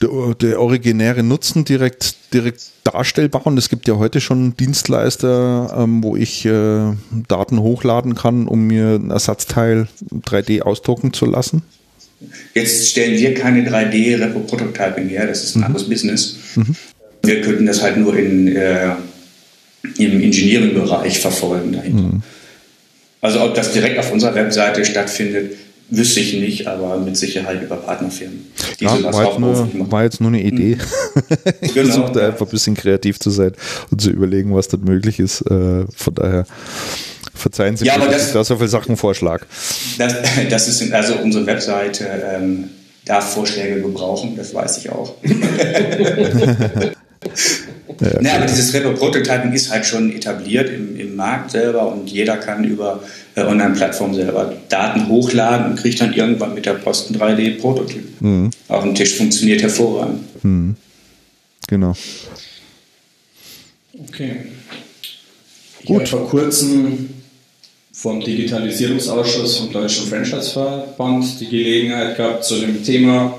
der, der originäre Nutzen direkt, direkt darstellbar. Und es gibt ja heute schon Dienstleister, ähm, wo ich äh, Daten hochladen kann, um mir ein Ersatzteil 3D ausdrucken zu lassen. Jetzt stellen wir keine 3D-Prototyping her, das ist ein mhm. anderes Business. Mhm. Wir könnten das halt nur in, äh, im Engineering-Bereich verfolgen dahinter. Mhm. Also ob das direkt auf unserer Webseite stattfindet, Wüsste ich nicht, aber mit Sicherheit über Partnerfirmen. Die ja, war, jetzt nur, war jetzt nur eine Idee. Mhm. ich genau, versuchte einfach ein bisschen kreativ zu sein und zu überlegen, was dort möglich ist. Äh, von daher verzeihen Sie ja, mir, dass ich da so viele Sachen vorschlag. Das, das ist also unsere Webseite ähm, darf Vorschläge gebrauchen, das weiß ich auch. Ja, nee, aber dieses Retro-Prototyping ist halt schon etabliert im, im Markt selber und jeder kann über äh, Online-Plattformen selber Daten hochladen und kriegt dann irgendwann mit der Post ein 3D-Prototyp. Mhm. Auf dem Tisch funktioniert hervorragend. Mhm. Genau. Okay. Ich Gut. vor kurzem vom Digitalisierungsausschuss vom Deutschen Franchise-Verband die Gelegenheit gehabt, zu dem Thema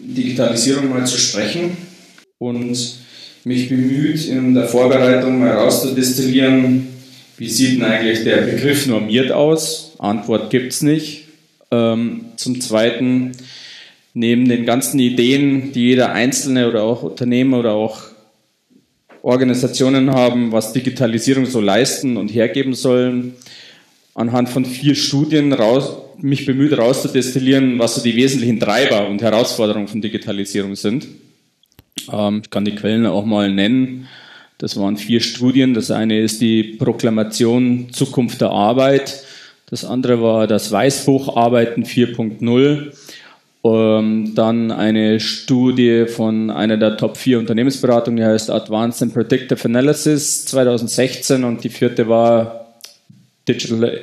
Digitalisierung mal zu sprechen und mich bemüht, in der Vorbereitung mal rauszudestillieren, wie sieht denn eigentlich der Begriff normiert aus? Antwort gibt es nicht. Ähm, zum Zweiten, neben den ganzen Ideen, die jeder Einzelne oder auch Unternehmer oder auch Organisationen haben, was Digitalisierung so leisten und hergeben sollen, anhand von vier Studien raus, mich bemüht rauszudestillieren, was so die wesentlichen Treiber und Herausforderungen von Digitalisierung sind. Ähm, ich kann die Quellen auch mal nennen. Das waren vier Studien. Das eine ist die Proklamation Zukunft der Arbeit. Das andere war das Weißbuch Arbeiten 4.0. Ähm, dann eine Studie von einer der Top 4 Unternehmensberatungen, die heißt Advanced and Predictive Analysis 2016 und die vierte war Digital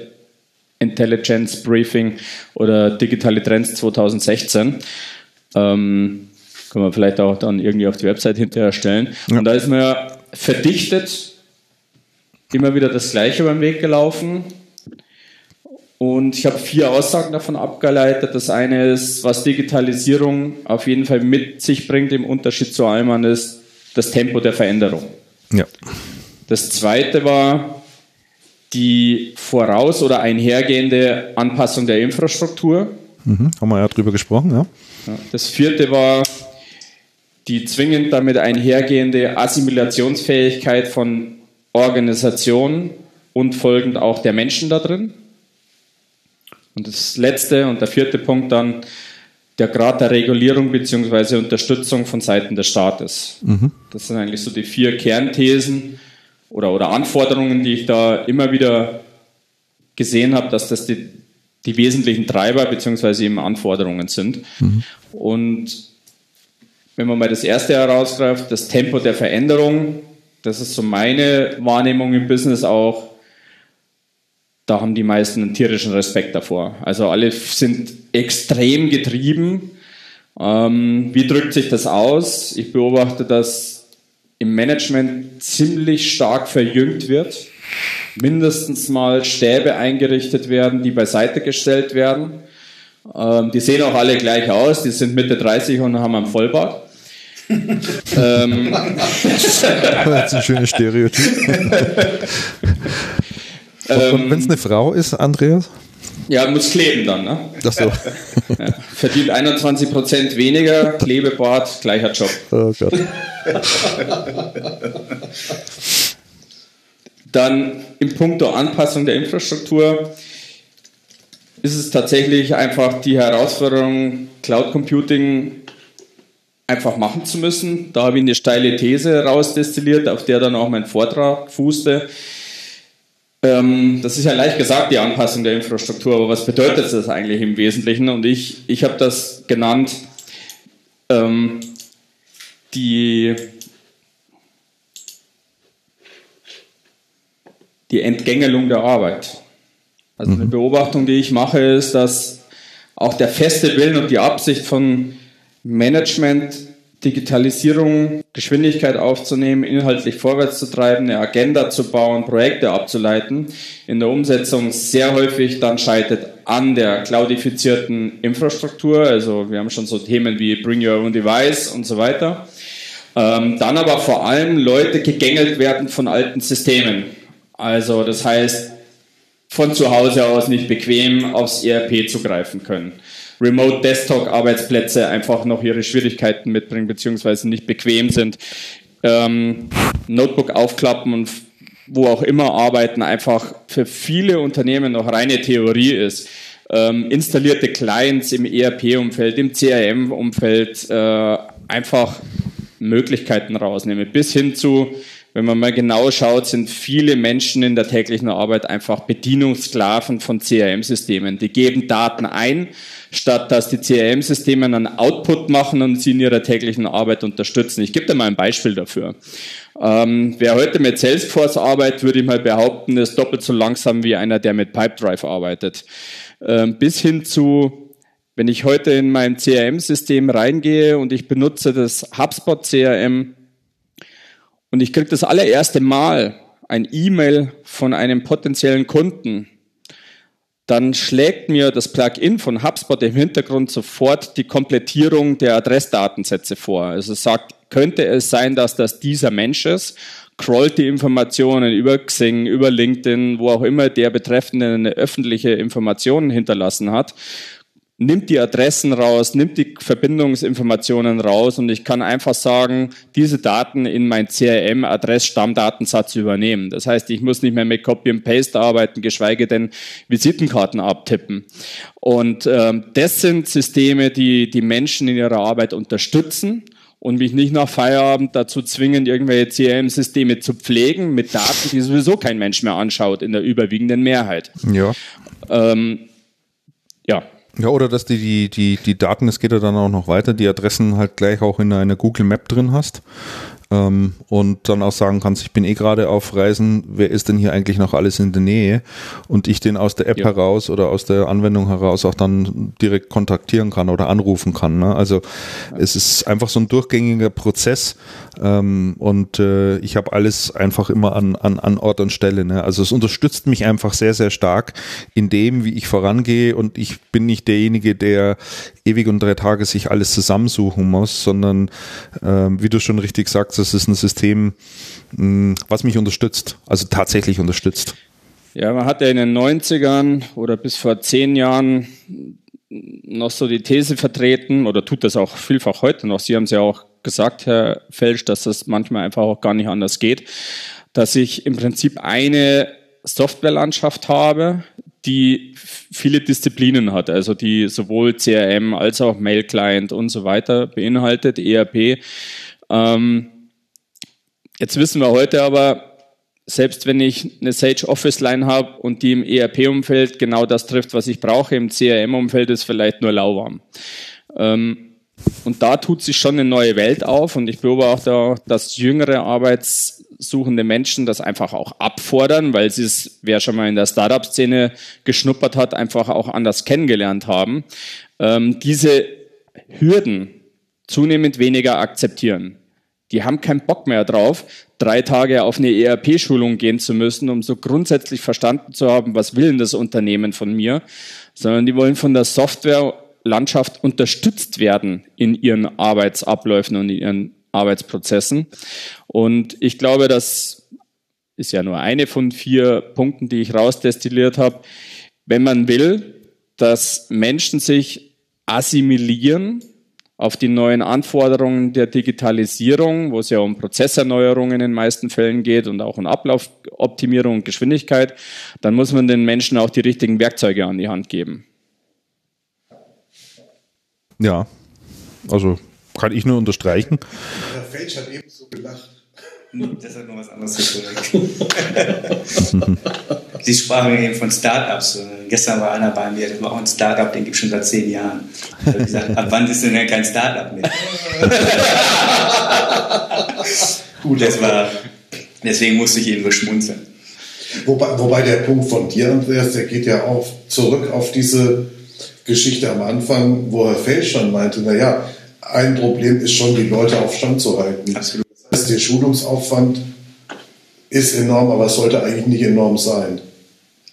Intelligence Briefing oder Digitale Trends 2016. Ähm, können wir vielleicht auch dann irgendwie auf die Website hinterher stellen. Ja. Und da ist mir ja verdichtet immer wieder das Gleiche beim Weg gelaufen. Und ich habe vier Aussagen davon abgeleitet. Das eine ist, was Digitalisierung auf jeden Fall mit sich bringt, im Unterschied zu allem ist das Tempo der Veränderung. Ja. Das zweite war die voraus- oder einhergehende Anpassung der Infrastruktur. Mhm, haben wir ja drüber gesprochen, ja. Das vierte war die zwingend damit einhergehende Assimilationsfähigkeit von Organisationen und folgend auch der Menschen da drin. Und das letzte und der vierte Punkt dann der Grad der Regulierung bzw. Unterstützung von Seiten des Staates. Mhm. Das sind eigentlich so die vier Kernthesen oder, oder Anforderungen, die ich da immer wieder gesehen habe, dass das die, die wesentlichen Treiber bzw. eben Anforderungen sind. Mhm. Und wenn man mal das erste herausgreift, das Tempo der Veränderung, das ist so meine Wahrnehmung im Business auch, da haben die meisten einen tierischen Respekt davor. Also alle sind extrem getrieben. Ähm, wie drückt sich das aus? Ich beobachte, dass im Management ziemlich stark verjüngt wird. Mindestens mal Stäbe eingerichtet werden, die beiseite gestellt werden. Ähm, die sehen auch alle gleich aus, die sind Mitte 30 und haben einen Vollbart. ähm, das ist ein schönes Stereotyp. Und wenn es eine Frau ist, Andreas? Ja, muss kleben dann, ne? Ach so. Ja, verdient 21% weniger, Klebebart, gleicher Job. Oh Gott. Dann im Punkto Anpassung der Infrastruktur ist es tatsächlich einfach die Herausforderung, Cloud Computing einfach machen zu müssen. Da habe ich eine steile These rausdestilliert, auf der dann auch mein Vortrag fußte. Ähm, das ist ja leicht gesagt, die Anpassung der Infrastruktur, aber was bedeutet das eigentlich im Wesentlichen? Und ich, ich habe das genannt, ähm, die, die Entgängelung der Arbeit. Also eine mhm. Beobachtung, die ich mache, ist, dass auch der feste Willen und die Absicht von Management Digitalisierung, Geschwindigkeit aufzunehmen, inhaltlich vorwärts zu treiben, eine Agenda zu bauen, Projekte abzuleiten, in der Umsetzung sehr häufig dann scheitert an der cloudifizierten Infrastruktur. Also wir haben schon so Themen wie Bring Your Own Device und so weiter. Ähm, dann aber vor allem Leute gegängelt werden von alten Systemen. Also das heißt, von zu Hause aus nicht bequem aufs ERP zugreifen können. Remote Desktop Arbeitsplätze einfach noch ihre Schwierigkeiten mitbringen, beziehungsweise nicht bequem sind. Ähm, Notebook aufklappen und wo auch immer arbeiten einfach für viele Unternehmen noch reine Theorie ist. Ähm, installierte Clients im ERP-Umfeld, im CRM-Umfeld äh, einfach Möglichkeiten rausnehmen, bis hin zu wenn man mal genau schaut, sind viele Menschen in der täglichen Arbeit einfach Bedienungssklaven von CRM-Systemen. Die geben Daten ein, statt dass die CRM-Systeme einen Output machen und sie in ihrer täglichen Arbeit unterstützen. Ich gebe dir mal ein Beispiel dafür. Ähm, wer heute mit Salesforce arbeitet, würde ich mal behaupten, ist doppelt so langsam wie einer, der mit Pipedrive arbeitet. Ähm, bis hin zu, wenn ich heute in mein CRM-System reingehe und ich benutze das HubSpot CRM, und ich kriege das allererste Mal ein E-Mail von einem potenziellen Kunden, dann schlägt mir das Plugin von HubSpot im Hintergrund sofort die Komplettierung der Adressdatensätze vor. Also es sagt, könnte es sein, dass das dieser Mensch ist, crawlt die Informationen über Xing, über LinkedIn, wo auch immer der Betreffende eine öffentliche Information hinterlassen hat nimmt die Adressen raus, nimmt die Verbindungsinformationen raus und ich kann einfach sagen, diese Daten in mein CRM-Adress-Stammdatensatz übernehmen. Das heißt, ich muss nicht mehr mit Copy and Paste arbeiten, geschweige denn Visitenkarten abtippen. Und ähm, das sind Systeme, die die Menschen in ihrer Arbeit unterstützen und mich nicht nach Feierabend dazu zwingen, irgendwelche CRM-Systeme zu pflegen mit Daten, die sowieso kein Mensch mehr anschaut in der überwiegenden Mehrheit. Ja. Ähm, ja, ja, oder dass du die, die, die Daten, es geht ja dann auch noch weiter, die Adressen halt gleich auch in einer Google Map drin hast ähm, und dann auch sagen kannst, ich bin eh gerade auf Reisen, wer ist denn hier eigentlich noch alles in der Nähe und ich den aus der App ja. heraus oder aus der Anwendung heraus auch dann direkt kontaktieren kann oder anrufen kann. Ne? Also es ist einfach so ein durchgängiger Prozess ähm, und äh, ich habe alles einfach immer an, an, an Ort und Stelle. Ne? Also es unterstützt mich einfach sehr, sehr stark in dem, wie ich vorangehe und ich bin nicht derjenige, der ewig und drei Tage sich alles zusammensuchen muss, sondern äh, wie du schon richtig sagst, das ist ein System, mm, was mich unterstützt, also tatsächlich unterstützt. Ja, man hat ja in den 90ern oder bis vor zehn Jahren noch so die These vertreten oder tut das auch vielfach heute noch. Sie haben es ja auch gesagt, Herr Felsch, dass das manchmal einfach auch gar nicht anders geht, dass ich im Prinzip eine Softwarelandschaft habe, die viele Disziplinen hat, also die sowohl CRM als auch Mail-Client und so weiter beinhaltet, ERP. Ähm, Jetzt wissen wir heute aber, selbst wenn ich eine Sage Office Line habe und die im ERP-Umfeld genau das trifft, was ich brauche, im CRM-Umfeld ist vielleicht nur lauwarm. Ähm, und da tut sich schon eine neue Welt auf und ich beobachte auch, dass jüngere arbeitssuchende Menschen das einfach auch abfordern, weil sie es, wer schon mal in der Startup-Szene geschnuppert hat, einfach auch anders kennengelernt haben, ähm, diese Hürden zunehmend weniger akzeptieren. Die haben keinen Bock mehr drauf, drei Tage auf eine ERP-Schulung gehen zu müssen, um so grundsätzlich verstanden zu haben, was will denn das Unternehmen von mir, sondern die wollen von der Softwarelandschaft unterstützt werden in ihren Arbeitsabläufen und in ihren Arbeitsprozessen. Und ich glaube, das ist ja nur eine von vier Punkten, die ich rausdestilliert habe. Wenn man will, dass Menschen sich assimilieren auf die neuen Anforderungen der Digitalisierung, wo es ja um Prozesserneuerungen in den meisten Fällen geht und auch um Ablaufoptimierung und Geschwindigkeit, dann muss man den Menschen auch die richtigen Werkzeuge an die Hand geben. Ja, also kann ich nur unterstreichen. Herr Felsch hat eben so gelacht. Das hat noch was anderes zu tun. Sie sprachen eben von Startups. Gestern war einer bei mir, das war auch ein Startup, den gibt es schon seit zehn Jahren. Ich habe gesagt, ab wann ist denn denn kein Startup mehr? Gut, das war, deswegen musste ich eben so schmunzeln. Wobei, wobei der Punkt von dir, Andreas, der geht ja auch zurück auf diese Geschichte am Anfang, wo Herr Felsch schon meinte, naja, ein Problem ist schon, die Leute auf Stand zu halten. Absolut. Heißt, der Schulungsaufwand ist enorm, aber es sollte eigentlich nicht enorm sein.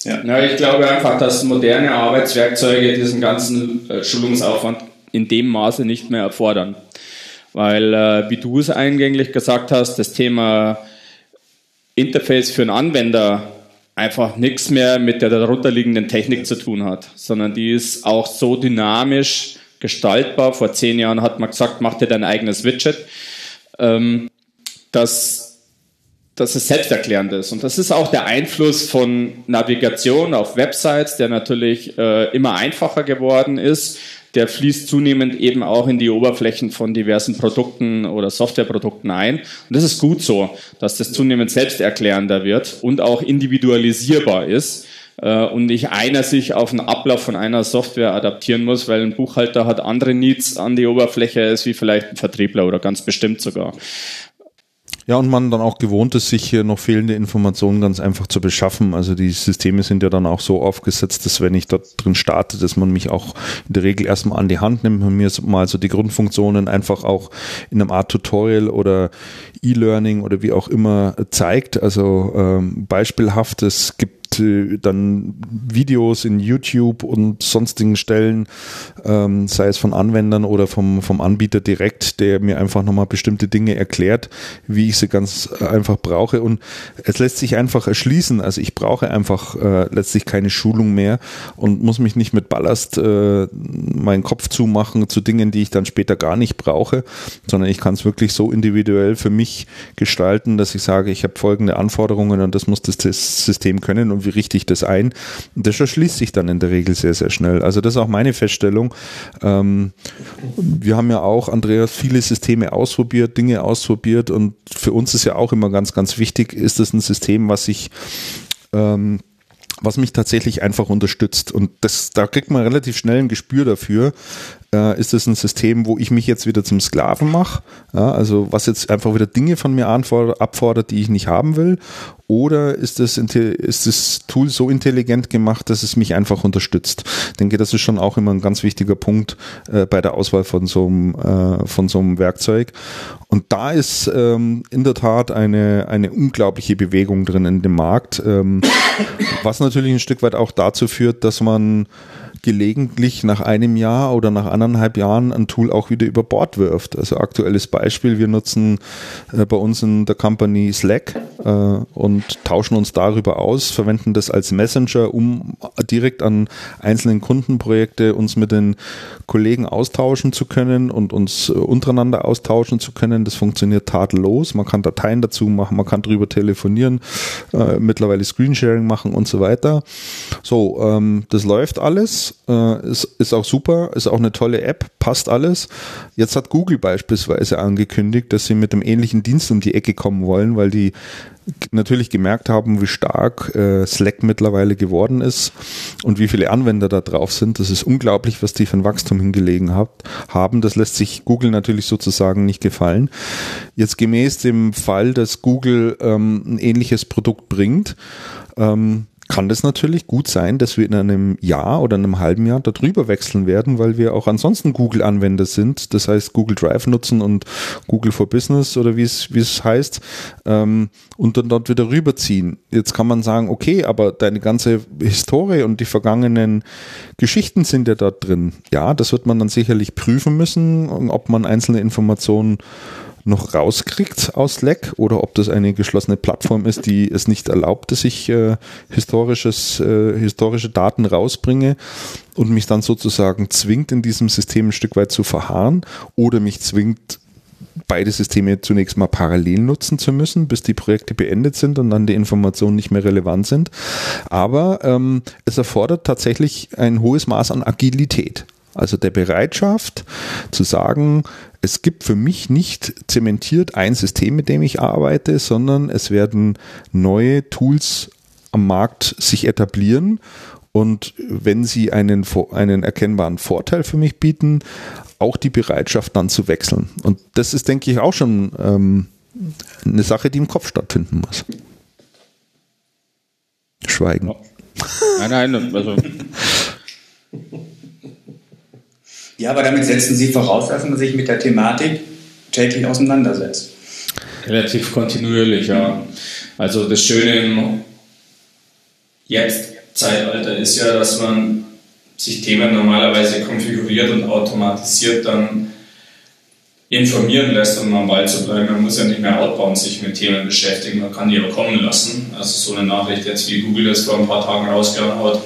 Ja. ja, ich glaube einfach, dass moderne Arbeitswerkzeuge diesen ganzen äh, Schulungsaufwand in dem Maße nicht mehr erfordern. Weil, äh, wie du es eingänglich gesagt hast, das Thema Interface für einen Anwender einfach nichts mehr mit der darunterliegenden Technik zu tun hat, sondern die ist auch so dynamisch gestaltbar. Vor zehn Jahren hat man gesagt, mach dir dein eigenes Widget. Ähm, dass, dass es selbsterklärend ist. Und das ist auch der Einfluss von Navigation auf Websites, der natürlich äh, immer einfacher geworden ist. Der fließt zunehmend eben auch in die Oberflächen von diversen Produkten oder Softwareprodukten ein. Und das ist gut so, dass das zunehmend selbsterklärender wird und auch individualisierbar ist äh, und nicht einer sich auf den Ablauf von einer Software adaptieren muss, weil ein Buchhalter hat andere Needs an die Oberfläche als wie vielleicht ein Vertriebler oder ganz bestimmt sogar. Ja, und man dann auch gewohnt ist, sich hier noch fehlende Informationen ganz einfach zu beschaffen. Also die Systeme sind ja dann auch so aufgesetzt, dass wenn ich da drin starte, dass man mich auch in der Regel erstmal an die Hand nimmt und mir mal so die Grundfunktionen einfach auch in einem Art Tutorial oder E-Learning oder wie auch immer zeigt. Also ähm, beispielhaft, es gibt äh, dann Videos in YouTube und sonstigen Stellen, ähm, sei es von Anwendern oder vom, vom Anbieter direkt, der mir einfach nochmal bestimmte Dinge erklärt, wie ich sie ganz einfach brauche. Und es lässt sich einfach erschließen. Also ich brauche einfach äh, letztlich keine Schulung mehr und muss mich nicht mit Ballast äh, meinen Kopf zumachen zu Dingen, die ich dann später gar nicht brauche, sondern ich kann es wirklich so individuell für mich gestalten, dass ich sage, ich habe folgende Anforderungen und das muss das System können und wie richte ich das ein? Das erschließt sich dann in der Regel sehr, sehr schnell. Also das ist auch meine Feststellung. Ähm, wir haben ja auch, Andreas, viele Systeme ausprobiert, Dinge ausprobiert und für uns ist ja auch immer ganz, ganz wichtig, ist das ein System, was sich ähm, was mich tatsächlich einfach unterstützt. Und das, da kriegt man relativ schnell ein Gespür dafür, äh, ist es ein System, wo ich mich jetzt wieder zum Sklaven mache, ja, also was jetzt einfach wieder Dinge von mir abfordert, die ich nicht haben will, oder ist das, ist das Tool so intelligent gemacht, dass es mich einfach unterstützt? Ich denke, das ist schon auch immer ein ganz wichtiger Punkt äh, bei der Auswahl von so einem, äh, von so einem Werkzeug. Und da ist ähm, in der Tat eine, eine unglaubliche Bewegung drin in dem Markt, ähm, was natürlich ein Stück weit auch dazu führt, dass man gelegentlich nach einem Jahr oder nach anderthalb Jahren ein Tool auch wieder über Bord wirft. Also aktuelles Beispiel, wir nutzen äh, bei uns in der Company Slack äh, und tauschen uns darüber aus, verwenden das als Messenger, um direkt an einzelnen Kundenprojekte uns mit den Kollegen austauschen zu können und uns äh, untereinander austauschen zu können. Das funktioniert tadellos. Man kann Dateien dazu machen, man kann drüber telefonieren, äh, mittlerweile Screensharing machen und so weiter. So, ähm, das läuft alles äh, ist, ist auch super, ist auch eine tolle App, passt alles. Jetzt hat Google beispielsweise angekündigt, dass sie mit einem ähnlichen Dienst um die Ecke kommen wollen, weil die natürlich gemerkt haben, wie stark äh, Slack mittlerweile geworden ist und wie viele Anwender da drauf sind. Das ist unglaublich, was die für ein Wachstum hingelegen hat, haben. Das lässt sich Google natürlich sozusagen nicht gefallen. Jetzt gemäß dem Fall, dass Google ähm, ein ähnliches Produkt bringt, ähm, kann das natürlich gut sein, dass wir in einem Jahr oder einem halben Jahr darüber wechseln werden, weil wir auch ansonsten Google-Anwender sind. Das heißt, Google Drive nutzen und Google for Business oder wie es, wie es heißt, ähm, und dann dort wieder rüberziehen. Jetzt kann man sagen, okay, aber deine ganze Historie und die vergangenen Geschichten sind ja dort drin. Ja, das wird man dann sicherlich prüfen müssen, ob man einzelne Informationen noch rauskriegt aus Slack oder ob das eine geschlossene Plattform ist, die es nicht erlaubt, dass ich äh, historisches, äh, historische Daten rausbringe und mich dann sozusagen zwingt, in diesem System ein Stück weit zu verharren oder mich zwingt, beide Systeme zunächst mal parallel nutzen zu müssen, bis die Projekte beendet sind und dann die Informationen nicht mehr relevant sind. Aber ähm, es erfordert tatsächlich ein hohes Maß an Agilität. Also der Bereitschaft zu sagen, es gibt für mich nicht zementiert ein System, mit dem ich arbeite, sondern es werden neue Tools am Markt sich etablieren und wenn sie einen, einen erkennbaren Vorteil für mich bieten, auch die Bereitschaft dann zu wechseln. Und das ist, denke ich, auch schon ähm, eine Sache, die im Kopf stattfinden muss. Schweigen. Nein, nein, also. Ja, aber damit setzen Sie voraus, dass man sich mit der Thematik täglich auseinandersetzt. Relativ kontinuierlich, ja. Also das Schöne im jetzt Zeitalter ist ja, dass man sich Themen normalerweise konfiguriert und automatisiert dann informieren lässt, um am Ball zu bleiben. Man muss ja nicht mehr outbound sich mit Themen beschäftigen, man kann die auch kommen lassen. Also so eine Nachricht jetzt, wie Google das vor ein paar Tagen rausgehauen hat,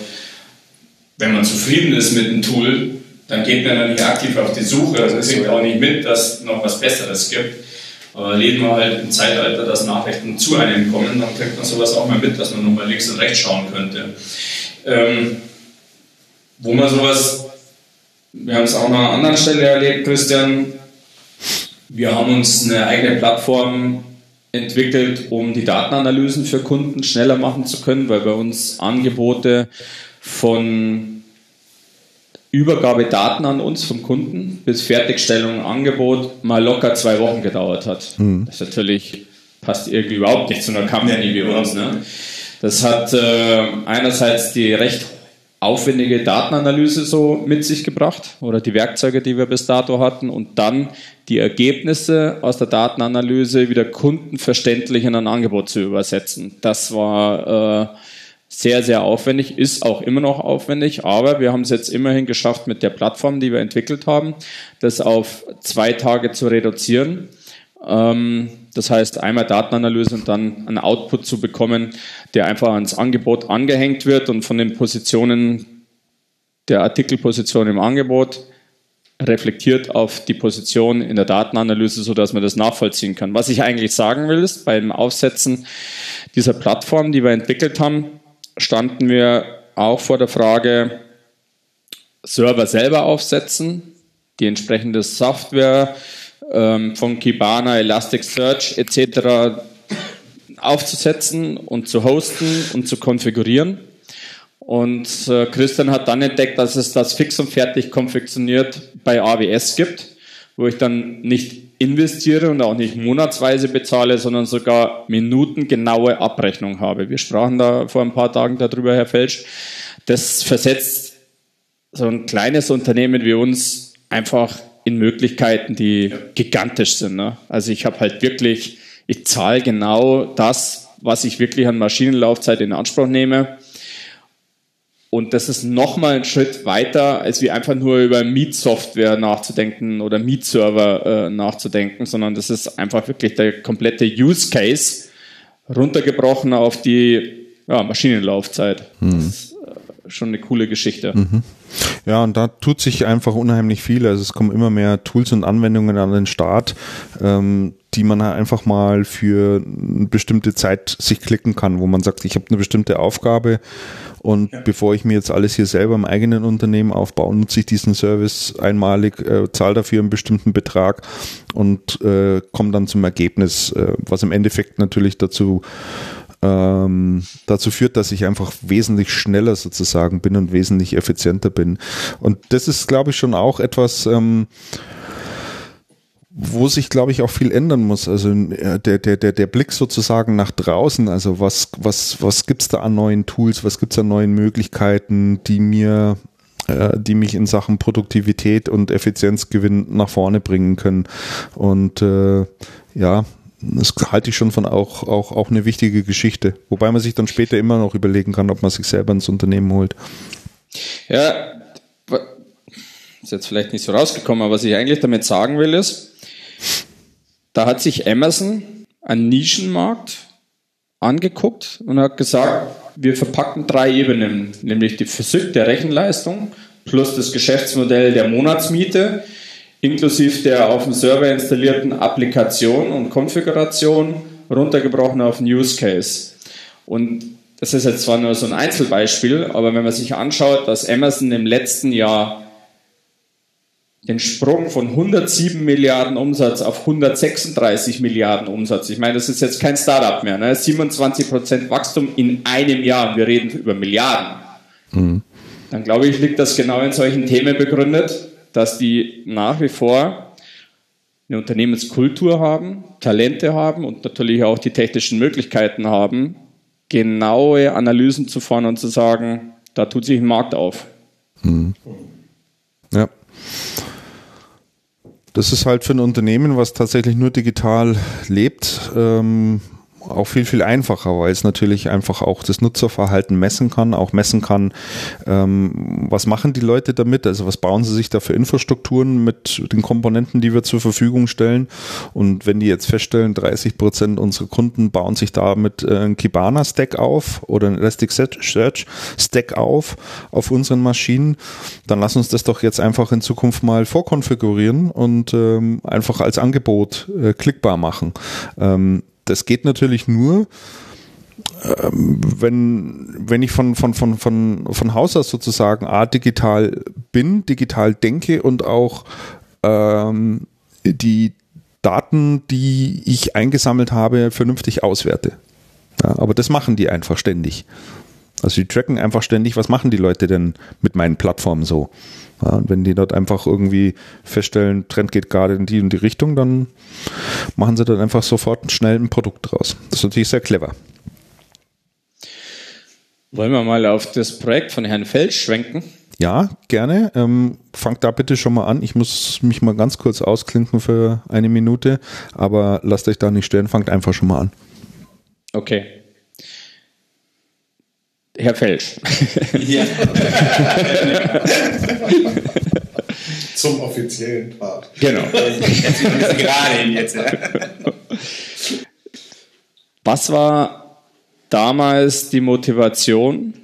wenn man zufrieden ist mit dem Tool, dann geht man dann nicht aktiv auf die Suche, also kriegt auch nicht mit, dass es noch was Besseres gibt. Aber leben wir halt im Zeitalter, dass Nachrichten zu einem kommen, dann kriegt man sowas auch mal mit, dass man nochmal links und rechts schauen könnte. Ähm, wo man sowas, wir haben es auch noch an einer anderen Stelle erlebt, Christian, wir haben uns eine eigene Plattform entwickelt, um die Datenanalysen für Kunden schneller machen zu können, weil bei uns Angebote von Übergabe Daten an uns vom Kunden bis Fertigstellung Angebot mal locker zwei Wochen gedauert hat. Mhm. Das natürlich passt irgendwie überhaupt nicht zu einer Company wie uns. Ne? Das hat äh, einerseits die recht aufwendige Datenanalyse so mit sich gebracht oder die Werkzeuge, die wir bis dato hatten und dann die Ergebnisse aus der Datenanalyse wieder kundenverständlich in ein Angebot zu übersetzen. Das war äh, sehr, sehr aufwendig, ist auch immer noch aufwendig, aber wir haben es jetzt immerhin geschafft mit der Plattform, die wir entwickelt haben, das auf zwei Tage zu reduzieren. Ähm, das heißt, einmal Datenanalyse und dann einen Output zu bekommen, der einfach ans Angebot angehängt wird und von den Positionen der Artikelposition im Angebot reflektiert auf die Position in der Datenanalyse, sodass man das nachvollziehen kann. Was ich eigentlich sagen will, ist, beim Aufsetzen dieser Plattform, die wir entwickelt haben, standen wir auch vor der Frage, Server selber aufsetzen, die entsprechende Software ähm, von Kibana, Elasticsearch etc. aufzusetzen und zu hosten und zu konfigurieren. Und äh, Christian hat dann entdeckt, dass es das fix und fertig konfektioniert bei AWS gibt, wo ich dann nicht investiere und auch nicht monatsweise bezahle, sondern sogar minutengenaue Abrechnung habe. Wir sprachen da vor ein paar Tagen darüber, Herr Felsch. Das versetzt so ein kleines Unternehmen wie uns einfach in Möglichkeiten, die gigantisch sind. Ne? Also ich habe halt wirklich, ich zahle genau das, was ich wirklich an Maschinenlaufzeit in Anspruch nehme und das ist nochmal ein Schritt weiter, als wie einfach nur über Meet-Software nachzudenken oder Meet-Server äh, nachzudenken, sondern das ist einfach wirklich der komplette Use Case runtergebrochen auf die ja, Maschinenlaufzeit. Hm. Das ist äh, schon eine coole Geschichte. Mhm. Ja, und da tut sich einfach unheimlich viel. Also es kommen immer mehr Tools und Anwendungen an den Start, ähm, die man einfach mal für eine bestimmte Zeit sich klicken kann, wo man sagt, ich habe eine bestimmte Aufgabe und ja. bevor ich mir jetzt alles hier selber im eigenen Unternehmen aufbaue, nutze ich diesen Service einmalig, äh, zahle dafür einen bestimmten Betrag und äh, komme dann zum Ergebnis, äh, was im Endeffekt natürlich dazu ähm, dazu führt, dass ich einfach wesentlich schneller sozusagen bin und wesentlich effizienter bin. Und das ist, glaube ich, schon auch etwas, ähm, wo sich, glaube ich, auch viel ändern muss. Also äh, der, der, der, der Blick sozusagen nach draußen, also was, was, was gibt's da an neuen Tools, was gibt's an neuen Möglichkeiten, die mir äh, die mich in Sachen Produktivität und Effizienzgewinn nach vorne bringen können. Und äh, ja, das halte ich schon von auch, auch, auch eine wichtige Geschichte. Wobei man sich dann später immer noch überlegen kann, ob man sich selber ins Unternehmen holt. Ja, ist jetzt vielleicht nicht so rausgekommen, aber was ich eigentlich damit sagen will, ist, da hat sich Amazon einen Nischenmarkt angeguckt und hat gesagt, wir verpacken drei Ebenen, nämlich die Physik der Rechenleistung plus das Geschäftsmodell der Monatsmiete inklusive der auf dem Server installierten Applikation und Konfiguration runtergebrochen auf Use Case. Und das ist jetzt zwar nur so ein Einzelbeispiel, aber wenn man sich anschaut, dass Amazon im letzten Jahr den Sprung von 107 Milliarden Umsatz auf 136 Milliarden Umsatz. Ich meine, das ist jetzt kein Startup mehr. Ne? 27 Prozent Wachstum in einem Jahr. Wir reden über Milliarden. Mhm. Dann glaube ich, liegt das genau in solchen Themen begründet, dass die nach wie vor eine Unternehmenskultur haben, Talente haben und natürlich auch die technischen Möglichkeiten haben, genaue Analysen zu fahren und zu sagen, da tut sich ein Markt auf. Mhm. Ja. Das ist halt für ein Unternehmen, was tatsächlich nur digital lebt, ähm, auch viel, viel einfacher, weil es natürlich einfach auch das Nutzerverhalten messen kann, auch messen kann, ähm, was machen die Leute damit, also was bauen sie sich da für Infrastrukturen mit den Komponenten, die wir zur Verfügung stellen. Und wenn die jetzt feststellen, 30 Prozent unserer Kunden bauen sich da mit äh, einem Kibana-Stack auf oder ein Elasticsearch-Stack auf, auf unseren Maschinen, dann lass uns das doch jetzt einfach in Zukunft mal vorkonfigurieren und ähm, einfach als Angebot äh, klickbar machen. Ähm, das geht natürlich nur, ähm, wenn, wenn ich von, von, von, von, von Haus aus sozusagen A, digital bin, digital denke und auch ähm, die Daten, die ich eingesammelt habe, vernünftig auswerte. Ja, aber das machen die einfach ständig. Also die tracken einfach ständig, was machen die Leute denn mit meinen Plattformen so. Ja, und wenn die dort einfach irgendwie feststellen, Trend geht gerade in die und die Richtung, dann machen sie dann einfach sofort schnell ein Produkt draus. Das ist natürlich sehr clever. Wollen wir mal auf das Projekt von Herrn Feld schwenken? Ja, gerne. Ähm, fangt da bitte schon mal an. Ich muss mich mal ganz kurz ausklinken für eine Minute, aber lasst euch da nicht stören, fangt einfach schon mal an. Okay. Herr Felsch. Ja. Zum offiziellen Part. Genau. Gerade jetzt. Was war damals die Motivation,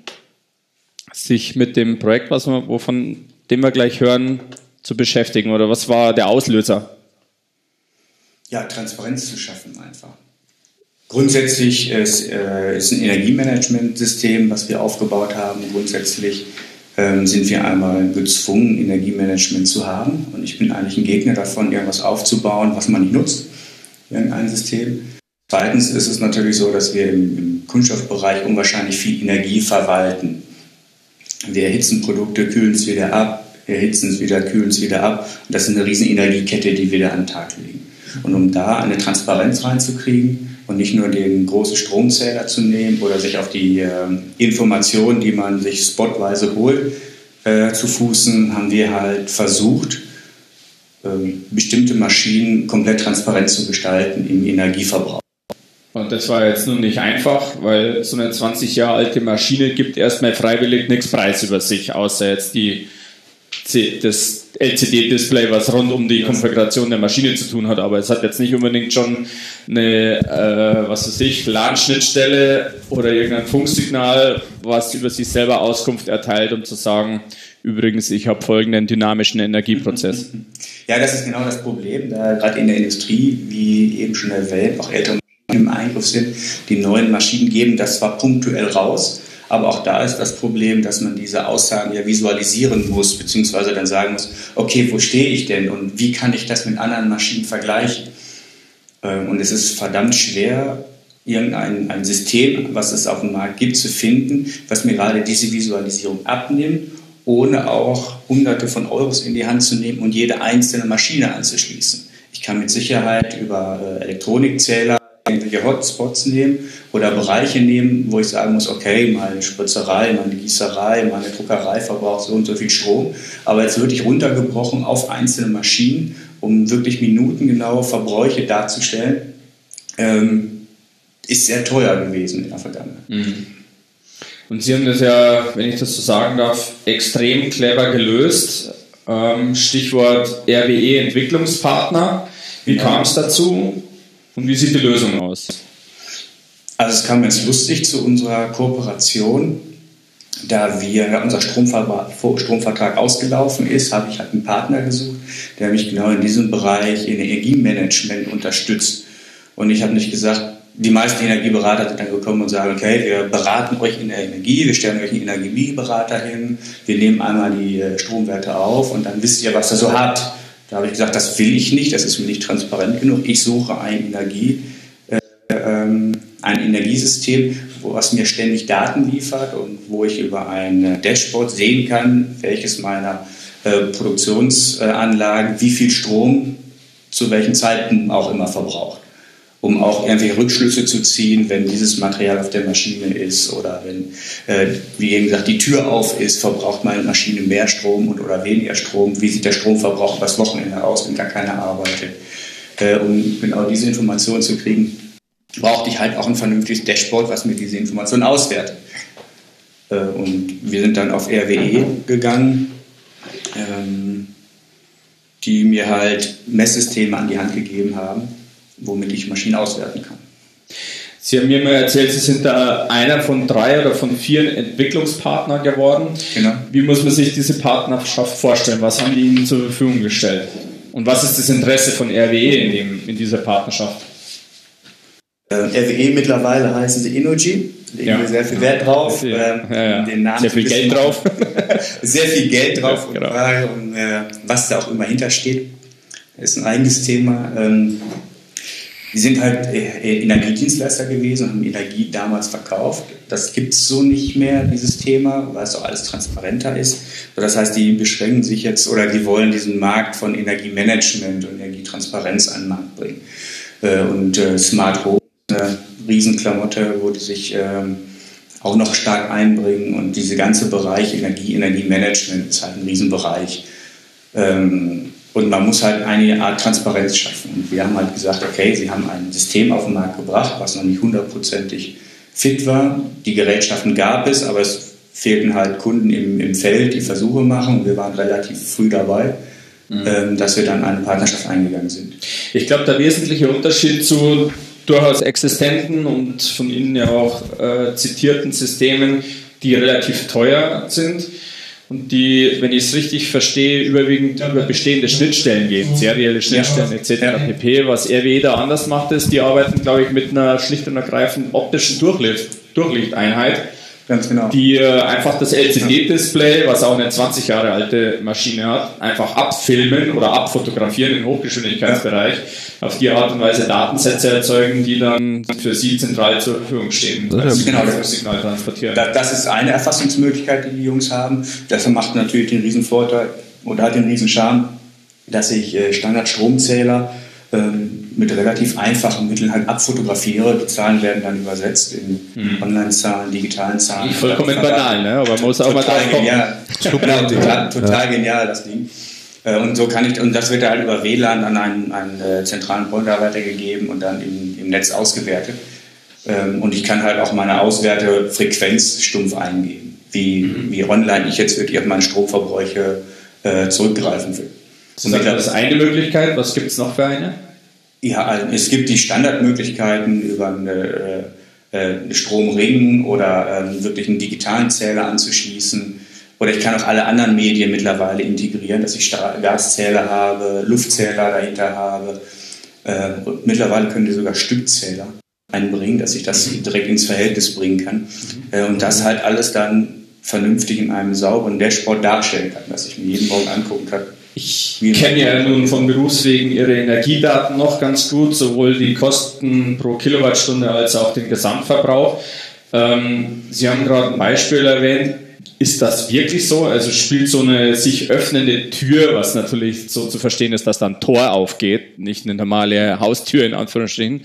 sich mit dem Projekt, was wir, wovon dem wir gleich hören, zu beschäftigen? Oder was war der Auslöser? Ja, Transparenz zu schaffen einfach. Grundsätzlich ist, äh, ein Energiemanagementsystem, was wir aufgebaut haben. Grundsätzlich ähm, sind wir einmal gezwungen, Energiemanagement zu haben. Und ich bin eigentlich ein Gegner davon, irgendwas aufzubauen, was man nicht nutzt, irgendein System. Zweitens ist es natürlich so, dass wir im, im Kunststoffbereich unwahrscheinlich viel Energie verwalten. Wir erhitzen Produkte, kühlen es wieder ab, erhitzen es wieder, kühlen es wieder ab. Und das ist eine riesen Energiekette, die wir da an den Tag legen. Und um da eine Transparenz reinzukriegen, und nicht nur den großen Stromzähler zu nehmen oder sich auf die äh, Informationen, die man sich spotweise holt, äh, zu fußen, haben wir halt versucht, äh, bestimmte Maschinen komplett transparent zu gestalten im Energieverbrauch. Und das war jetzt nun nicht einfach, weil so eine 20 Jahre alte Maschine gibt erstmal freiwillig nichts Preis über sich, außer jetzt die, das LCD-Display, was rund um die Konfiguration der Maschine zu tun hat, aber es hat jetzt nicht unbedingt schon eine, äh, was weiß ich, LAN-Schnittstelle oder irgendein Funksignal, was über sich selber Auskunft erteilt, um zu sagen, übrigens, ich habe folgenden dynamischen Energieprozess. Ja, das ist genau das Problem, da gerade in der Industrie, wie eben schon erwähnt, auch ältere Maschinen im Eingriff sind. Die neuen Maschinen geben das zwar punktuell raus, aber auch da ist das Problem, dass man diese Aussagen ja visualisieren muss, beziehungsweise dann sagen muss, okay, wo stehe ich denn und wie kann ich das mit anderen Maschinen vergleichen? Ähm, und es ist verdammt schwer, irgendein ein System, was es auf dem Markt gibt, zu finden, was mir gerade diese Visualisierung abnimmt, ohne auch Hunderte von Euros in die Hand zu nehmen und jede einzelne Maschine anzuschließen. Ich kann mit Sicherheit über äh, Elektronikzähler irgendwelche Hotspots nehmen oder Bereiche nehmen, wo ich sagen muss, okay, meine Spritzerei, meine Gießerei, meine Druckerei verbraucht so und so viel Strom. Aber jetzt wirklich runtergebrochen auf einzelne Maschinen, um wirklich minutengenaue Verbräuche darzustellen, ähm, ist sehr teuer gewesen in der Vergangenheit. Mhm. Und Sie haben das ja, wenn ich das so sagen darf, extrem clever gelöst. Ähm, Stichwort RWE Entwicklungspartner. Wie ja. kam es dazu? Und wie sieht die Lösung aus? Also es kam ganz lustig zu unserer Kooperation. Da wir, ja, unser Stromvertrag ausgelaufen ist, habe ich halt einen Partner gesucht, der mich genau in diesem Bereich in Energiemanagement unterstützt. Und ich habe nicht gesagt, die meisten Energieberater sind dann gekommen und sagen, okay, wir beraten euch in der Energie, wir stellen euch einen Energieberater hin, wir nehmen einmal die äh, Stromwerte auf und dann wisst ihr, was ihr so habt. Da habe ich gesagt, das will ich nicht, das ist mir nicht transparent genug. Ich suche ein Energie, äh, ähm, ein Energiesystem, was mir ständig Daten liefert und wo ich über ein äh, Dashboard sehen kann, welches meiner äh, Produktionsanlagen wie viel Strom zu welchen Zeiten auch immer verbraucht um auch irgendwelche Rückschlüsse zu ziehen, wenn dieses Material auf der Maschine ist oder wenn, äh, wie eben gesagt, die Tür auf ist, verbraucht meine Maschine mehr Strom und oder weniger Strom, wie sieht der Stromverbrauch das Wochenende aus, wenn gar keiner arbeitet. Äh, um genau diese Informationen zu kriegen, brauchte ich halt auch ein vernünftiges Dashboard, was mir diese Informationen auswertet. Äh, und wir sind dann auf RWE gegangen, ähm, die mir halt Messsysteme an die Hand gegeben haben womit ich Maschinen auswerten kann. Sie haben mir mal erzählt, Sie sind da einer von drei oder von vier Entwicklungspartnern geworden. Genau. Wie muss man sich diese Partnerschaft vorstellen? Was haben die Ihnen zur Verfügung gestellt? Und was ist das Interesse von RWE in, dem, in dieser Partnerschaft? Äh, RWE mittlerweile heißen sie Innogy. Legen ja. wir sehr viel Wert drauf. Sehr, ähm, ja, ja. Den Namen sehr viel Geld drauf. sehr viel Geld drauf genau. und, äh, was da auch immer hintersteht. Ist ein eigenes Thema. Die sind halt äh, Energiedienstleister gewesen haben Energie damals verkauft. Das gibt es so nicht mehr, dieses Thema, weil es auch alles transparenter ist. Das heißt, die beschränken sich jetzt oder die wollen diesen Markt von Energiemanagement und Energietransparenz an den Markt bringen. Äh, und äh, Smart Home, eine Riesenklamotte, wo die sich ähm, auch noch stark einbringen. Und dieser ganze Bereich Energie, Energiemanagement ist halt ein Riesenbereich. Ähm, und man muss halt eine Art Transparenz schaffen. Und wir haben halt gesagt, okay, Sie haben ein System auf den Markt gebracht, was noch nicht hundertprozentig fit war. Die Gerätschaften gab es, aber es fehlten halt Kunden im, im Feld, die Versuche machen. Und wir waren relativ früh dabei. Mhm. Ähm, dass wir dann eine Partnerschaft eingegangen sind. Ich glaube, der wesentliche Unterschied zu durchaus existenten und von Ihnen ja auch äh, zitierten Systemen, die relativ teuer sind, und die, wenn ich es richtig verstehe, überwiegend über bestehende Schnittstellen gehen, serielle Schnittstellen etc. pp. Was RWE da anders macht, ist, die arbeiten, glaube ich, mit einer schlicht und ergreifend optischen Durchlicht, Durchlichteinheit Ganz genau. Die äh, einfach das LCD-Display, was auch eine 20 Jahre alte Maschine hat, einfach abfilmen oder abfotografieren im Hochgeschwindigkeitsbereich. Auf die Art und Weise Datensätze erzeugen, die dann für Sie zentral zur Verfügung stehen. Das, also genau, das Signal transportieren. Das ist eine Erfassungsmöglichkeit, die die Jungs haben. Das macht natürlich den Riesenvorteil oder hat den Riesenscharme, dass ich äh, Standardstromzähler ähm, mit relativ einfachen Mitteln halt abfotografiere. Die Zahlen werden dann übersetzt in mhm. Online-Zahlen, digitalen Zahlen. Vollkommen banal, ne? aber man muss auch mal drauf kommen. Genial. genau, total, total ja. genial, das Ding. Äh, und so kann ich, und das wird halt über WLAN an einen, einen äh, zentralen Pointer weitergegeben und dann im, im Netz ausgewertet. Ähm, und ich kann halt auch meine Auswertefrequenz stumpf eingeben, wie, mhm. wie online ich jetzt wirklich auf meine Stromverbräuche äh, zurückgreifen will. Das ist eine Möglichkeit. Was gibt es noch für eine? Ja, also es gibt die Standardmöglichkeiten über eine, äh, eine Stromring oder äh, wirklich einen digitalen Zähler anzuschließen. Oder ich kann auch alle anderen Medien mittlerweile integrieren, dass ich Gaszähler habe, Luftzähler dahinter habe. Äh, mittlerweile können die sogar Stückzähler einbringen, dass ich das mhm. direkt ins Verhältnis bringen kann. Mhm. Äh, und das halt alles dann vernünftig in einem sauberen Dashboard darstellen kann, dass ich mir jeden Morgen angucken kann, ich kenne ja nun von Berufswegen Ihre Energiedaten noch ganz gut, sowohl die Kosten pro Kilowattstunde als auch den Gesamtverbrauch. Ähm, Sie haben gerade ein Beispiel erwähnt. Ist das wirklich so? Also spielt so eine sich öffnende Tür, was natürlich so zu verstehen ist, dass dann ein Tor aufgeht, nicht eine normale Haustür in Anführungsstrichen,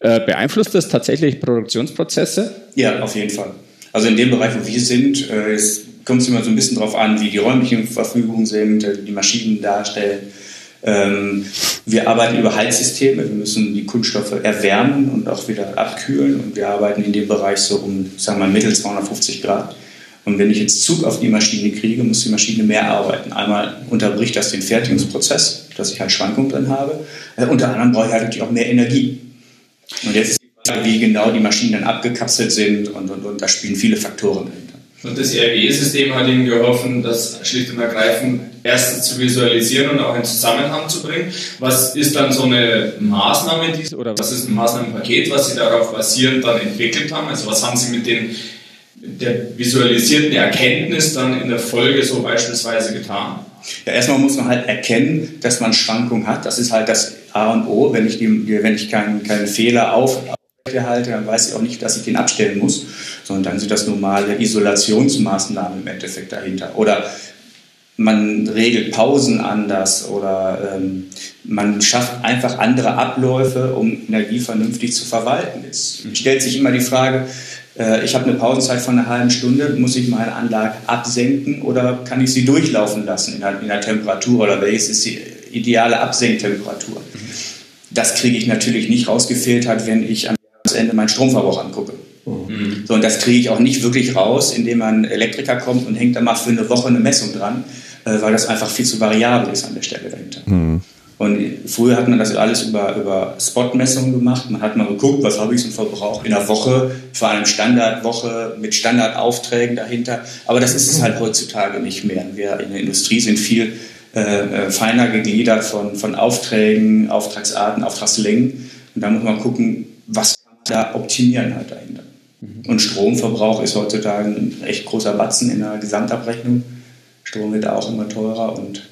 äh, beeinflusst das tatsächlich Produktionsprozesse? Ja, auf jeden Fall. Also in dem Bereich, wo wir sind, äh, ist kommt es immer so ein bisschen darauf an, wie die räumlichen Verfügungen sind, äh, die Maschinen darstellen. Ähm, wir arbeiten über Heizsysteme, wir müssen die Kunststoffe erwärmen und auch wieder abkühlen und wir arbeiten in dem Bereich so um, sagen wir mal, mittel 250 Grad. Und wenn ich jetzt Zug auf die Maschine kriege, muss die Maschine mehr arbeiten. Einmal unterbricht das den Fertigungsprozess, dass ich halt Schwankungen drin habe. Äh, unter anderem brauche ich halt natürlich auch mehr Energie. Und jetzt ist die Frage, wie genau die Maschinen dann abgekapselt sind und, und, und da spielen viele Faktoren dahinter. Und das RWE-System hat Ihnen geholfen, das schlicht und ergreifend erstens zu visualisieren und auch in Zusammenhang zu bringen. Was ist dann so eine Maßnahme, oder was ist ein Maßnahmenpaket, was Sie darauf basierend dann entwickelt haben? Also was haben Sie mit den, der visualisierten Erkenntnis dann in der Folge so beispielsweise getan? Ja, erstmal muss man halt erkennen, dass man Schwankungen hat. Das ist halt das A und O. Wenn ich, die, wenn ich keinen, keinen Fehler auf, halte, dann weiß ich auch nicht, dass ich den abstellen muss, sondern dann sind das normale Isolationsmaßnahmen im Endeffekt dahinter. Oder man regelt Pausen anders oder ähm, man schafft einfach andere Abläufe, um Energie vernünftig zu verwalten. Es stellt sich immer die Frage, äh, ich habe eine Pausenzeit von einer halben Stunde, muss ich meine Anlage absenken oder kann ich sie durchlaufen lassen in der, in der Temperatur oder welches ist die ideale Absenktemperatur? Das kriege ich natürlich nicht rausgefiltert, wenn ich am Ende meinen Stromverbrauch angucke. Mhm. So, und das kriege ich auch nicht wirklich raus, indem ein Elektriker kommt und hängt da mal für eine Woche eine Messung dran, äh, weil das einfach viel zu variabel ist an der Stelle dahinter. Mhm. Und früher hat man das alles über, über Spot-Messungen gemacht. Man hat mal geguckt, was habe ich so einen Verbrauch in der Woche, vor allem Standardwoche mit Standardaufträgen dahinter. Aber das ist es halt heutzutage nicht mehr. Wir in der Industrie sind viel äh, äh feiner gegliedert von, von Aufträgen, Auftragsarten, Auftragslängen. Und da muss man gucken, was man da optimieren halt dahinter. Mhm. Und Stromverbrauch ist heutzutage ein echt großer Batzen in der Gesamtabrechnung. Strom wird auch immer teurer und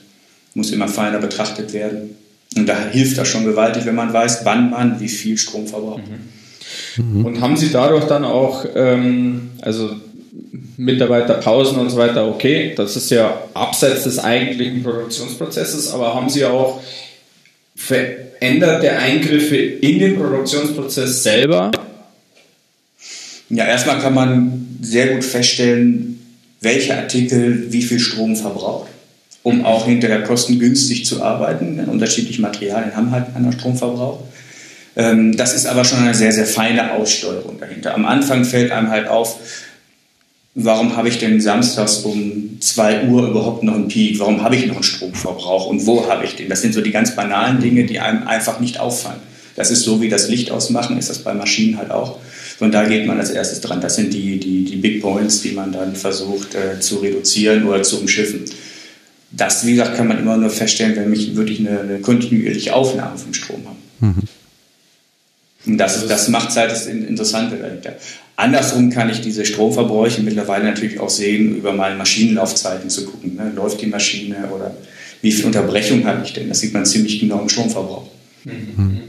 muss immer feiner betrachtet werden. Und da hilft das schon gewaltig, wenn man weiß, wann man wie viel Strom verbraucht. Mhm. Und haben Sie dadurch dann auch, ähm, also Mitarbeiterpausen und so weiter, okay, das ist ja abseits des eigentlichen Produktionsprozesses, aber haben Sie auch veränderte Eingriffe in den Produktionsprozess selber? Ja, erstmal kann man sehr gut feststellen, welcher Artikel wie viel Strom verbraucht um auch hinterher kostengünstig zu arbeiten. Denn unterschiedliche Materialien haben halt einen Stromverbrauch. Ähm, das ist aber schon eine sehr, sehr feine Aussteuerung dahinter. Am Anfang fällt einem halt auf, warum habe ich denn samstags um 2 Uhr überhaupt noch einen Peak? Warum habe ich noch einen Stromverbrauch und wo habe ich den? Das sind so die ganz banalen Dinge, die einem einfach nicht auffallen. Das ist so wie das Licht ausmachen, ist das bei Maschinen halt auch. Und da geht man als erstes dran. Das sind die, die, die Big Points, die man dann versucht äh, zu reduzieren oder zu umschiffen das, wie gesagt, kann man immer nur feststellen, wenn ich wirklich eine, eine kontinuierliche Aufnahme vom Strom habe. Mhm. Und das, das macht halt das Interessante dahinter. Andersrum kann ich diese Stromverbräuche mittlerweile natürlich auch sehen, über meine Maschinenlaufzeiten zu gucken. Ne? Läuft die Maschine oder wie viel Unterbrechung habe ich denn? Das sieht man ziemlich genau im Stromverbrauch. Mhm.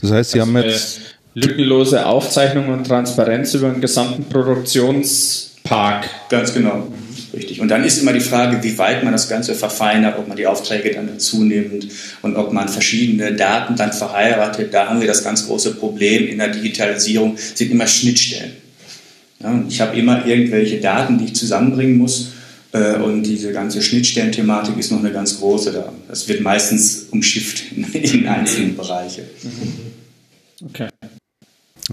Das heißt, Sie also haben jetzt lückenlose Aufzeichnung und Transparenz über den gesamten Produktionspark. Ganz genau. Richtig. Und dann ist immer die Frage, wie weit man das Ganze verfeinert, ob man die Aufträge dann dazu nimmt und ob man verschiedene Daten dann verheiratet. Da haben wir das ganz große Problem in der Digitalisierung, sind immer Schnittstellen. Ja, ich habe immer irgendwelche Daten, die ich zusammenbringen muss. Äh, und diese ganze Schnittstellenthematik ist noch eine ganz große da. Das wird meistens umschifft in, einzelnen Bereiche. Okay.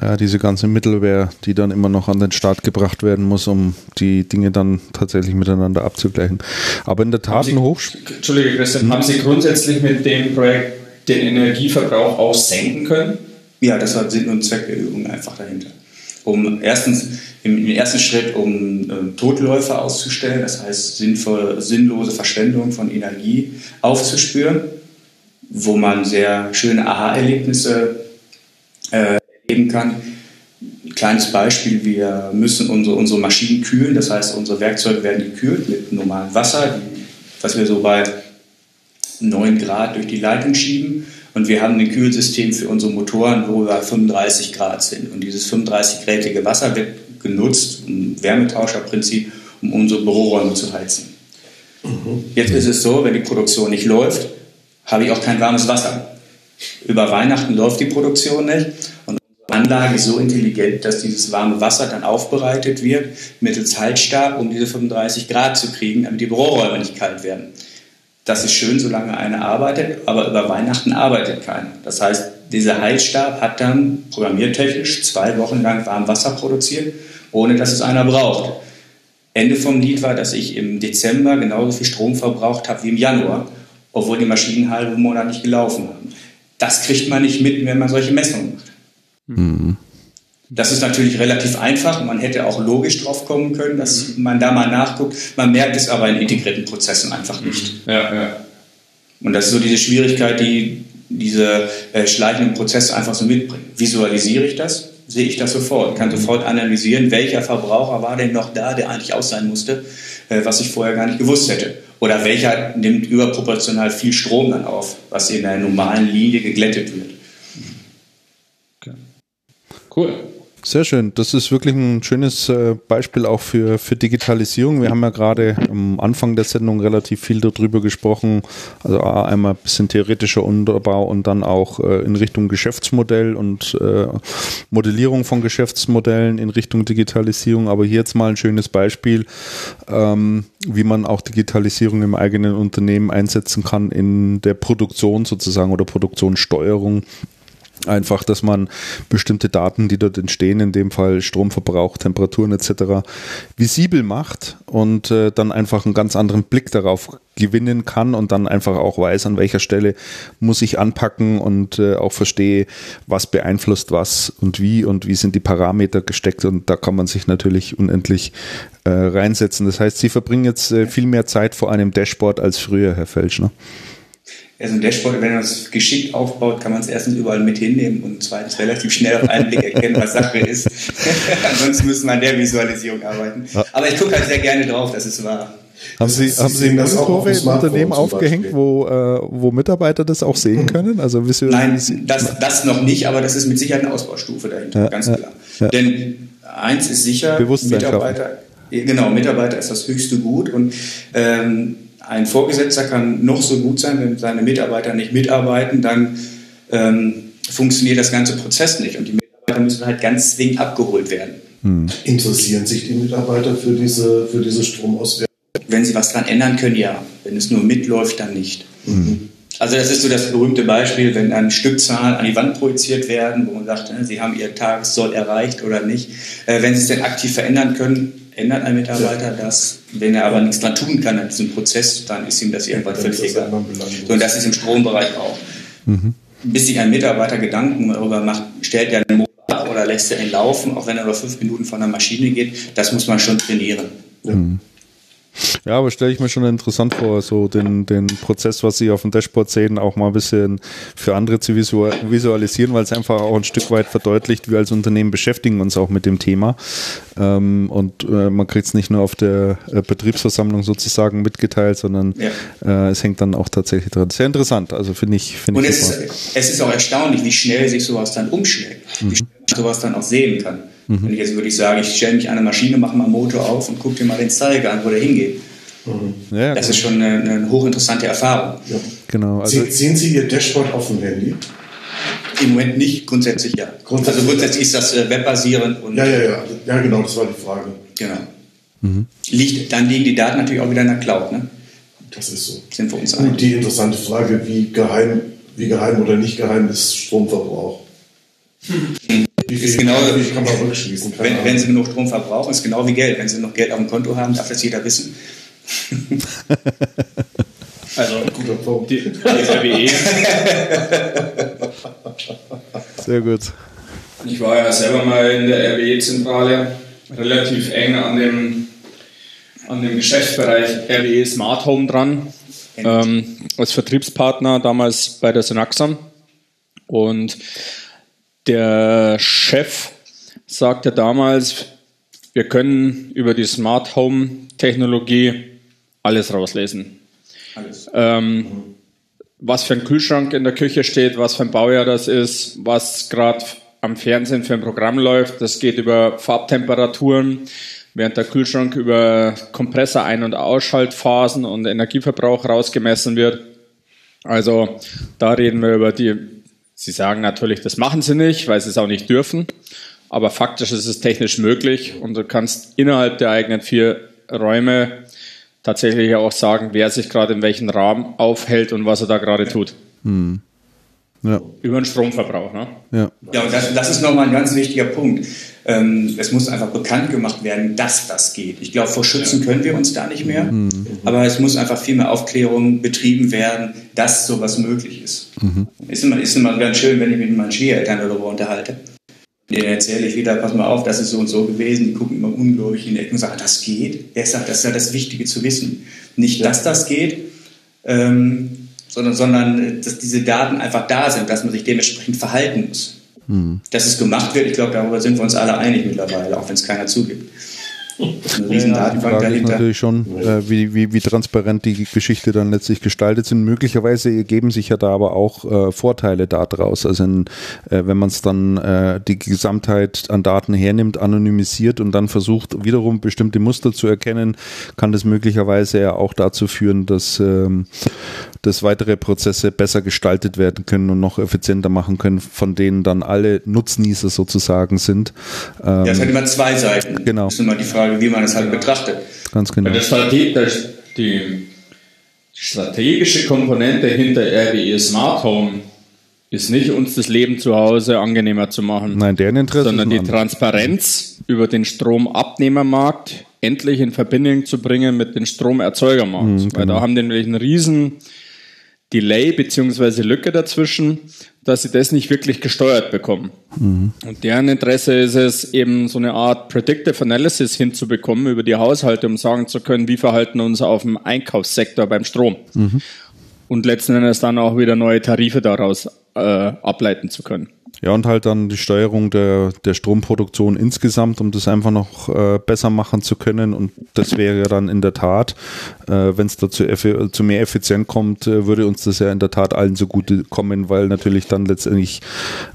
Ja, diese ganze Mittelware, die dann immer noch an den Start gebracht werden muss, um die Dinge dann tatsächlich miteinander abzugleichen. Aber in der Tat ein Hochsprung. Entschuldige, Christian, haben Sie grundsätzlich mit dem Projekt den Energieverbrauch auch senken können? Ja, das war Sinn und Zweck der Übung einfach dahinter. Um erstens im, ersten Schritt, um äh, Totläufer auszustellen, das heißt sinnvoll, sinnlose Verschwendung von Energie aufzuspüren, wo man sehr schöne Aha-Erlebnisse äh, geben kann. Ein kleines Beispiel, wir müssen unsere, unsere Maschinen kühlen, das heißt, unsere Werkzeuge werden gekühlt mit normalem Wasser, was wir so bei 9 Grad durch die Leitung schieben. Und wir haben ein Kühlsystem für unsere Motoren, wo wir 35 Grad sind. Und dieses 35-grätige Wasser wird genutzt, ein Wärmetauscherprinzip, um unsere Büroräume zu heizen. Mhm. Jetzt ist es so, wenn die Produktion nicht läuft, habe ich auch kein warmes Wasser. Über Weihnachten läuft die Produktion nicht Anlage so intelligent, dass dieses warme Wasser dann aufbereitet wird mittels Haltstab, um diese 35 Grad zu kriegen, damit die Büroräume nicht kalt werden. Das ist schön, solange einer arbeitet, aber über Weihnachten arbeitet keiner. Das heißt, dieser Heizstab hat dann programmiertechnisch zwei Wochen lang warm Wasser produziert, ohne dass es einer braucht. Ende vom Lied war, dass ich im Dezember genauso viel Strom verbraucht habe wie im Januar, obwohl die Maschinen einen halben Monat nicht gelaufen haben. Das kriegt man nicht mit, wenn man solche Messungen macht. Mhm. Das ist natürlich relativ einfach. Man hätte auch logisch drauf kommen können, dass man da mal nachguckt. Man merkt es aber in integrierten Prozessen einfach nicht. Ja, ja. Und das ist so diese Schwierigkeit, die diese äh, schleichenden Prozesse einfach so mitbringen. Visualisiere ich das? Sehe ich das sofort? Kann sofort analysieren, welcher Verbraucher war denn noch da, der eigentlich aus sein musste, äh, was ich vorher gar nicht gewusst hätte. Oder welcher nimmt überproportional viel Strom dann auf, was in der normalen Linie geglättet wird. Cool. Sehr schön. Das ist wirklich ein schönes äh, Beispiel auch für, für Digitalisierung. Wir haben ja gerade am Anfang der Sendung relativ viel darüber gesprochen. Also einmal ein bisschen theoretischer Unterbau und dann auch äh, in Richtung Geschäftsmodell und äh, Modellierung von Geschäftsmodellen in Richtung Digitalisierung. Aber hier jetzt mal ein schönes Beispiel, ähm, wie man auch Digitalisierung im eigenen Unternehmen einsetzen kann in der Produktion sozusagen oder Produktionssteuerung Einfach, dass man bestimmte Daten, die dort entstehen, in dem Fall Stromverbrauch, Temperaturen etc., visibel macht und äh, dann einfach einen ganz anderen Blick darauf gewinnen kann und dann einfach auch weiß, an welcher Stelle muss ich anpacken und äh, auch verstehe, was beeinflusst was und wie und wie sind die Parameter gesteckt und da kann man sich natürlich unendlich äh, reinsetzen. Das heißt, Sie verbringen jetzt äh, viel mehr Zeit vor einem Dashboard als früher, Herr Felschner. Ja, so ein Dashboard, wenn man es geschickt aufbaut, kann man es erstens überall mit hinnehmen und zweitens relativ schnell auf einen Blick erkennen, was Sache ist. Ansonsten müssen wir an der Visualisierung arbeiten. Aber ich gucke halt sehr gerne drauf, dass es wahr. Haben Sie, haben Sie eine Kurve im Unternehmen aufgehängt, wo, äh, wo Mitarbeiter das auch sehen können? Also Nein, das, das noch nicht, aber das ist mit Sicherheit eine Ausbaustufe dahinter, ja, ganz klar. Ja. Denn eins ist sicher, Mitarbeiter, genau, Mitarbeiter ist das höchste Gut und ähm, ein Vorgesetzter kann noch so gut sein, wenn seine Mitarbeiter nicht mitarbeiten, dann ähm, funktioniert das ganze Prozess nicht und die Mitarbeiter müssen halt ganz zwingend abgeholt werden. Hm. Interessieren sich die Mitarbeiter für diese, für diese Stromauswertung? Wenn sie was daran ändern können, ja. Wenn es nur mitläuft, dann nicht. Mhm. Also das ist so das berühmte Beispiel, wenn dann Stückzahlen an die Wand projiziert werden, wo man sagt, ne, sie haben ihr Tagessoll erreicht oder nicht. Äh, wenn sie es denn aktiv verändern können, ändert ein Mitarbeiter das. Wenn er aber nichts dran tun kann an diesem Prozess, dann ist ihm das irgendwann völlig egal. So, und das ist im Strombereich auch. Mhm. Bis sich ein Mitarbeiter Gedanken darüber macht, stellt er einen Motor ab oder lässt er ihn laufen, auch wenn er nur fünf Minuten von der Maschine geht, das muss man schon trainieren. Ja. Mhm. Ja, aber stelle ich mir schon interessant vor, so den, den Prozess, was Sie auf dem Dashboard sehen, auch mal ein bisschen für andere zu visualisieren, weil es einfach auch ein Stück weit verdeutlicht, wir als Unternehmen beschäftigen uns auch mit dem Thema. Ähm, und äh, man kriegt es nicht nur auf der äh, Betriebsversammlung sozusagen mitgeteilt, sondern ja. äh, es hängt dann auch tatsächlich drin. Sehr interessant, also finde ich. Find und ich es, ist, es ist auch erstaunlich, wie schnell sich sowas dann umschlägt, mhm. wie schnell man sowas dann auch sehen kann. Mhm. Wenn ich jetzt wirklich sage, ich stelle mich an eine Maschine, mache mal Motor auf und gucke dir mal den Zeiger an, wo der hingeht. Mhm. Ja, das ist schon eine, eine hochinteressante Erfahrung. Ja. Genau. Also sehen Sie Ihr Dashboard auf dem Handy? Im Moment nicht, grundsätzlich ja. Grundsätzlich also grundsätzlich ist das äh, webbasierend. Und ja, ja, ja. Ja, genau, das war die Frage. Genau. Mhm. Liegt, dann liegen die Daten natürlich auch wieder in der Cloud. Ne? Das ist so. Sind wir uns Und die interessante Frage, wie geheim, wie geheim oder nicht geheim ist Stromverbrauch? Hm. Wie viel, ist genau, wie kann man rückschließen? Wenn, wenn, Sie genug Strom verbrauchen, ist genau wie Geld. Wenn Sie noch Geld auf dem Konto haben, darf das jeder wissen. also, guter Punkt. Die, die RWE. Sehr gut. Ich war ja selber mal in der RWE-Zentrale, relativ eng an dem, an dem Geschäftsbereich RWE Smart Home dran, ähm, als Vertriebspartner damals bei der Synaxam. Und der Chef sagte damals, wir können über die Smart Home Technologie alles rauslesen. Alles. Ähm. Was für ein Kühlschrank in der Küche steht, was für ein Baujahr das ist, was gerade am Fernsehen für ein Programm läuft. Das geht über Farbtemperaturen, während der Kühlschrank über Kompressor Ein- und Ausschaltphasen und Energieverbrauch rausgemessen wird. Also da reden wir über die Sie sagen natürlich, das machen sie nicht, weil sie es auch nicht dürfen. Aber faktisch ist es technisch möglich und du kannst innerhalb der eigenen vier Räume tatsächlich auch sagen, wer sich gerade in welchem Raum aufhält und was er da gerade tut. Hm. Ja. Über den Stromverbrauch. Ne? Ja. Ja, und das, das ist nochmal ein ganz wichtiger Punkt. Ähm, es muss einfach bekannt gemacht werden, dass das geht. Ich glaube, vor Schützen können wir uns da nicht mehr, aber es muss einfach viel mehr Aufklärung betrieben werden, dass sowas möglich ist. Ist, immer, ist immer ganz schön, wenn ich mich mit meinen Schwiegereltern darüber unterhalte. Denen erzähle ich wieder, pass mal auf, das ist so und so gewesen. Die gucken immer ungläubig in die Ecken und sagen, das geht. Er sagt, das ist ja das Wichtige zu wissen. Nicht, dass das geht, ähm, sondern, sondern äh, dass diese Daten einfach da sind, dass man sich dementsprechend verhalten muss. Dass es gemacht wird, ich glaube, darüber sind wir uns alle einig mittlerweile, auch wenn es keiner zugibt. Ist eine riesen Die Datenbank Frage ist dahinter. natürlich schon, äh, wie, wie, wie transparent die Geschichte dann letztlich gestaltet sind. Möglicherweise ergeben sich ja da aber auch äh, Vorteile daraus. Also in, äh, wenn man es dann äh, die Gesamtheit an Daten hernimmt, anonymisiert und dann versucht, wiederum bestimmte Muster zu erkennen, kann das möglicherweise ja auch dazu führen, dass, ähm, dass weitere Prozesse besser gestaltet werden können und noch effizienter machen können, von denen dann alle Nutznießer sozusagen sind. Ähm, Ja, es hat immer zwei Seiten. Genau. Das ist immer die Frage, wie man es halt betrachtet. ganz genau. Das die strategische Komponente hinter RWE Smart Home ist nicht, uns das Leben zu Hause angenehmer zu machen, Nein, deren Interesse sondern die. Transparenz über den Stromabnehmermarkt endlich in Verbindung zu bringen mit dem Stromerzeugermarkt. Mhm, Weil genau. da haben die nämlich einen riesen Delay beziehungsweise Lücke dazwischen, dass sie das nicht wirklich gesteuert bekommen. Mhm. Und deren Interesse ist es, eben so eine Art Predictive Analysis hinzubekommen über die Haushalte, um sagen zu können, wie verhalten uns auf dem Einkaufssektor beim Strom. Mhm. Und letzten Endes dann auch wieder neue Tarife daraus äh, ableiten zu können. Ja, und halt dann die Steuerung der, der Stromproduktion insgesamt, um das einfach noch äh, besser machen zu können. Und das wäre ja dann in der Tat, äh, wenn es dazu zu mehr Effizient kommt, äh, würde uns das ja in der Tat allen zugute kommen, weil natürlich dann letztendlich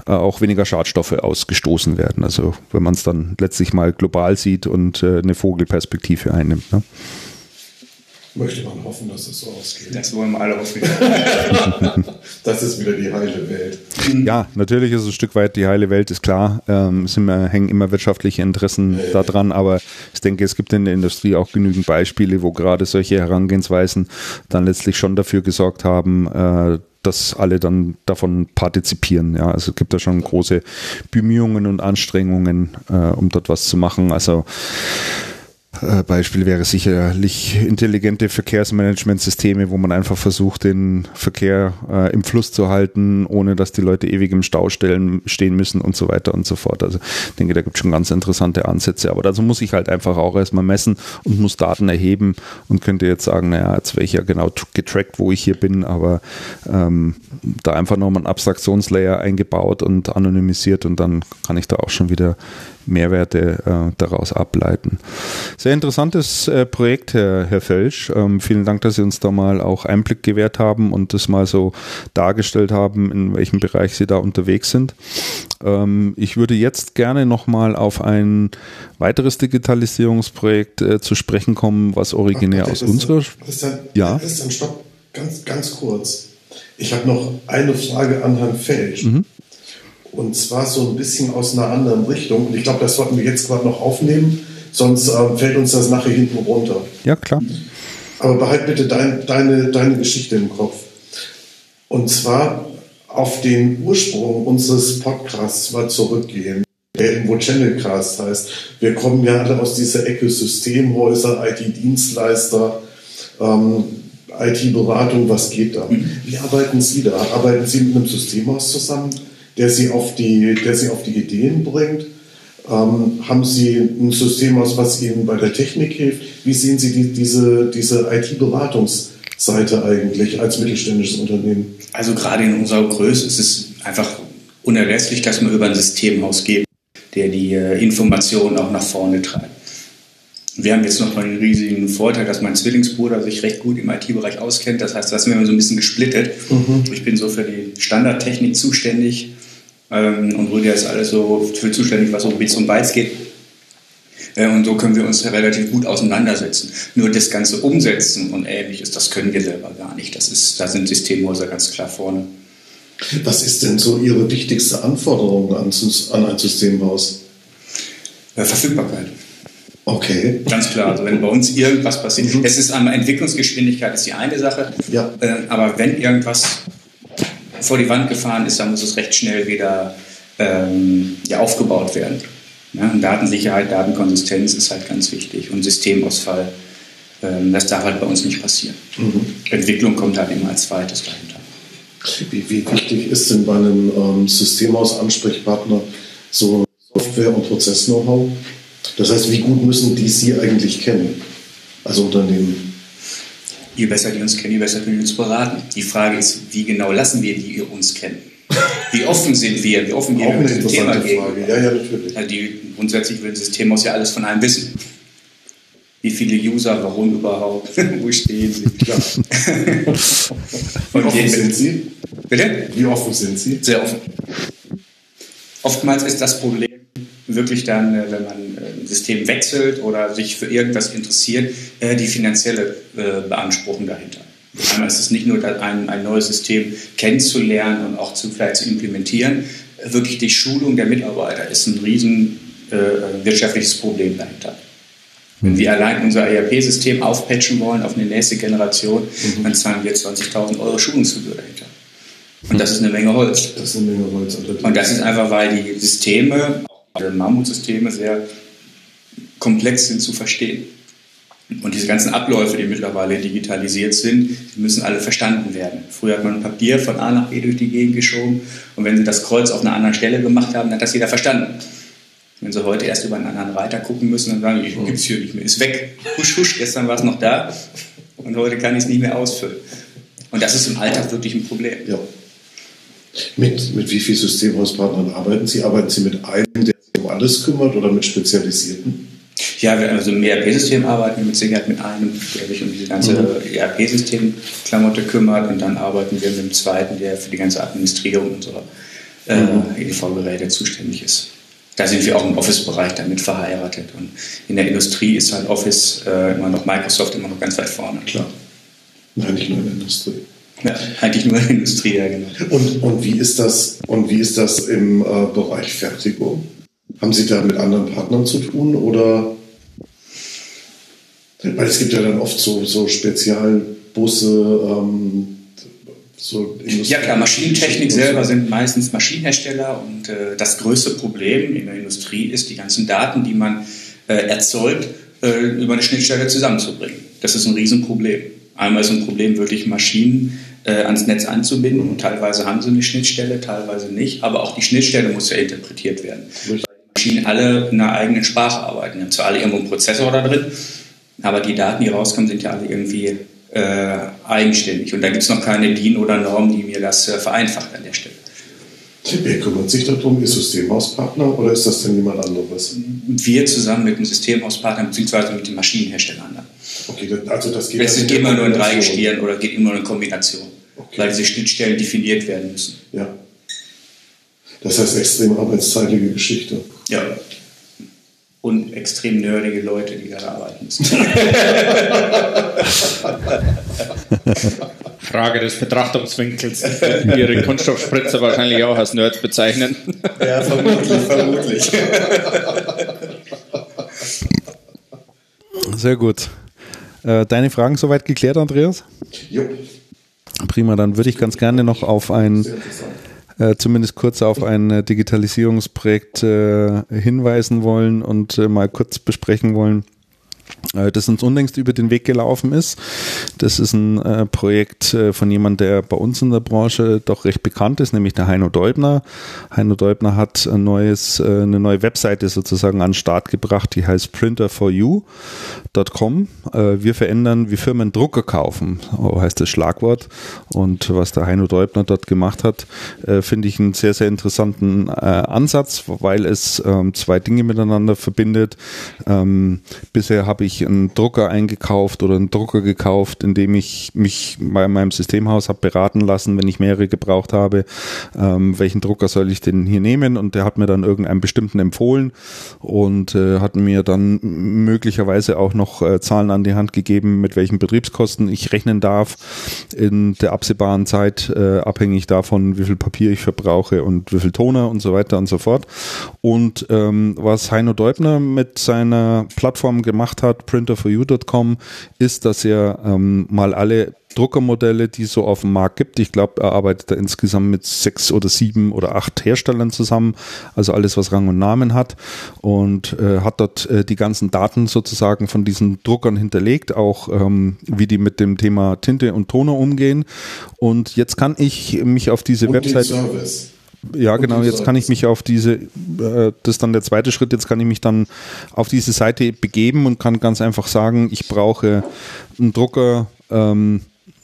äh, auch weniger Schadstoffe ausgestoßen werden. Also wenn man es dann letztlich mal global sieht und äh, eine Vogelperspektive einnimmt. Ne? Möchte man hoffen, dass es so ausgeht. Das wollen wir alle hoffen. Das ist wieder die heile Welt. Ja, natürlich ist es ein Stück weit die heile Welt, ist klar. Ähm, es immer, hängen immer wirtschaftliche Interessen da dran, aber ich denke, es gibt in der Industrie auch genügend Beispiele, wo gerade solche Herangehensweisen dann letztlich schon dafür gesorgt haben, äh, dass alle dann davon partizipieren. Ja, also es gibt da schon große Bemühungen und Anstrengungen, äh, um dort was zu machen. Also äh, Beispiel wäre sicherlich intelligente Verkehrsmanagementsysteme, wo man einfach versucht, den Verkehr äh, im Fluss zu halten, ohne dass die Leute ewig im Stau stellen, stehen müssen und so weiter und so fort. Also ich denke, da gibt es schon ganz interessante Ansätze. Aber dazu muss ich halt einfach auch erstmal messen und muss Daten erheben und könnte jetzt sagen, naja, jetzt wäre ich ja genau tr- getrackt, wo ich hier bin, aber ähm, da einfach nochmal einen Abstraktionslayer eingebaut und anonymisiert und dann kann ich da auch schon wieder Mehrwerte äh, daraus ableiten. Sehr interessantes äh, Projekt, Herr, Herr Felsch. Ähm, vielen Dank, dass Sie uns da mal auch Einblick gewährt haben und das mal so dargestellt haben, in welchem Bereich Sie da unterwegs sind. Ähm, ich würde jetzt gerne nochmal auf ein weiteres Digitalisierungsprojekt äh, zu sprechen kommen, was originär Ach, aus unserer Christian, Ja. Christian, stopp, ganz, ganz kurz. Ich habe noch eine Frage an Herrn Felsch. Mhm. Und zwar so ein bisschen aus einer anderen Richtung. Und ich glaube, das sollten wir jetzt gerade noch aufnehmen, sonst ähm, fällt uns das nachher hinten runter. Ja, klar. Aber behalt bitte dein, deine, deine Geschichte im Kopf. Und zwar auf den Ursprung unseres Podcasts mal zurückgehen, der irgendwo Channelcast heißt. Wir kommen ja alle aus dieser Ecke Systemhäuser, IT-Dienstleister, ähm, IT-Beratung, was geht da? Wie arbeiten Sie da? Arbeiten Sie mit einem Systemhaus zusammen, der Sie auf die, der Sie auf die Ideen bringt? Ähm, haben Sie ein Systemhaus, was Ihnen bei der Technik hilft? Wie sehen Sie die, diese, diese IT-Beratungsseite eigentlich als mittelständisches Unternehmen? Also gerade in unserer Größe ist es einfach unerlässlich, dass man über ein Systemhaus geht, der die äh, Informationen auch nach vorne treibt. Wir haben jetzt noch mal den riesigen Vorteil, dass mein Zwillingsbruder sich recht gut im IT-Bereich auskennt. Das heißt, das sind wir so ein bisschen gesplittet. Ich bin so für die Standardtechnik zuständig ähm, und Rüdiger ist alles so für zuständig, was so Bits und Bytes geht. Äh, Und so können wir uns relativ gut auseinandersetzen. Nur das ganze Umsetzen und ähnliches, das können wir selber gar nicht. Das ist, da sind Systemhäuser ganz klar vorne. Was ist denn so Ihre wichtigste Anforderung an, an ein Systemhaus? Äh, Verfügbarkeit. Okay. Ganz klar. Also wenn bei uns irgendwas passiert, es ist einmal Entwicklungsgeschwindigkeit ist die eine Sache, Ja. äh, aber wenn irgendwas vor die Wand gefahren ist, dann muss es recht schnell wieder ähm, ja, aufgebaut werden. Ja, Datensicherheit, Datenkonsistenz ist halt ganz wichtig und Systemausfall, ähm, das darf halt bei uns nicht passieren. Mhm. Entwicklung kommt halt immer als zweites dahinter. Wie, wie wichtig ist denn bei einem ähm, Systemhaus-Ansprechpartner so Software- und Prozess-Know-how? Das heißt, wie gut müssen die Sie eigentlich kennen als Unternehmen? Je besser die uns kennen, je besser können die uns beraten. Die Frage ist, wie genau lassen wir die uns kennen? Wie offen sind wir? Wie offen gehen wir mit dem Thema gegen? Frage. Ja, ja, natürlich. Also die, grundsätzlich will das System aus ja alles von einem wissen. Wie viele User, warum überhaupt, wo stehen sie? Klar. Wie offen sind sie? Bitte? Wie offen sind sie? Sehr offen. Oftmals ist das Problem wirklich dann, äh, wenn man äh, ein System wechselt oder sich für irgendwas interessiert, äh, die finanzielle Beanspruchung dahinter. Einmal ist es nicht nur ein, ein neues System kennenzulernen und auch zu, vielleicht zu implementieren, wirklich die Schulung der Mitarbeiter ist ein riesen äh, wirtschaftliches Problem dahinter. Wenn wir allein unser ERP-System aufpatchen wollen auf eine nächste Generation, mhm. dann zahlen wir 20.000 Euro Schulungsgebühr dahinter. Und das ist eine Menge Holz. Das ist eine Menge Holz. Und das ist einfach, weil die Systeme, Mammutsysteme, sehr komplex sind zu verstehen. Und diese ganzen Abläufe, die mittlerweile digitalisiert sind, die müssen alle verstanden werden. Früher hat man Papier von A nach B durch die Gegend geschoben und wenn Sie das Kreuz auf einer anderen Stelle gemacht haben, dann hat das jeder verstanden. Wenn Sie heute erst über einen anderen Reiter gucken müssen, dann sagen, ich gibt es hier nicht mehr, ist weg. Husch, husch, gestern war es noch da und heute kann ich es nicht mehr ausfüllen. Und das ist im Alltag wirklich ein Problem. Ja. Mit, mit wie vielen Systemhauspartnern arbeiten Sie? Arbeiten Sie mit einem, der sich um alles kümmert oder mit Spezialisierten? Ja, wir, also im ERP-System arbeiten wir mit Sicherheit mit einem, der sich um diese ganze mhm. ERP-System-Klamotte kümmert und dann arbeiten wir mit dem zweiten, der für die ganze Administrierung unserer äh, mhm. EDV-Geräte zuständig ist. Da sind wir auch im Office-Bereich damit verheiratet. Und in der Industrie ist halt Office äh, immer noch Microsoft immer noch ganz weit vorne. Klar. Nein, nicht nur in der Industrie. Ja, eigentlich nur in der Industrie, ja, genau. Und, und, wie, ist das, und wie ist das im äh, Bereich Fertigung? Haben Sie da mit anderen Partnern zu tun oder? Weil es gibt ja dann oft so, so Spezialbusse, ähm, so ja klar, Maschinentechnik selber sind meistens Maschinenhersteller und äh, das größte Problem in der Industrie ist, die ganzen Daten, die man äh, erzeugt, äh, über eine Schnittstelle zusammenzubringen. Das ist ein Riesenproblem. Einmal ist ein Problem, wirklich Maschinen äh, ans Netz anzubinden und teilweise haben sie eine Schnittstelle, teilweise nicht, aber auch die Schnittstelle muss ja interpretiert werden. Richtig. Maschinen alle in einer eigenen Sprache arbeiten. Die haben zwar alle irgendwo einen Prozessor da drin, aber die Daten, die rauskommen, sind ja alle irgendwie äh, eigenständig. Und da gibt es noch keine DIN oder Norm, die mir das äh, vereinfacht an der Stelle. Wer kümmert sich darum? Ihr Systemhauspartner oder ist das denn jemand anderes? Wir zusammen mit dem Systemhauspartner bzw. mit den Maschinenherstellern. Okay, also das geht, das geht immer nur in drei Gestirn oder geht immer nur in Kombination, okay. weil diese Schnittstellen definiert werden müssen. Ja. Das heißt extrem arbeitszeitige Geschichte. Ja und extrem nerdige Leute, die da arbeiten müssen. Frage des Betrachtungswinkels. Ihre Kunststoffspritzer wahrscheinlich auch als Nerds bezeichnen. Ja, vermutlich, vermutlich. Sehr gut. Äh, deine Fragen soweit geklärt, Andreas? Jo. Prima, dann würde ich ganz gerne noch auf ein äh, zumindest kurz auf ein äh, Digitalisierungsprojekt äh, hinweisen wollen und äh, mal kurz besprechen wollen das uns unlängst über den Weg gelaufen ist. Das ist ein äh, Projekt äh, von jemandem, der bei uns in der Branche doch recht bekannt ist, nämlich der Heino Deubner. Heino Deubner hat ein neues, äh, eine neue Webseite sozusagen an den Start gebracht, die heißt printerforyou.com. Äh, wir verändern, wie Firmen Drucker kaufen, so heißt das Schlagwort. Und was der Heino Deubner dort gemacht hat, äh, finde ich einen sehr, sehr interessanten Ansatz, weil es ähm, zwei Dinge miteinander verbindet. Ähm, bisher habe ich einen Drucker eingekauft oder einen Drucker gekauft, in dem ich mich bei meinem Systemhaus habe beraten lassen, wenn ich mehrere gebraucht habe, ähm, welchen Drucker soll ich denn hier nehmen und der hat mir dann irgendeinen bestimmten empfohlen und äh, hat mir dann möglicherweise auch noch äh, Zahlen an die Hand gegeben, mit welchen Betriebskosten ich rechnen darf in der absehbaren Zeit, äh, abhängig davon, wie viel Papier ich verbrauche und wie viel Toner und so weiter und so fort. Und ähm, was Heino Deubner mit seiner Plattform gemacht hat, printerforyou.com, ist, dass er ähm, mal alle Druckermodelle, die es so auf dem Markt gibt. Ich glaube, er arbeitet da insgesamt mit sechs oder sieben oder acht Herstellern zusammen, also alles, was Rang und Namen hat und äh, hat dort äh, die ganzen Daten sozusagen von diesen Druckern hinterlegt, auch ähm, wie die mit dem Thema Tinte und Toner umgehen. Und jetzt kann ich mich auf diese Und den Website Service. Ja, genau. Jetzt kann ich mich auf diese, äh, das ist dann der zweite Schritt, jetzt kann ich mich dann auf diese Seite begeben und kann ganz einfach sagen, ich brauche einen Drucker ähm,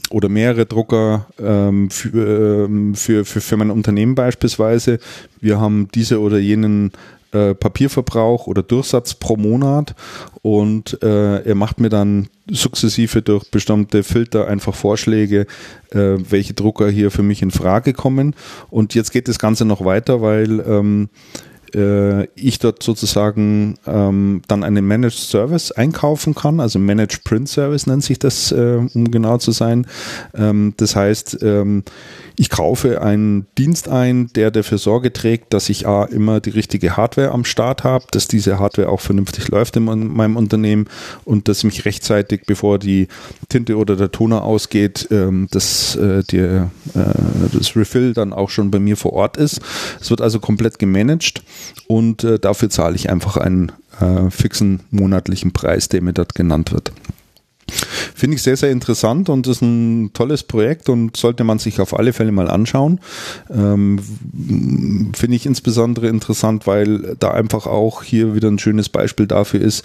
oder mehrere Drucker ähm, für, ähm, für, für, für mein Unternehmen beispielsweise. Wir haben diese oder jenen äh, Papierverbrauch oder Durchsatz pro Monat und äh, er macht mir dann sukzessive durch bestimmte Filter einfach Vorschläge, äh, welche Drucker hier für mich in Frage kommen. Und jetzt geht das Ganze noch weiter, weil ähm, äh, ich dort sozusagen ähm, dann einen Managed Service einkaufen kann, also Managed Print Service nennt sich das, äh, um genau zu sein. Ähm, das heißt, ähm, ich kaufe einen Dienst ein, der dafür Sorge trägt, dass ich A, immer die richtige Hardware am Start habe, dass diese Hardware auch vernünftig läuft in meinem Unternehmen und dass mich rechtzeitig, bevor die Tinte oder der Toner ausgeht, ähm, dass äh, der, äh, das Refill dann auch schon bei mir vor Ort ist. Es wird also komplett gemanagt und äh, dafür zahle ich einfach einen äh, fixen monatlichen Preis, der mir dort genannt wird. Finde ich sehr, sehr interessant und ist ein tolles Projekt und sollte man sich auf alle Fälle mal anschauen. Ähm, Finde ich insbesondere interessant, weil da einfach auch hier wieder ein schönes Beispiel dafür ist,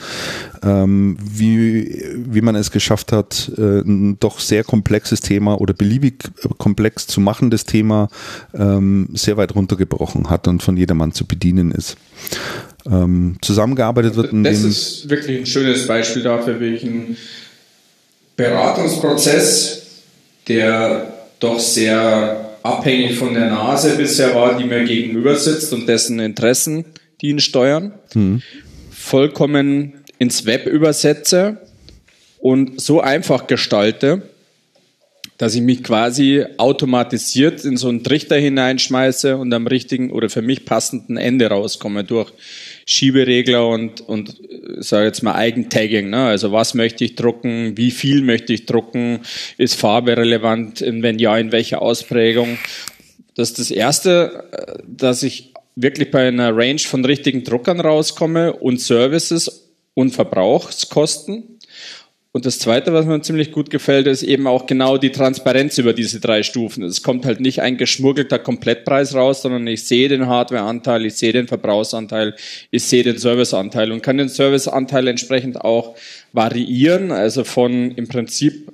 ähm, wie, wie man es geschafft hat, äh, ein doch sehr komplexes Thema oder beliebig komplex zu machendes Thema ähm, sehr weit runtergebrochen hat und von jedermann zu bedienen ist. Ähm, zusammengearbeitet wird in Das ist wirklich ein schönes Beispiel dafür, ein Beratungsprozess, der doch sehr abhängig von der Nase bisher war, die mir gegenüber sitzt und dessen Interessen, die ihn steuern, vollkommen ins Web übersetze und so einfach gestalte, dass ich mich quasi automatisiert in so einen Trichter hineinschmeiße und am richtigen oder für mich passenden Ende rauskomme durch Schieberegler und, und sage jetzt mal Eigentagging. Ne? Also was möchte ich drucken, wie viel möchte ich drucken, ist Farbe relevant, wenn ja, in welcher Ausprägung. Das ist das Erste, äh, dass ich wirklich bei einer Range von richtigen Druckern rauskomme und Services und Verbrauchskosten. Und das Zweite, was mir ziemlich gut gefällt, ist eben auch genau die Transparenz über diese drei Stufen. Es kommt halt nicht ein geschmuggelter Komplettpreis raus, sondern ich sehe den Hardwareanteil, ich sehe den Verbrauchsanteil, ich sehe den Serviceanteil und kann den Serviceanteil entsprechend auch variieren. Also von im Prinzip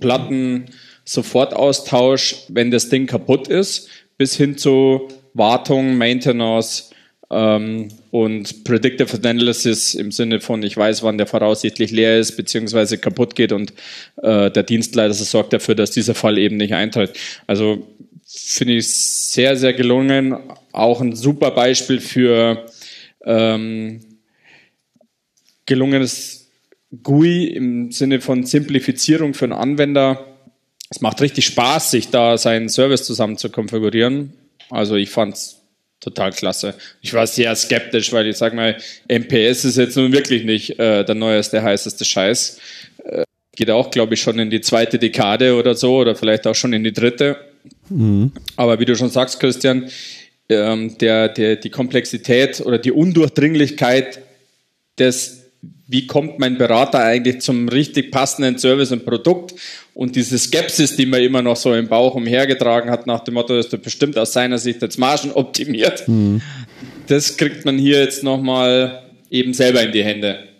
Platten Sofortaustausch, wenn das Ding kaputt ist, bis hin zu Wartung, Maintenance, und Predictive Analysis im Sinne von, ich weiß, wann der voraussichtlich leer ist, beziehungsweise kaputt geht und äh, der Dienstleister sorgt dafür, dass dieser Fall eben nicht eintritt. Also finde ich sehr, sehr gelungen. Auch ein super Beispiel für ähm, gelungenes GUI im Sinne von Simplifizierung für einen Anwender. Es macht richtig Spaß, sich da seinen Service zusammen zu konfigurieren. Also ich fand's total klasse. Ich war sehr skeptisch, weil ich sag mal, MPS ist jetzt nun wirklich nicht äh, der neueste, heißeste Scheiß. Äh, geht auch, glaube ich, schon in die zweite Dekade oder so oder vielleicht auch schon in die dritte. Mhm. Aber wie du schon sagst, Christian, ähm, der, der, die Komplexität oder die Undurchdringlichkeit des wie kommt mein Berater eigentlich zum richtig passenden Service und Produkt und diese Skepsis, die man immer noch so im Bauch umhergetragen hat, nach dem Motto, dass du bestimmt aus seiner Sicht jetzt Margen optimiert, mhm. das kriegt man hier jetzt nochmal eben selber in die Hände.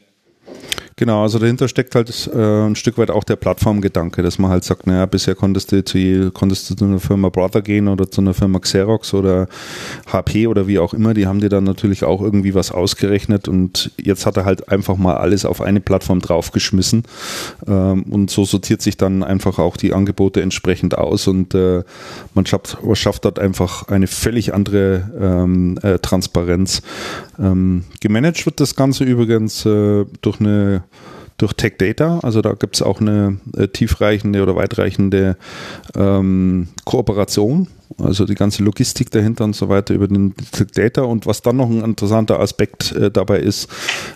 Genau, also dahinter steckt halt äh, ein Stück weit auch der Plattformgedanke, dass man halt sagt, naja, bisher konntest du zu, konntest du zu einer Firma Brother gehen oder zu einer Firma Xerox oder HP oder wie auch immer, die haben dir dann natürlich auch irgendwie was ausgerechnet und jetzt hat er halt einfach mal alles auf eine Plattform draufgeschmissen ähm, und so sortiert sich dann einfach auch die Angebote entsprechend aus und äh, man schafft, schafft dort einfach eine völlig andere ähm, äh, Transparenz. Ähm, gemanagt wird das Ganze übrigens äh, durch eine durch Tech Data. Also da gibt es auch eine äh, tiefreichende oder weitreichende ähm, Kooperation. Also die ganze Logistik dahinter und so weiter über den Data. Und was dann noch ein interessanter Aspekt äh, dabei ist,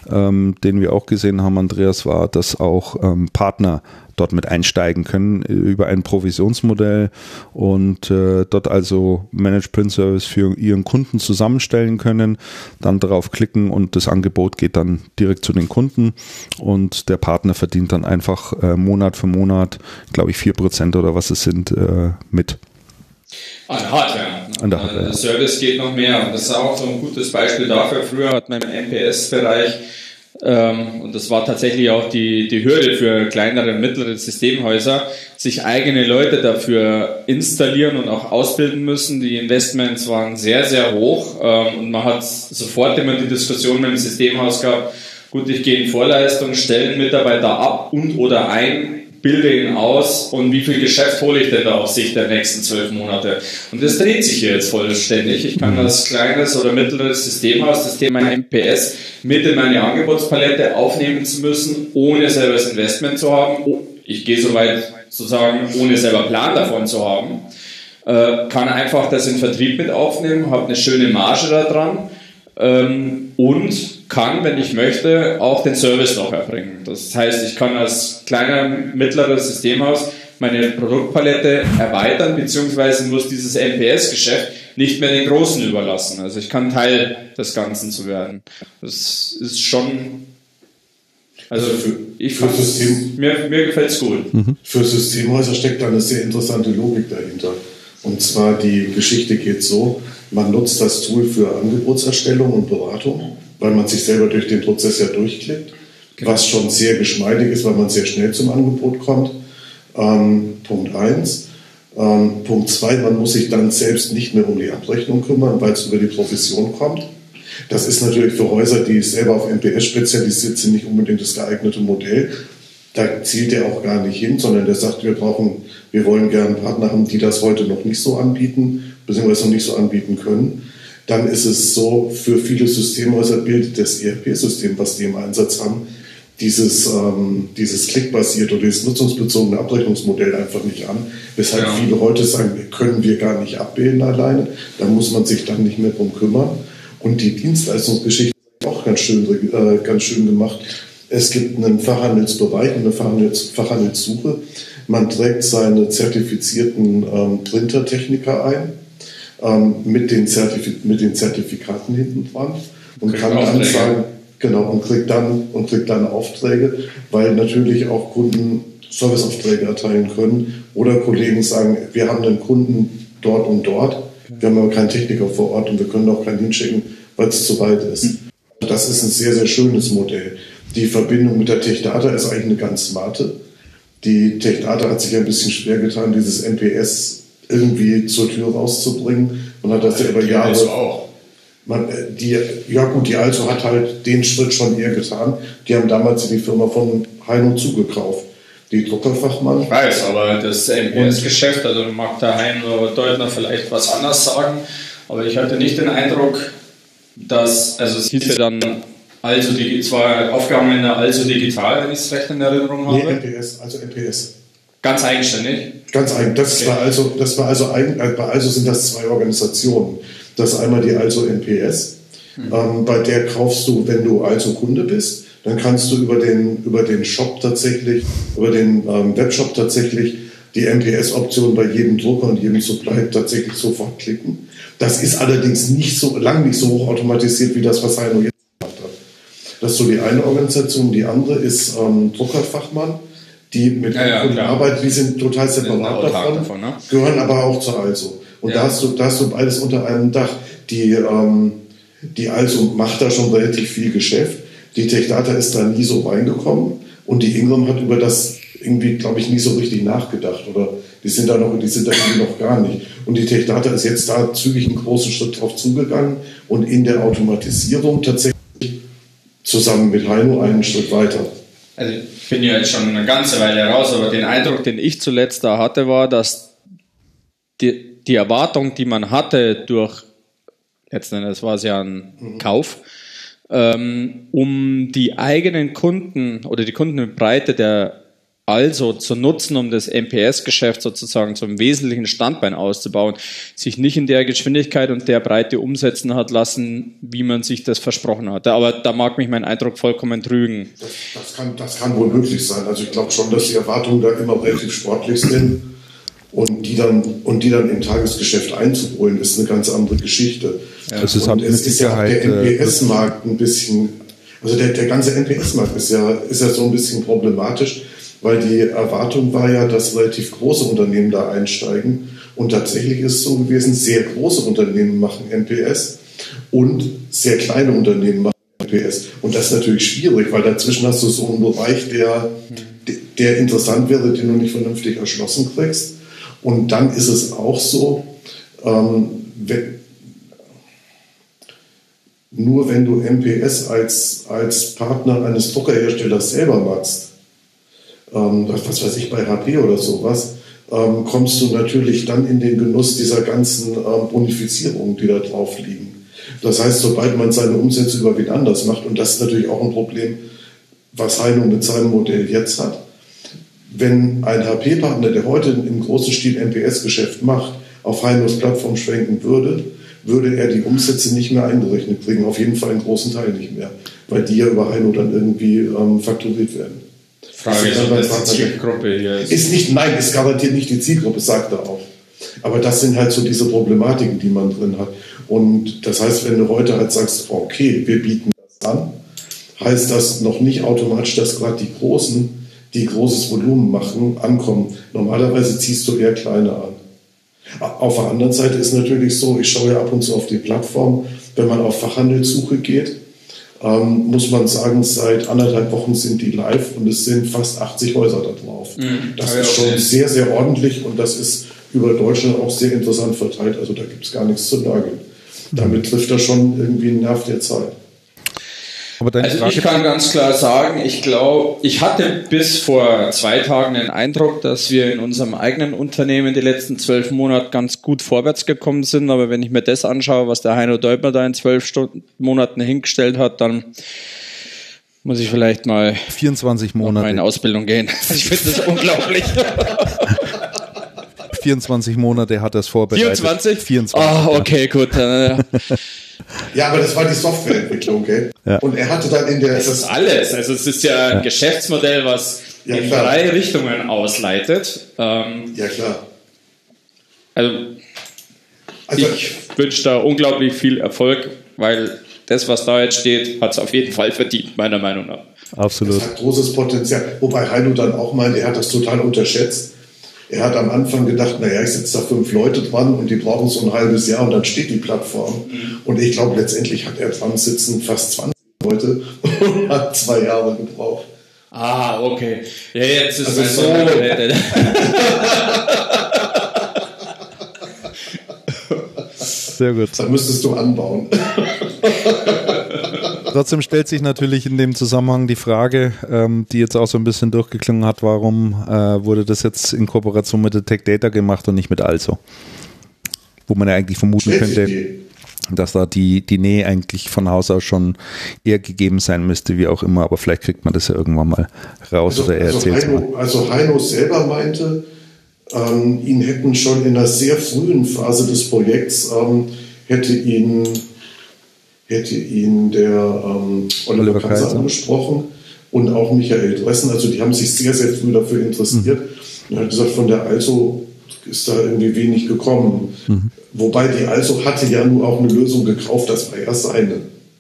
ähm, den wir auch gesehen haben, Andreas, war, dass auch ähm, Partner dort mit einsteigen können äh, über ein Provisionsmodell und äh, dort also Managed Print Service für ihren Kunden zusammenstellen können, dann darauf klicken und das Angebot geht dann direkt zu den Kunden und der Partner verdient dann einfach äh, Monat für Monat, glaube ich, vier Prozent oder was es sind, äh, mit. An Hardware. An der Hardware. Der Service geht noch mehr. Und das ist auch so ein gutes Beispiel dafür. Früher hat man im MPS-Bereich ähm, und das war tatsächlich auch die, die Hürde für kleinere und mittlere Systemhäuser, sich eigene Leute dafür installieren und auch ausbilden müssen. Die Investments waren sehr, sehr hoch ähm, und man hat sofort immer die Diskussion mit dem Systemhaus gehabt, gut, ich gehe in Vorleistung, stelle einen Mitarbeiter ab und oder ein, bilde ihn aus und wie viel Geschäft hole ich denn da auf Sicht der nächsten zwölf Monate? Und das dreht sich hier jetzt vollständig. Ich kann als kleines oder mittleres Systemhaus das Thema MPS mit in meine Angebotspalette aufnehmen zu müssen, ohne selber das Investment zu haben. Oh, ich gehe so weit zu sagen, ohne selber Plan davon zu haben. Äh, kann einfach das in Vertrieb mit aufnehmen, habe eine schöne Marge da dran ähm, und kann, wenn ich möchte, auch den Service noch erbringen. Das heißt, ich kann als kleiner, mittleres Systemhaus meine Produktpalette erweitern, beziehungsweise muss dieses MPS-Geschäft nicht mehr den Großen überlassen. Also ich kann Teil des Ganzen zu werden. Das ist schon also, also für, ich für System, mir, mir gefällt es gut. Mhm. Für Systemhäuser steckt da eine sehr interessante Logik dahinter. Und zwar die Geschichte geht so, man nutzt das Tool für Angebotserstellung und Beratung, weil man sich selber durch den Prozess ja durchklickt, genau. was schon sehr geschmeidig ist, weil man sehr schnell zum Angebot kommt. Ähm, Punkt 1. Ähm, Punkt 2, man muss sich dann selbst nicht mehr um die Abrechnung kümmern, weil es über die Provision kommt. Das ist natürlich für Häuser, die selber auf MPS spezialisiert sind, nicht unbedingt das geeignete Modell. Da zielt er auch gar nicht hin, sondern der sagt, wir brauchen, wir wollen gerne Partner haben, die das heute noch nicht so anbieten beziehungsweise noch nicht so anbieten können, dann ist es so, für viele Systemhäuser bildet das ERP-System, was die im Einsatz haben, dieses, ähm, dieses klickbasierte oder dieses nutzungsbezogene Abrechnungsmodell einfach nicht an, weshalb ja. viele heute sagen, können wir gar nicht abbilden alleine, da muss man sich dann nicht mehr drum kümmern. Und die Dienstleistungsgeschichte ist auch ganz schön, äh, ganz schön gemacht. Es gibt einen Fachhandelsbereich und eine Fachhandels Fachhandelssuche. Man trägt seine zertifizierten ähm, Printertechniker ein ähm, mit, den mit den Zertifikaten hinten dran und kriegt kann dann sagen, genau, und kriegt dann, und kriegt dann Aufträge, weil natürlich auch Kunden Serviceaufträge erteilen können oder Kollegen sagen, wir haben einen Kunden dort und dort, wir haben aber keinen Techniker vor Ort und wir können auch keinen hinschicken, weil es zu weit ist. Das ist ein sehr, sehr schönes Modell. Die Verbindung mit der TechData ist eigentlich eine ganz smarte. Die TechData hat sich ein bisschen schwer getan, dieses NPS irgendwie zur Tür rauszubringen. Man hat das ja über Jahre. Also auch. Man, äh, die, ja gut, die Also hat halt den Schritt schon eher getan. Die haben damals die Firma von Heino zugekauft. Die Druckerfachmann. Ich weiß, aber das MPS-Geschäft, also mag der Heino Deutner vielleicht was anders sagen, aber ich hatte nicht den Eindruck, dass, also es hieß ja dann also die, zwar Aufgaben in der Also Digital, wenn ich es recht in Erinnerung habe. Nee, MPS, also MPS. Ganz eigenständig? Ganz eigen. Das okay. war also, das war also eigen, äh, bei Also sind das zwei Organisationen. Das ist einmal die Also NPS. Hm. Ähm, bei der kaufst du, wenn du Also Kunde bist, dann kannst du über den, über den Shop tatsächlich, über den ähm, Webshop tatsächlich die MPS-Option bei jedem Drucker und jedem Supply tatsächlich sofort klicken. Das ist allerdings nicht so lang nicht so hoch automatisiert wie das, was Heino jetzt gemacht hat. Das ist so die eine Organisation. Die andere ist ähm, Druckerfachmann die mit ja, ja, Kunden arbeiten, die sind total separat davon, davon ne? gehören aber auch zur Also. Und ja. da, hast du, da hast du beides unter einem Dach. Die, ähm, die Also macht da schon relativ viel Geschäft. Die Techdata ist da nie so reingekommen. Und die Ingram hat über das irgendwie, glaube ich, nie so richtig nachgedacht. Oder die sind da noch, die sind da irgendwie noch gar nicht. Und die Techdata ist jetzt da zügig einen großen Schritt drauf zugegangen und in der Automatisierung tatsächlich zusammen mit Heino einen Schritt weiter. Also ich bin ja jetzt schon eine ganze Weile raus, aber den Eindruck, den ich zuletzt da hatte, war, dass die, die Erwartung, die man hatte durch, letzten Endes war es ja ein mhm. Kauf, ähm, um die eigenen Kunden oder die Kundenbreite der also zu nutzen, um das MPS-Geschäft sozusagen zum wesentlichen Standbein auszubauen, sich nicht in der Geschwindigkeit und der Breite umsetzen hat lassen, wie man sich das versprochen hatte. Aber da mag mich mein Eindruck vollkommen trügen. Das, das, kann, das kann wohl möglich sein. Also ich glaube schon, dass die Erwartungen da immer relativ sportlich sind. Und die, dann, und die dann im Tagesgeschäft einzuholen, ist eine ganz andere Geschichte. Ja, das ist, halt es ist ja auch der äh, NPS-Markt ein bisschen, also der, der ganze NPS-Markt ist ja, ist ja so ein bisschen problematisch, weil die Erwartung war ja, dass relativ große Unternehmen da einsteigen. Und tatsächlich ist es so gewesen, sehr große Unternehmen machen NPS und sehr kleine Unternehmen machen NPS. Und das ist natürlich schwierig, weil dazwischen hast du so einen Bereich, der, der interessant wäre, den du nicht vernünftig erschlossen kriegst. Und dann ist es auch so, ähm, wenn, nur wenn du MPS als, als Partner eines Druckerherstellers selber machst, ähm, was weiß ich, bei HP oder sowas, ähm, kommst du natürlich dann in den Genuss dieser ganzen ähm, Bonifizierungen, die da drauf liegen. Das heißt, sobald man seine Umsätze über wen anders macht, und das ist natürlich auch ein Problem, was Heino mit seinem Modell jetzt hat, wenn ein HP-Partner, der heute im großen Stil MPS-Geschäft macht, auf Heinos Plattform schwenken würde, würde er die Umsätze nicht mehr eingerechnet kriegen, auf jeden Fall einen großen Teil nicht mehr, weil die ja über Heino dann irgendwie ähm, fakturiert werden. Frage ist, ob das die Zielgruppe hier ist. Ist nicht, nein, ist garantiert nicht die Zielgruppe, sagt er auch. Aber das sind halt so diese Problematiken, die man drin hat. Und das heißt, wenn du heute halt sagst, okay, wir bieten das an, heißt das noch nicht automatisch, dass gerade die Großen, die großes Volumen machen, ankommen. Normalerweise ziehst du eher kleine an. Auf der anderen Seite ist natürlich so, ich schaue ja ab und zu auf die Plattform, wenn man auf Fachhandelssuche geht, ähm, muss man sagen, seit anderthalb Wochen sind die live und es sind fast 80 Häuser da drauf. Mhm. Das ja, ist schon sehr, sehr ordentlich und das ist über Deutschland auch sehr interessant verteilt. Also da gibt es gar nichts zu nörgeln. Damit trifft er schon irgendwie einen Nerv der Zeit also Frage ich kann ganz klar sagen, ich glaube, ich hatte bis vor zwei Tagen den Eindruck, dass wir in unserem eigenen Unternehmen die letzten zwölf Monate ganz gut vorwärts gekommen sind. Aber wenn ich mir das anschaue, was der Heino Deubner da in zwölf Stunden, Monaten hingestellt hat, dann muss ich vielleicht mal 24 Monate in Ausbildung gehen. Ich finde das unglaublich. 24 Monate hat er es vorbereitet. 24? 24. Ah, oh, okay, gut. Ja, aber das war die Softwareentwicklung, gell? Ja. Und er hatte dann in der. Das ist alles. Also es ist ja ein ja. Geschäftsmodell, was ja, in klar. drei Richtungen ausleitet. Ähm, ja, klar. Also, also ich wünsche da unglaublich viel Erfolg, weil das, was da jetzt steht, hat es auf jeden Fall verdient, meiner Meinung nach. Absolut. Das hat großes Potenzial. Wobei Heino dann auch meint, er hat das total unterschätzt. Er hat am Anfang gedacht, naja, ich setze da fünf Leute dran und die brauchen so ein halbes Jahr und dann steht die Plattform. Mhm. Und ich glaube, letztendlich hat er dran sitzen fast 20 Leute und hat zwei Jahre gebraucht. Ah, okay. Ja, jetzt ist also es so. Sehr gut. Dann müsstest du anbauen. Trotzdem stellt sich natürlich in dem Zusammenhang die Frage, ähm, die jetzt auch so ein bisschen durchgeklungen hat, warum äh, wurde das jetzt in Kooperation mit der Tech Data gemacht und nicht mit Also? Wo man ja eigentlich vermuten könnte, dass da die, die Nähe eigentlich von Haus aus schon eher gegeben sein müsste, wie auch immer, aber vielleicht kriegt man das ja irgendwann mal raus also, oder er also erzählt Heino, Also Heino selber meinte, ähm, ihn hätten schon in einer sehr frühen Phase des Projekts, ähm, hätte ihn hätte ihn der ähm, Oliver, Oliver Kaiser angesprochen und auch Michael Dressen. Also die haben sich sehr, sehr früh dafür interessiert. Mhm. Und er hat gesagt, von der Also ist da irgendwie wenig gekommen. Mhm. Wobei die Also hatte ja nur auch eine Lösung gekauft, das war ja seine.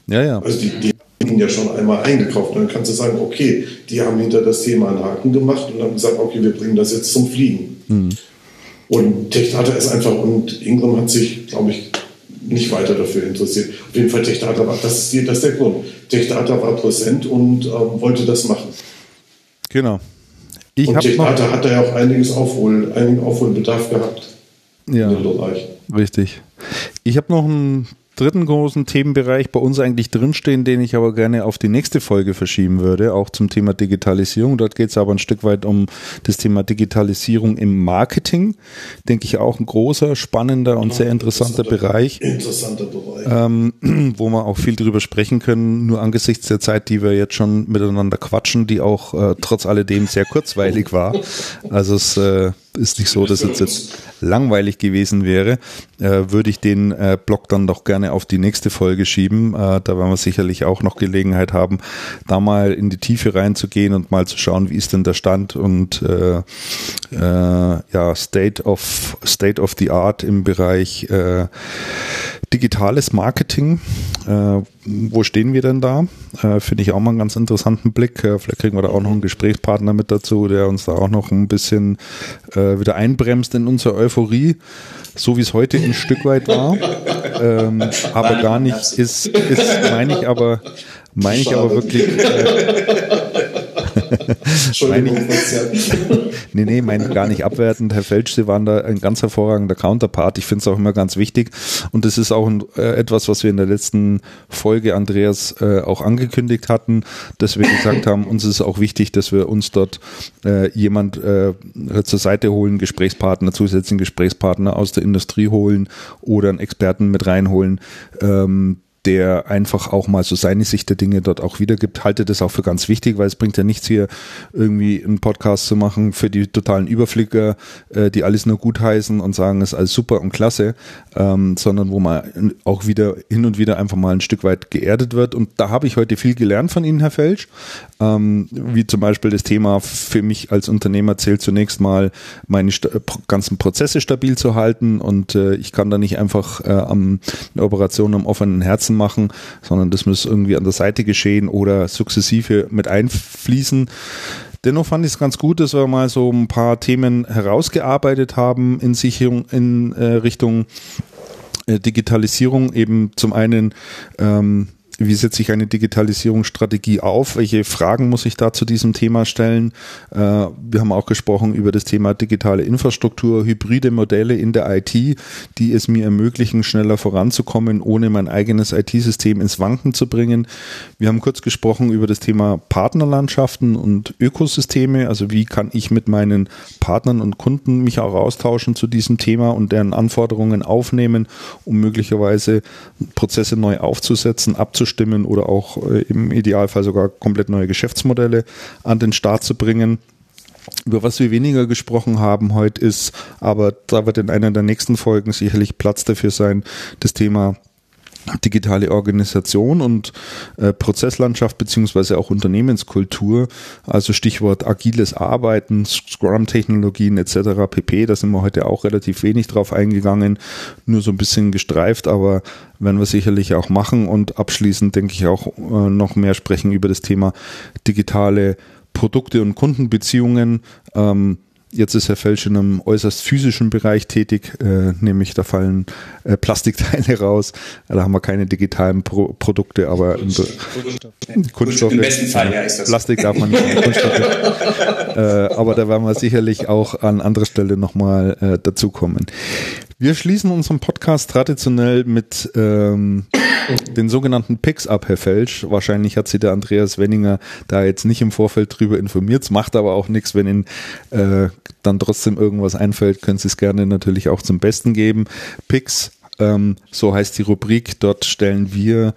Ja, ja. Also die, die haben ihn ja schon einmal eingekauft. Und dann kannst du sagen, okay, die haben hinter das Thema einen Haken gemacht und haben gesagt, okay, wir bringen das jetzt zum Fliegen. Mhm. Und Techdata ist einfach, und Ingram hat sich, glaube ich, nicht weiter dafür interessiert. Auf jeden Fall Techdata war, das ist, das ist der Grund. Techdata war präsent und ähm, wollte das machen. Genau. Ich und Techdata hat da ja auch einiges Aufholen, einigen Aufholbedarf gehabt. Ja, richtig. Ich habe noch ein dritten großen Themenbereich bei uns eigentlich drinstehen, den ich aber gerne auf die nächste Folge verschieben würde, auch zum Thema Digitalisierung. Dort geht es aber ein Stück weit um das Thema Digitalisierung im Marketing. Denke ich auch ein großer, spannender und sehr interessanter, interessanter Bereich. Interessanter Bereich. Ähm, wo wir auch viel drüber sprechen können, nur angesichts der Zeit, die wir jetzt schon miteinander quatschen, die auch äh, trotz alledem sehr kurzweilig war. Also es äh, ist nicht so, dass es jetzt langweilig gewesen wäre, äh, würde ich den äh, Blog dann doch gerne auf die nächste Folge schieben. Äh, da werden wir sicherlich auch noch Gelegenheit haben, da mal in die Tiefe reinzugehen und mal zu schauen, wie ist denn der Stand und äh, äh, ja State of State of the Art im Bereich äh, digitales Marketing. Äh, wo stehen wir denn da? Äh, Finde ich auch mal einen ganz interessanten Blick. Äh, vielleicht kriegen wir da auch noch einen Gesprächspartner mit dazu, der uns da auch noch ein bisschen äh, wieder einbremst in unsere Euphorie, so wie es heute ein Stück weit war. Ähm, aber gar nicht ist, ist meine ich aber, meine ich aber wirklich. Äh, Entschuldigung, nee, nee, mein gar nicht abwertend. Herr Felsch, Sie waren da ein ganz hervorragender Counterpart. Ich finde es auch immer ganz wichtig. Und das ist auch ein, äh, etwas, was wir in der letzten Folge, Andreas, äh, auch angekündigt hatten, dass wir gesagt haben, uns ist auch wichtig, dass wir uns dort äh, jemand äh, zur Seite holen, Gesprächspartner, zusätzlichen Gesprächspartner aus der Industrie holen oder einen Experten mit reinholen, ähm, der einfach auch mal so seine Sicht der Dinge dort auch wiedergibt, halte das auch für ganz wichtig, weil es bringt ja nichts hier irgendwie einen Podcast zu machen für die totalen Überflicker, äh, die alles nur gut heißen und sagen, es ist alles super und klasse, ähm, sondern wo man auch wieder hin und wieder einfach mal ein Stück weit geerdet wird. Und da habe ich heute viel gelernt von Ihnen, Herr Felsch, ähm, wie zum Beispiel das Thema für mich als Unternehmer zählt zunächst mal meine ganzen Prozesse stabil zu halten und äh, ich kann da nicht einfach äh, am, eine Operation am offenen Herzen machen, sondern das muss irgendwie an der Seite geschehen oder sukzessive mit einfließen. Dennoch fand ich es ganz gut, dass wir mal so ein paar Themen herausgearbeitet haben in Sicherung, in äh, Richtung äh, Digitalisierung eben zum einen ähm, wie setze ich eine Digitalisierungsstrategie auf? Welche Fragen muss ich da zu diesem Thema stellen? Äh, wir haben auch gesprochen über das Thema digitale Infrastruktur, hybride Modelle in der IT, die es mir ermöglichen, schneller voranzukommen, ohne mein eigenes IT-System ins Wanken zu bringen. Wir haben kurz gesprochen über das Thema Partnerlandschaften und Ökosysteme. Also wie kann ich mit meinen Partnern und Kunden mich auch austauschen zu diesem Thema und deren Anforderungen aufnehmen, um möglicherweise Prozesse neu aufzusetzen, abzuschließen abzustimmen oder auch äh, im Idealfall sogar komplett neue Geschäftsmodelle an den Start zu bringen. Über was wir weniger gesprochen haben heute ist, aber da wird in einer der nächsten Folgen sicherlich Platz dafür sein, das Thema digitale Organisation und äh, Prozesslandschaft beziehungsweise auch Unternehmenskultur, also Stichwort agiles Arbeiten, Scrum-Technologien etc. pp. Da sind wir heute auch relativ wenig drauf eingegangen, nur so ein bisschen gestreift, aber werden wir sicherlich auch machen und abschließend denke ich auch äh, noch mehr sprechen über das Thema digitale Produkte und Kundenbeziehungen. Ähm, Jetzt ist Herr Felsch in einem äußerst physischen Bereich tätig, äh, nämlich da fallen äh, Plastikteile raus. Da haben wir keine digitalen Pro Produkte, aber Kunststoff. Kunststoff. Kunststoffe. Im besten Fall, ja, ist das. Plastik darf man nicht, Kunststoffe. Äh, aber da werden wir sicherlich auch an anderer Stelle nochmal äh, dazukommen. Wir schließen unseren Podcast traditionell mit ähm, den sogenannten Picks ab, Herr Felsch. Wahrscheinlich hat Sie der Andreas Wenninger da jetzt nicht im Vorfeld drüber informiert. Es macht aber auch nichts, wenn Ihnen äh, dann trotzdem irgendwas einfällt, können Sie es gerne natürlich auch zum Besten geben. Picks ähm, so heißt die Rubrik. Dort stellen wir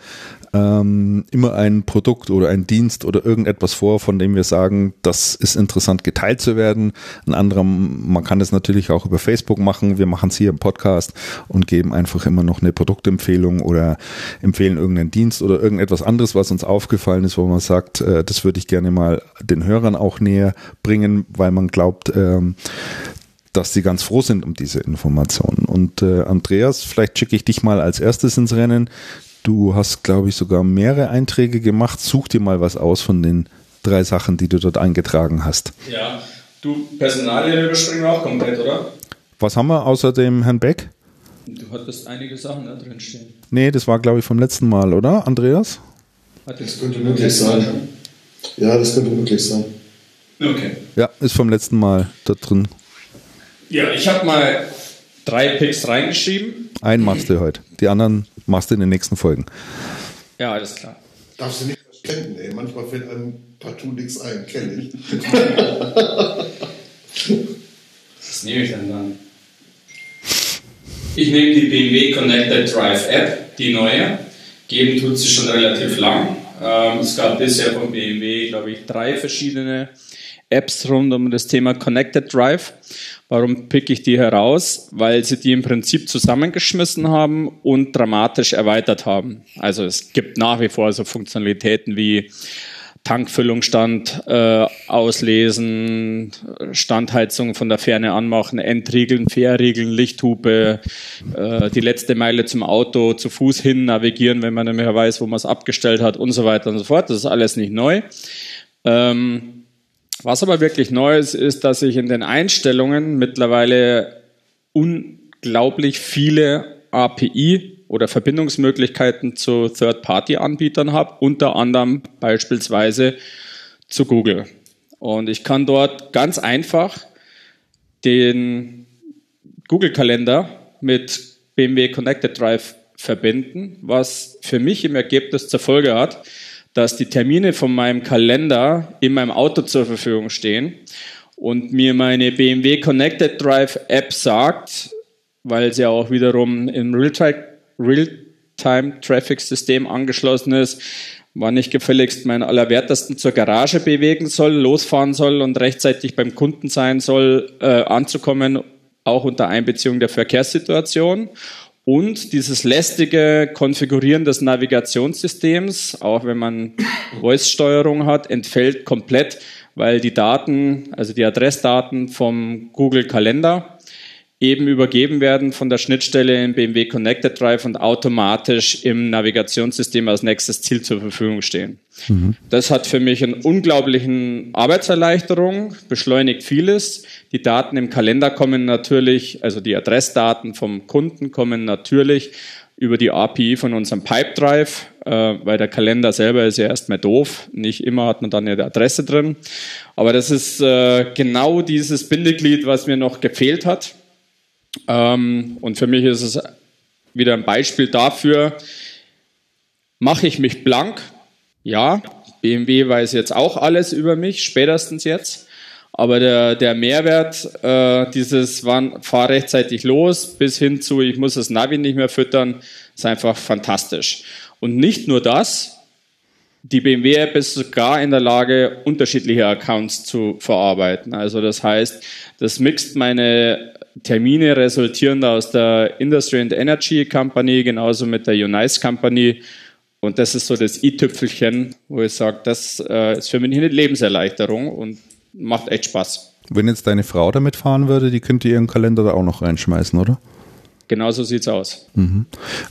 ähm, immer ein Produkt oder ein Dienst oder irgendetwas vor, von dem wir sagen, das ist interessant geteilt zu werden. Ein anderer, man kann das natürlich auch über Facebook machen. Wir machen es hier im Podcast und geben einfach immer noch eine Produktempfehlung oder empfehlen irgendeinen Dienst oder irgendetwas anderes, was uns aufgefallen ist, wo man sagt, äh, das würde ich gerne mal den Hörern auch näher bringen, weil man glaubt, ähm, dass sie ganz froh sind um diese Informationen. Und äh, Andreas, vielleicht schicke ich dich mal als erstes ins Rennen. Du hast, glaube ich, sogar mehrere Einträge gemacht. Such dir mal was aus von den drei Sachen, die du dort eingetragen hast. Ja, du, Personalien überspringen wir auch komplett, oder? Was haben wir außer dem Herrn Beck? Du hattest einige Sachen da drin stehen. Nee, das war, glaube ich, vom letzten Mal, oder, Andreas? Das könnte möglich sein. Ja, das könnte möglich sein. Okay. Ja, ist vom letzten Mal da drin. Ja, ich habe mal drei Picks reingeschrieben. Einen machst du heute. Die anderen machst du in den nächsten Folgen. Ja, alles klar. Darfst du nicht verschwenden, ey. Manchmal fällt einem partout nichts ein, kenne ich. Was nehme ich denn dann? Ich nehme die BMW Connected Drive App, die neue. Geben tut sie schon relativ lang. Ähm, es gab bisher von BMW, glaube ich, drei verschiedene Apps rund um das Thema Connected Drive. Warum pick ich die heraus? Weil sie die im Prinzip zusammengeschmissen haben und dramatisch erweitert haben. Also es gibt nach wie vor so Funktionalitäten wie Tankfüllungsstand äh, auslesen, Standheizung von der Ferne anmachen, Entriegeln, Fährriegeln, Lichthupe, äh, die letzte Meile zum Auto zu Fuß hin navigieren, wenn man nicht mehr weiß, wo man es abgestellt hat und so weiter und so fort. Das ist alles nicht neu. Ähm, was aber wirklich neu ist, ist, dass ich in den Einstellungen mittlerweile unglaublich viele API oder Verbindungsmöglichkeiten zu Third-Party-Anbietern habe, unter anderem beispielsweise zu Google. Und ich kann dort ganz einfach den Google-Kalender mit BMW Connected Drive verbinden, was für mich im Ergebnis zur Folge hat, dass die Termine von meinem Kalender in meinem Auto zur Verfügung stehen und mir meine BMW Connected Drive App sagt, weil sie auch wiederum im Realtime Real-Time-Traffic-System angeschlossen ist, wann ich gefälligst meinen Allerwertesten zur Garage bewegen soll, losfahren soll und rechtzeitig beim Kunden sein soll, äh, anzukommen, auch unter Einbeziehung der Verkehrssituation. Und dieses lästige Konfigurieren des Navigationssystems, auch wenn man Voice-Steuerung hat, entfällt komplett, weil die Daten, also die Adressdaten vom Google Kalender, eben übergeben werden von der Schnittstelle im BMW Connected Drive und automatisch im Navigationssystem als nächstes Ziel zur Verfügung stehen. Mhm. Das hat für mich einen unglaublichen Arbeitserleichterung, beschleunigt vieles. Die Daten im Kalender kommen natürlich, also die Adressdaten vom Kunden kommen natürlich über die API von unserem Pipedrive, äh, weil der Kalender selber ist ja erstmal doof. Nicht immer hat man dann eine Adresse drin. Aber das ist äh, genau dieses Bindeglied, was mir noch gefehlt hat. Ähm, und für mich ist es wieder ein Beispiel dafür, mache ich mich blank? Ja, BMW weiß jetzt auch alles über mich, spätestens jetzt. Aber der, der Mehrwert, äh, dieses wann fahr rechtzeitig los, bis hin zu ich muss das Navi nicht mehr füttern, ist einfach fantastisch. Und nicht nur das, die BMW-App ist sogar in der Lage, unterschiedliche Accounts zu verarbeiten. Also das heißt, das mixt meine Termine resultieren aus der Industry and Energy Company, genauso mit der Unice Company. Und das ist so das i-Tüpfelchen, wo ich sage, das äh, ist für mich eine Lebenserleichterung und macht echt Spaß. Wenn jetzt deine Frau damit fahren würde, die könnte ihren Kalender da auch noch reinschmeißen, oder? Genau so sieht es aus. Mhm.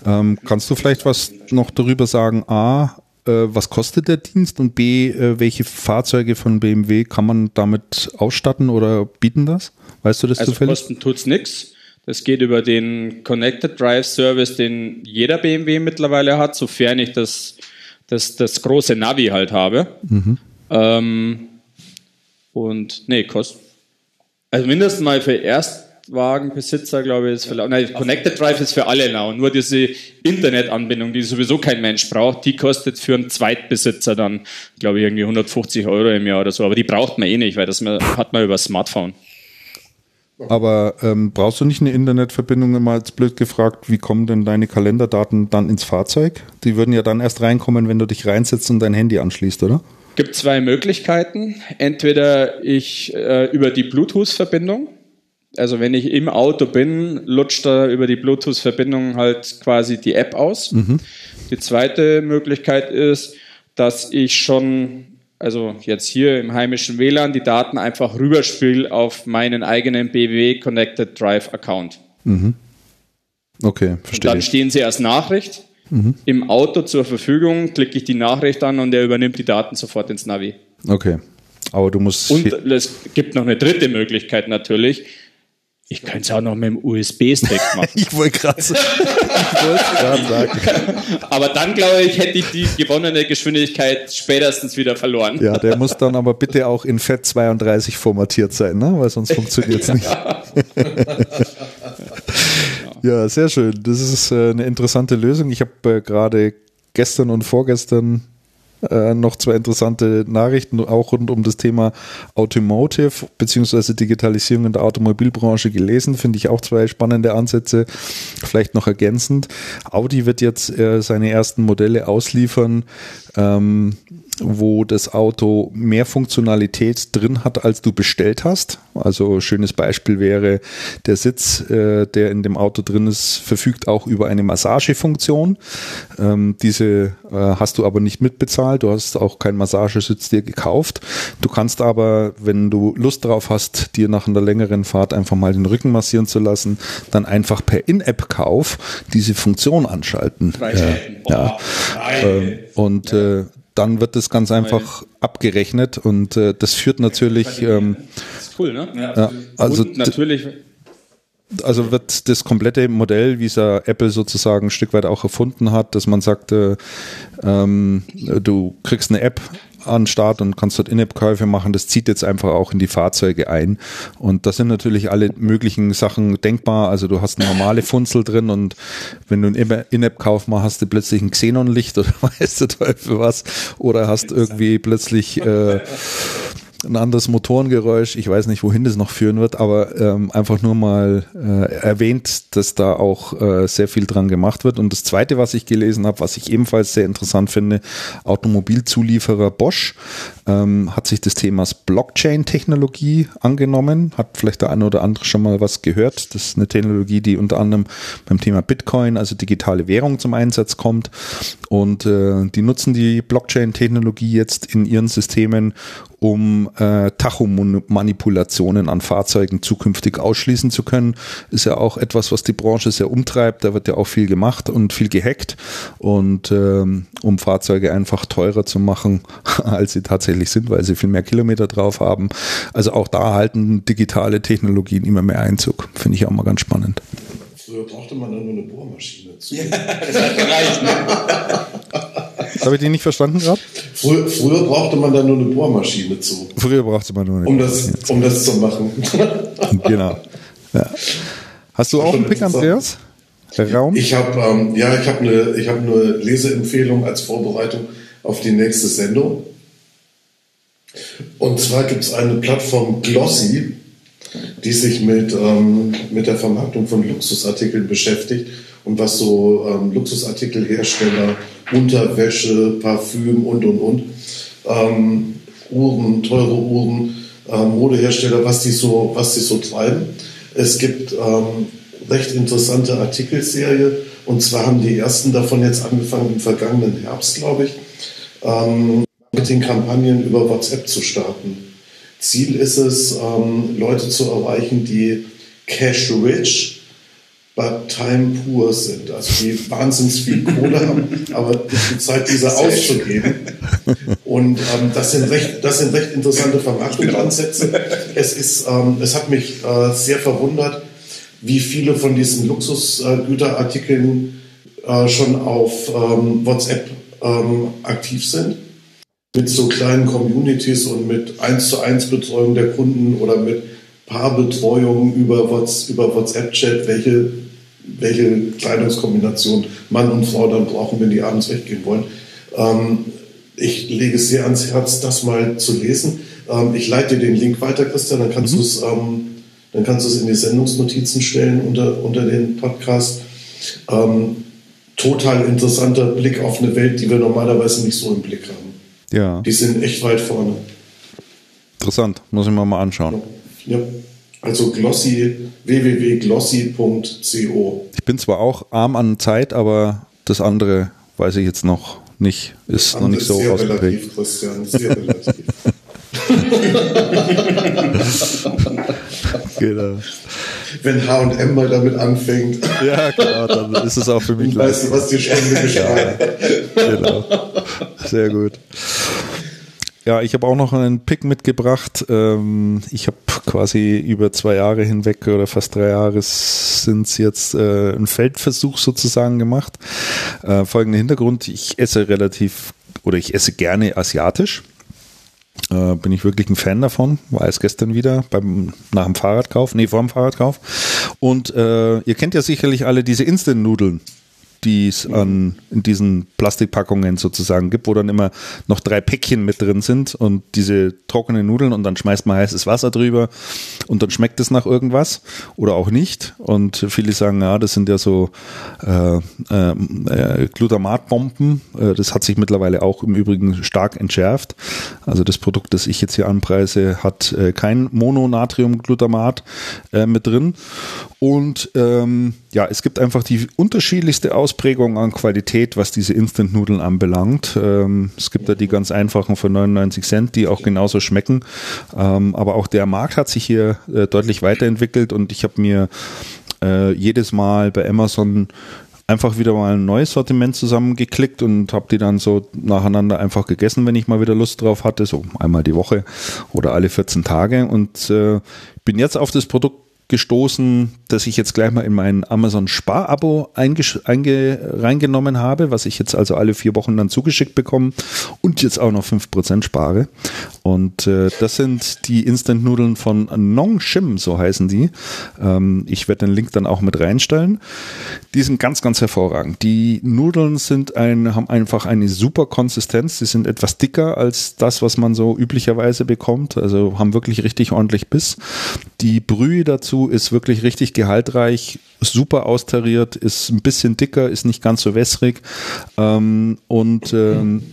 Ähm, kannst du vielleicht was noch darüber sagen? A, was kostet der Dienst und B, äh, welche Fahrzeuge von BMW kann man damit ausstatten oder bieten das? Weißt du das also zufällig? Kosten tut's nichts. Das geht über den Connected Drive Service, den jeder BMW mittlerweile hat, sofern ich das, das, das große Navi halt habe. Mhm. Ähm, und nee, kostet. Also mindestens mal für Erstwagenbesitzer, glaube ich, ist für, nein, Connected Drive ist für alle now. Nur diese Internetanbindung, die sowieso kein Mensch braucht, die kostet für einen Zweitbesitzer dann, glaube ich, irgendwie 150 Euro im Jahr oder so. Aber die braucht man eh nicht, weil das hat man über Smartphone. Aber ähm, brauchst du nicht eine Internetverbindung, mal als blöd gefragt, wie kommen denn deine Kalenderdaten dann ins Fahrzeug? Die würden ja dann erst reinkommen, wenn du dich reinsetzt und dein Handy anschließt, oder? gibt zwei Möglichkeiten. Entweder ich äh, über die Bluetooth-Verbindung, also wenn ich im Auto bin, lutscht da über die Bluetooth-Verbindung halt quasi die App aus. Mhm. Die zweite Möglichkeit ist, dass ich schon also jetzt hier im heimischen WLAN, die Daten einfach rüberspiele auf meinen eigenen BW Connected Drive Account. Mhm. Okay, verstehe. Und dann stehen sie als Nachricht mhm. im Auto zur Verfügung, klicke ich die Nachricht an und er übernimmt die Daten sofort ins Navi. Okay. Aber du musst. Und es gibt noch eine dritte Möglichkeit natürlich. Ich könnte es auch noch mit dem USB-Stick machen. ich wollte gerade sagen. aber dann, glaube ich, hätte ich die gewonnene Geschwindigkeit spätestens wieder verloren. Ja, der muss dann aber bitte auch in FAT32 formatiert sein, ne? weil sonst funktioniert es nicht. Ja, sehr schön. Das ist äh, eine interessante Lösung. Ich habe äh, gerade gestern und vorgestern äh, noch zwei interessante Nachrichten, auch rund um das Thema Automotive bzw. Digitalisierung in der Automobilbranche gelesen. Finde ich auch zwei spannende Ansätze. Vielleicht noch ergänzend. Audi wird jetzt äh, seine ersten Modelle ausliefern. Ähm, wo das Auto mehr Funktionalität drin hat, als du bestellt hast. Also schönes Beispiel wäre, der Sitz, äh, der in dem Auto drin ist, verfügt auch über eine Massagefunktion. Ähm, diese äh, hast du aber nicht mitbezahlt. Du hast auch keinen Massagesitz dir gekauft. Du kannst aber, wenn du Lust drauf hast, dir nach einer längeren Fahrt einfach mal den Rücken massieren zu lassen, dann einfach per In-App-Kauf diese Funktion anschalten. Äh, ja. Ähm, und äh, dann wird das ganz einfach abgerechnet und äh, das führt natürlich. Ähm, das ist cool, ne? Ja, also und natürlich. Also wird das komplette Modell, wie es ja Apple sozusagen ein Stück weit auch erfunden hat, dass man sagt, äh, ähm, du kriegst eine App an Start und kannst dort In-App-Käufe machen. Das zieht jetzt einfach auch in die Fahrzeuge ein. Und da sind natürlich alle möglichen Sachen denkbar. Also du hast eine normale Funzel drin und wenn du einen In-App-Kauf machst, hast du plötzlich ein Xenonlicht oder weißt du Teufel was. Oder hast irgendwie plötzlich äh, ein anderes Motorengeräusch. Ich weiß nicht, wohin das noch führen wird, aber ähm, einfach nur mal äh, erwähnt, dass da auch äh, sehr viel dran gemacht wird. Und das Zweite, was ich gelesen habe, was ich ebenfalls sehr interessant finde, Automobilzulieferer Bosch ähm, hat sich des Themas Blockchain-Technologie angenommen. Hat vielleicht der eine oder andere schon mal was gehört. Das ist eine Technologie, die unter anderem beim Thema Bitcoin, also digitale Währung, zum Einsatz kommt. Und äh, die nutzen die Blockchain-Technologie jetzt in ihren Systemen, um äh, Tachomanipulationen an Fahrzeugen zukünftig ausschließen zu können. Ist ja auch etwas, was die Branche sehr umtreibt. Da wird ja auch viel gemacht und viel gehackt. Und ähm, um Fahrzeuge einfach teurer zu machen, als sie tatsächlich sind, weil sie viel mehr Kilometer drauf haben. Also auch da halten digitale Technologien immer mehr Einzug. Finde ich auch mal ganz spannend. Früher brauchte man dann nur eine Bohrmaschine zu. Ja, das hat gereicht. Ne? Habe ich die nicht verstanden gerade? Früher, früher, brauchte man dann nur eine Bohrmaschine zu. Früher brauchte man nur eine um das, zu. Um das zu machen. genau. Ja. Hast du auch einen Pick, Andreas? Raum? Ich habe ähm, ja, ich habe eine, ich habe eine Leseempfehlung als Vorbereitung auf die nächste Sendung. Und zwar gibt es eine Plattform Glossy die sich mit, ähm, mit der Vermarktung von Luxusartikeln beschäftigt und was so ähm, Luxusartikelhersteller, Unterwäsche, Parfüm und und und, ähm, Uhren, teure Uhren, äh, Modehersteller, was die so, was die so treiben. Es gibt ähm, recht interessante Artikelserie und zwar haben die ersten davon jetzt angefangen im vergangenen Herbst, glaube ich, ähm, mit den Kampagnen über WhatsApp zu starten. Ziel ist es, ähm, Leute zu erreichen, die cash rich, but time poor sind. Also die wahnsinnig viel Kohle haben, aber nicht die Zeit, diese auszugeben. Und ähm, das, sind recht, das sind recht interessante Vermarktungsansätze. Es, ist, ähm, es hat mich äh, sehr verwundert, wie viele von diesen Luxusgüterartikeln äh, schon auf ähm, WhatsApp ähm, aktiv sind mit so kleinen Communities und mit 1 zu 1 Betreuung der Kunden oder mit Paarbetreuung über, WhatsApp-Chat, welche, welche Kleidungskombination Mann und Frau dann brauchen, wenn die abends weggehen wollen. Ähm, ich lege es sehr ans Herz, das mal zu lesen. Ähm, ich leite dir den Link weiter, Christian, dann kannst mhm. du es ähm, dann kannst du es in die Sendungsnotizen stellen unter, unter den Podcast. Ähm, total interessanter Blick auf eine Welt, die wir normalerweise nicht so im Blick haben. Ja. Die sind echt weit vorne. Interessant, muss ich mir mal anschauen. Ja. Also glossy, www.glossy.co. Ich bin zwar auch arm an Zeit, aber das andere weiß ich jetzt noch nicht. Ist noch nicht so sehr ausgeprägt. Relativ, Christian, sehr relativ. genau. Wenn H&M mal damit anfängt. Ja, klar, dann ist es auch für mich leicht. Weißt du, was die Stunde. Ja, genau. Sehr gut. Ja, ich habe auch noch einen Pick mitgebracht. Ähm, ich habe quasi über zwei Jahre hinweg oder fast drei Jahre sind es jetzt äh, einen Feldversuch sozusagen gemacht. Äh, folgender Hintergrund, ich esse relativ oder ich esse gerne asiatisch. Äh, bin ich wirklich ein Fan davon. War es gestern wieder beim, nach dem Fahrradkauf, nee, vor dem Fahrradkauf. Und äh, ihr kennt ja sicherlich alle diese Instant-Nudeln die es an in diesen Plastikpackungen sozusagen gibt, wo dann immer noch drei Päckchen mit drin sind und diese trockenen Nudeln und dann schmeißt man heißes Wasser drüber und dann schmeckt es nach irgendwas oder auch nicht. Und viele sagen, ja, das sind ja so äh, äh, Glutamatbomben. Äh, das hat sich mittlerweile auch im Übrigen stark entschärft. Also das Produkt, das ich jetzt hier anpreise, hat äh, kein Mononatriumglutamat äh, mit drin. Und ähm, ja, es gibt einfach die unterschiedlichste Ausprägung an Qualität, was diese Instant-Nudeln anbelangt. Ähm, es gibt da die ganz einfachen für 99 Cent, die auch genauso schmecken. Ähm, aber auch der Markt hat sich hier äh, deutlich weiterentwickelt und ich habe mir äh, jedes Mal bei Amazon einfach wieder mal ein neues Sortiment zusammengeklickt und habe die dann so nacheinander einfach gegessen, wenn ich mal wieder Lust drauf hatte, so einmal die Woche oder alle 14 Tage und äh, bin jetzt auf das Produkt gestoßen, dass ich jetzt gleich mal in mein Amazon Spar-Abo reingenommen habe, was ich jetzt also alle vier Wochen dann zugeschickt bekomme und jetzt auch noch fünf Prozent spare. Und äh, das sind die Instant-Nudeln von Nong Shim, so heißen die. Ähm, ich werde den Link dann auch mit reinstellen. Die sind ganz, ganz hervorragend. Die Nudeln sind ein, haben einfach eine super Konsistenz. Sie sind etwas dicker als das, was man so üblicherweise bekommt. Also haben wirklich richtig ordentlich Biss. Die Brühe dazu ist wirklich richtig gehaltreich, super austariert, ist ein bisschen dicker, ist nicht ganz so wässrig ähm, und ähm,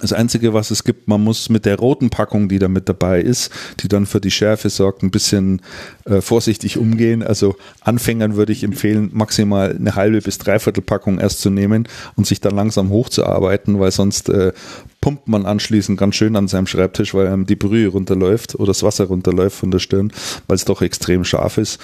das Einzige, was es gibt, man muss mit der roten Packung, die da mit dabei ist, die dann für die Schärfe sorgt, ein bisschen äh, vorsichtig umgehen. Also Anfängern würde ich empfehlen, maximal eine halbe bis dreiviertel Packung erst zu nehmen und sich dann langsam hochzuarbeiten, weil sonst äh, pumpt man anschließend ganz schön an seinem Schreibtisch, weil einem die Brühe runterläuft oder das Wasser runterläuft von der Stirn, weil es doch extrem scharf ist.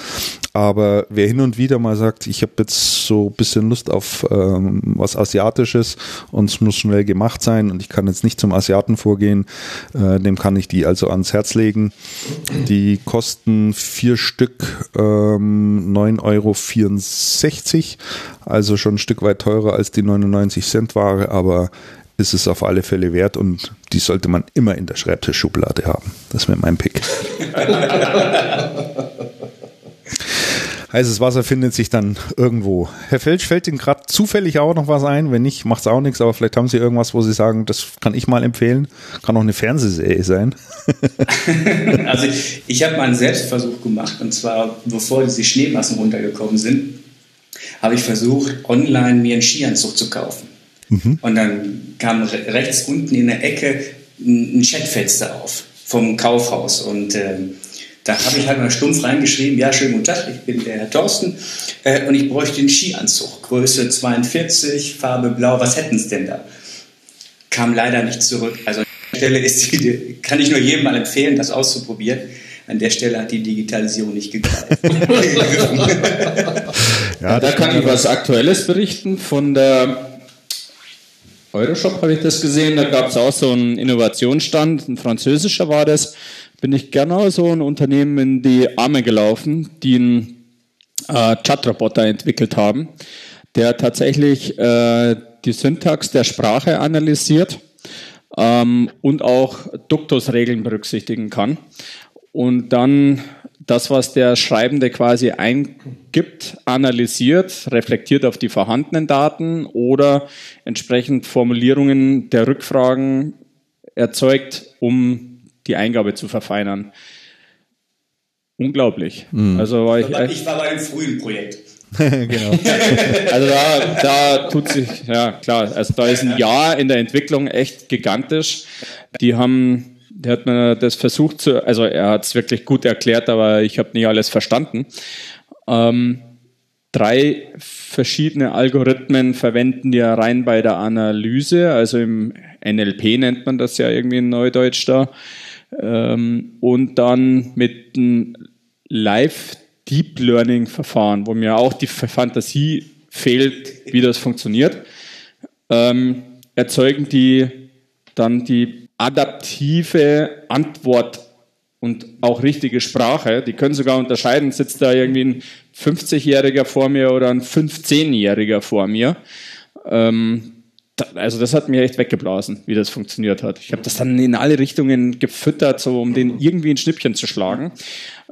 Aber wer hin und wieder mal sagt, ich habe jetzt so ein bisschen Lust auf ähm, was Asiatisches und es muss schnell gemacht sein und ich kann jetzt nicht zum Asiaten vorgehen, äh, dem kann ich die also ans Herz legen. Die kosten vier Stück ähm, 9,64 Euro, also schon ein Stück weit teurer als die 99 Cent Ware, aber ist es auf alle Fälle wert und die sollte man immer in der Schreibtischschublade haben. Das wäre mein Pick. Heißes Wasser findet sich dann irgendwo. Herr Felsch, fällt Ihnen gerade zufällig auch noch was ein? Wenn nicht, macht es auch nichts, aber vielleicht haben Sie irgendwas, wo Sie sagen, das kann ich mal empfehlen. Kann auch eine Fernsehserie sein. also ich, ich habe mal einen Selbstversuch gemacht und zwar, bevor diese Schneemassen runtergekommen sind, habe ich versucht, online mir einen Skianzug zu kaufen. Mhm. Und dann kam rechts unten in der Ecke ein Chatfenster auf vom Kaufhaus. Und äh, da habe ich halt mal stumpf reingeschrieben, ja, schönen guten Tag, ich bin der Herr Thorsten äh, und ich bräuchte einen Skianzug, Größe 42, Farbe blau, was hätten Sie denn da? Kam leider nicht zurück. Also an der Stelle ist die, kann ich nur jedem mal empfehlen, das auszuprobieren. An der Stelle hat die Digitalisierung nicht gegreift. ja, da kann ich was Aktuelles berichten von der Euroshop habe ich das gesehen, da gab es auch so einen Innovationsstand, ein französischer war das. Bin ich genau so ein Unternehmen in die Arme gelaufen, die einen äh, Chat-Roboter entwickelt haben, der tatsächlich äh, die Syntax der Sprache analysiert ähm, und auch Duktusregeln berücksichtigen kann und dann das, was der Schreibende quasi eingibt, analysiert, reflektiert auf die vorhandenen Daten oder entsprechend Formulierungen der Rückfragen erzeugt, um die Eingabe zu verfeinern. Unglaublich. Mhm. Also war ich, ich war bei dem frühen Projekt. genau. Also da, da tut sich, ja klar, also da ist ein Jahr in der Entwicklung echt gigantisch. Die haben der hat mir das versucht zu, also er hat es wirklich gut erklärt, aber ich habe nicht alles verstanden. Ähm, drei verschiedene Algorithmen verwenden die rein bei der Analyse, also im NLP nennt man das ja irgendwie in Neudeutsch da. Ähm, und dann mit einem Live Deep Learning Verfahren, wo mir auch die Fantasie fehlt, wie das funktioniert, ähm, erzeugen die dann die adaptive Antwort und auch richtige Sprache. Die können sogar unterscheiden, sitzt da irgendwie ein 50-Jähriger vor mir oder ein 15-Jähriger vor mir. Ähm, also das hat mir echt weggeblasen, wie das funktioniert hat. Ich habe das dann in alle Richtungen gefüttert, so um den irgendwie ein Schnippchen zu schlagen.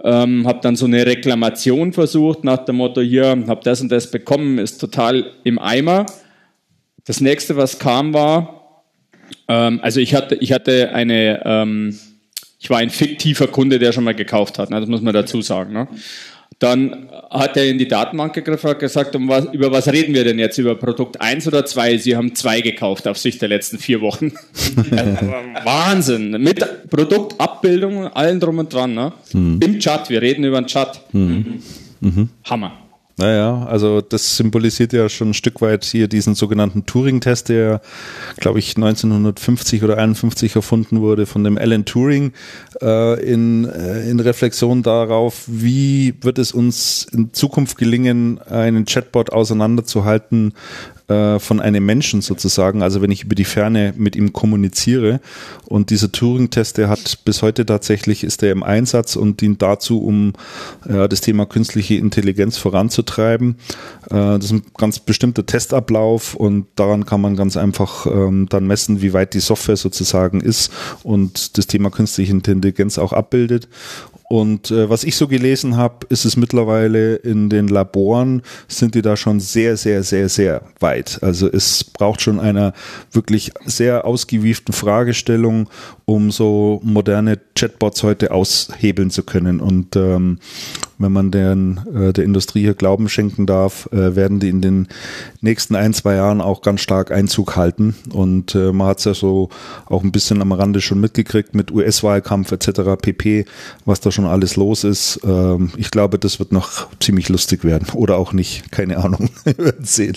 Ähm, habe dann so eine Reklamation versucht nach dem Motto, hier, habe das und das bekommen, ist total im Eimer. Das nächste, was kam, war, ähm, also ich hatte, ich hatte eine, ähm, ich war ein fiktiver Kunde, der schon mal gekauft hat, ne? das muss man dazu sagen. Ne? Dann hat er in die Datenbank gegriffen und gesagt, um was, über was reden wir denn jetzt? Über Produkt 1 oder 2? Sie haben zwei gekauft auf Sicht der letzten vier Wochen. Wahnsinn. Mit Produktabbildung und allem drum und dran. Ne? Mhm. Im Chat, wir reden über den Chat. Mhm. Mhm. Hammer. Naja, also das symbolisiert ja schon ein Stück weit hier diesen sogenannten Turing-Test, der, glaube ich, 1950 oder 51 erfunden wurde von dem Alan Turing äh, in, äh, in Reflexion darauf, wie wird es uns in Zukunft gelingen, einen Chatbot auseinanderzuhalten äh, von einem Menschen sozusagen, also wenn ich über die Ferne mit ihm kommuniziere. Und dieser Turing-Test, der hat bis heute tatsächlich, ist er im Einsatz und dient dazu, um äh, das Thema künstliche Intelligenz voranzutreiben. Äh, das ist ein ganz bestimmter Testablauf und daran kann man ganz einfach ähm, dann messen, wie weit die Software sozusagen ist und das Thema künstliche Intelligenz auch abbildet. Und äh, was ich so gelesen habe, ist es mittlerweile in den Laboren, sind die da schon sehr, sehr, sehr, sehr weit. Also es braucht schon einer wirklich sehr ausgewieften Fragestellung, um so moderne Chatbots heute aushebeln zu können. Und ähm, wenn man den, äh, der Industrie hier Glauben schenken darf, äh, werden die in den nächsten ein, zwei Jahren auch ganz stark Einzug halten. Und äh, man hat es ja so auch ein bisschen am Rande schon mitgekriegt mit US-Wahlkampf etc. pp, was da schon alles los ist. Ähm, ich glaube, das wird noch ziemlich lustig werden. Oder auch nicht. Keine Ahnung. Wir werden sehen.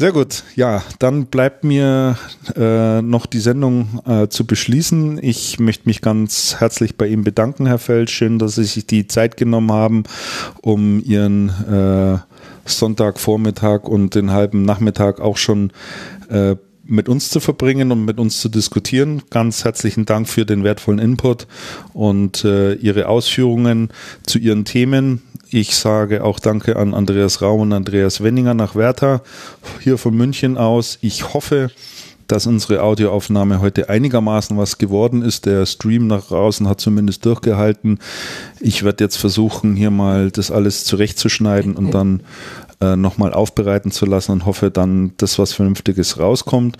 Sehr gut. Ja, dann bleibt mir äh, noch die Sendung äh, zu beschließen. Ich möchte mich ganz herzlich bei Ihnen bedanken, Herr Feld. Schön, dass Sie sich die Zeit genommen haben, um Ihren äh, Sonntagvormittag und den halben Nachmittag auch schon äh, mit uns zu verbringen und mit uns zu diskutieren. Ganz herzlichen Dank für den wertvollen Input und äh, Ihre Ausführungen zu Ihren Themen. Ich sage auch Danke an Andreas Raum und Andreas Wenninger nach Werther hier von München aus. Ich hoffe, dass unsere Audioaufnahme heute einigermaßen was geworden ist. Der Stream nach draußen hat zumindest durchgehalten. Ich werde jetzt versuchen, hier mal das alles zurechtzuschneiden und dann äh, nochmal aufbereiten zu lassen und hoffe dann, dass was Vernünftiges rauskommt.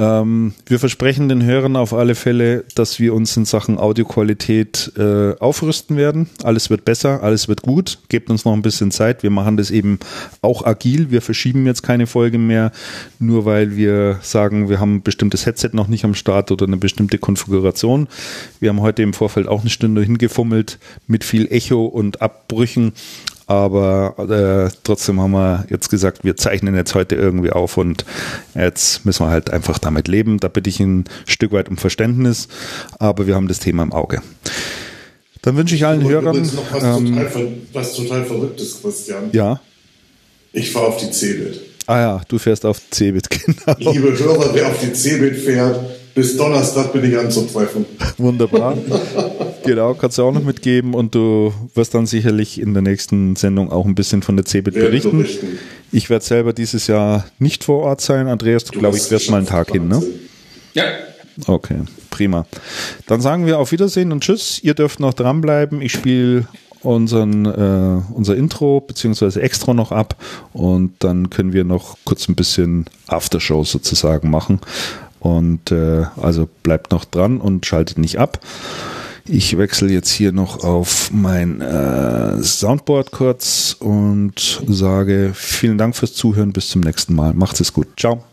Ähm, wir versprechen den Hörern auf alle Fälle, dass wir uns in Sachen Audioqualität äh, aufrüsten werden. Alles wird besser, alles wird gut. Gebt uns noch ein bisschen Zeit. Wir machen das eben auch agil. Wir verschieben jetzt keine Folge mehr, nur weil wir sagen, wir haben ein bestimmtes Headset noch nicht am Start oder eine bestimmte Konfiguration. Wir haben heute im Vorfeld auch eine Stunde hingefummelt mit viel Echo und Abbrüchen aber äh, trotzdem haben wir jetzt gesagt, wir zeichnen jetzt heute irgendwie auf und jetzt müssen wir halt einfach damit leben. Da bitte ich ein Stück weit um Verständnis, aber wir haben das Thema im Auge. Dann wünsche ich allen Hörern. Noch was, ähm, total, was total Verrücktes, Christian. Ja. Ich fahre auf die Cebit. Ah ja, du fährst auf Cebit, genau. Liebe Hörer, wer auf die Cebit fährt, bis Donnerstag bin ich anzutreffen. Wunderbar. genau, kannst du auch noch mitgeben und du wirst dann sicherlich in der nächsten Sendung auch ein bisschen von der CeBIT berichten. berichten. Ich werde selber dieses Jahr nicht vor Ort sein. Andreas, du glaube ich, wirst mal einen Tag hin, ne? Ja. Okay, prima. Dann sagen wir auf Wiedersehen und Tschüss. Ihr dürft noch dranbleiben. Ich spiele unseren, äh, unser Intro beziehungsweise Extra noch ab und dann können wir noch kurz ein bisschen Aftershow sozusagen machen. Und äh, also bleibt noch dran und schaltet nicht ab. Ich wechsle jetzt hier noch auf mein äh, Soundboard kurz und sage vielen Dank fürs Zuhören. Bis zum nächsten Mal. Macht's es gut. Ciao.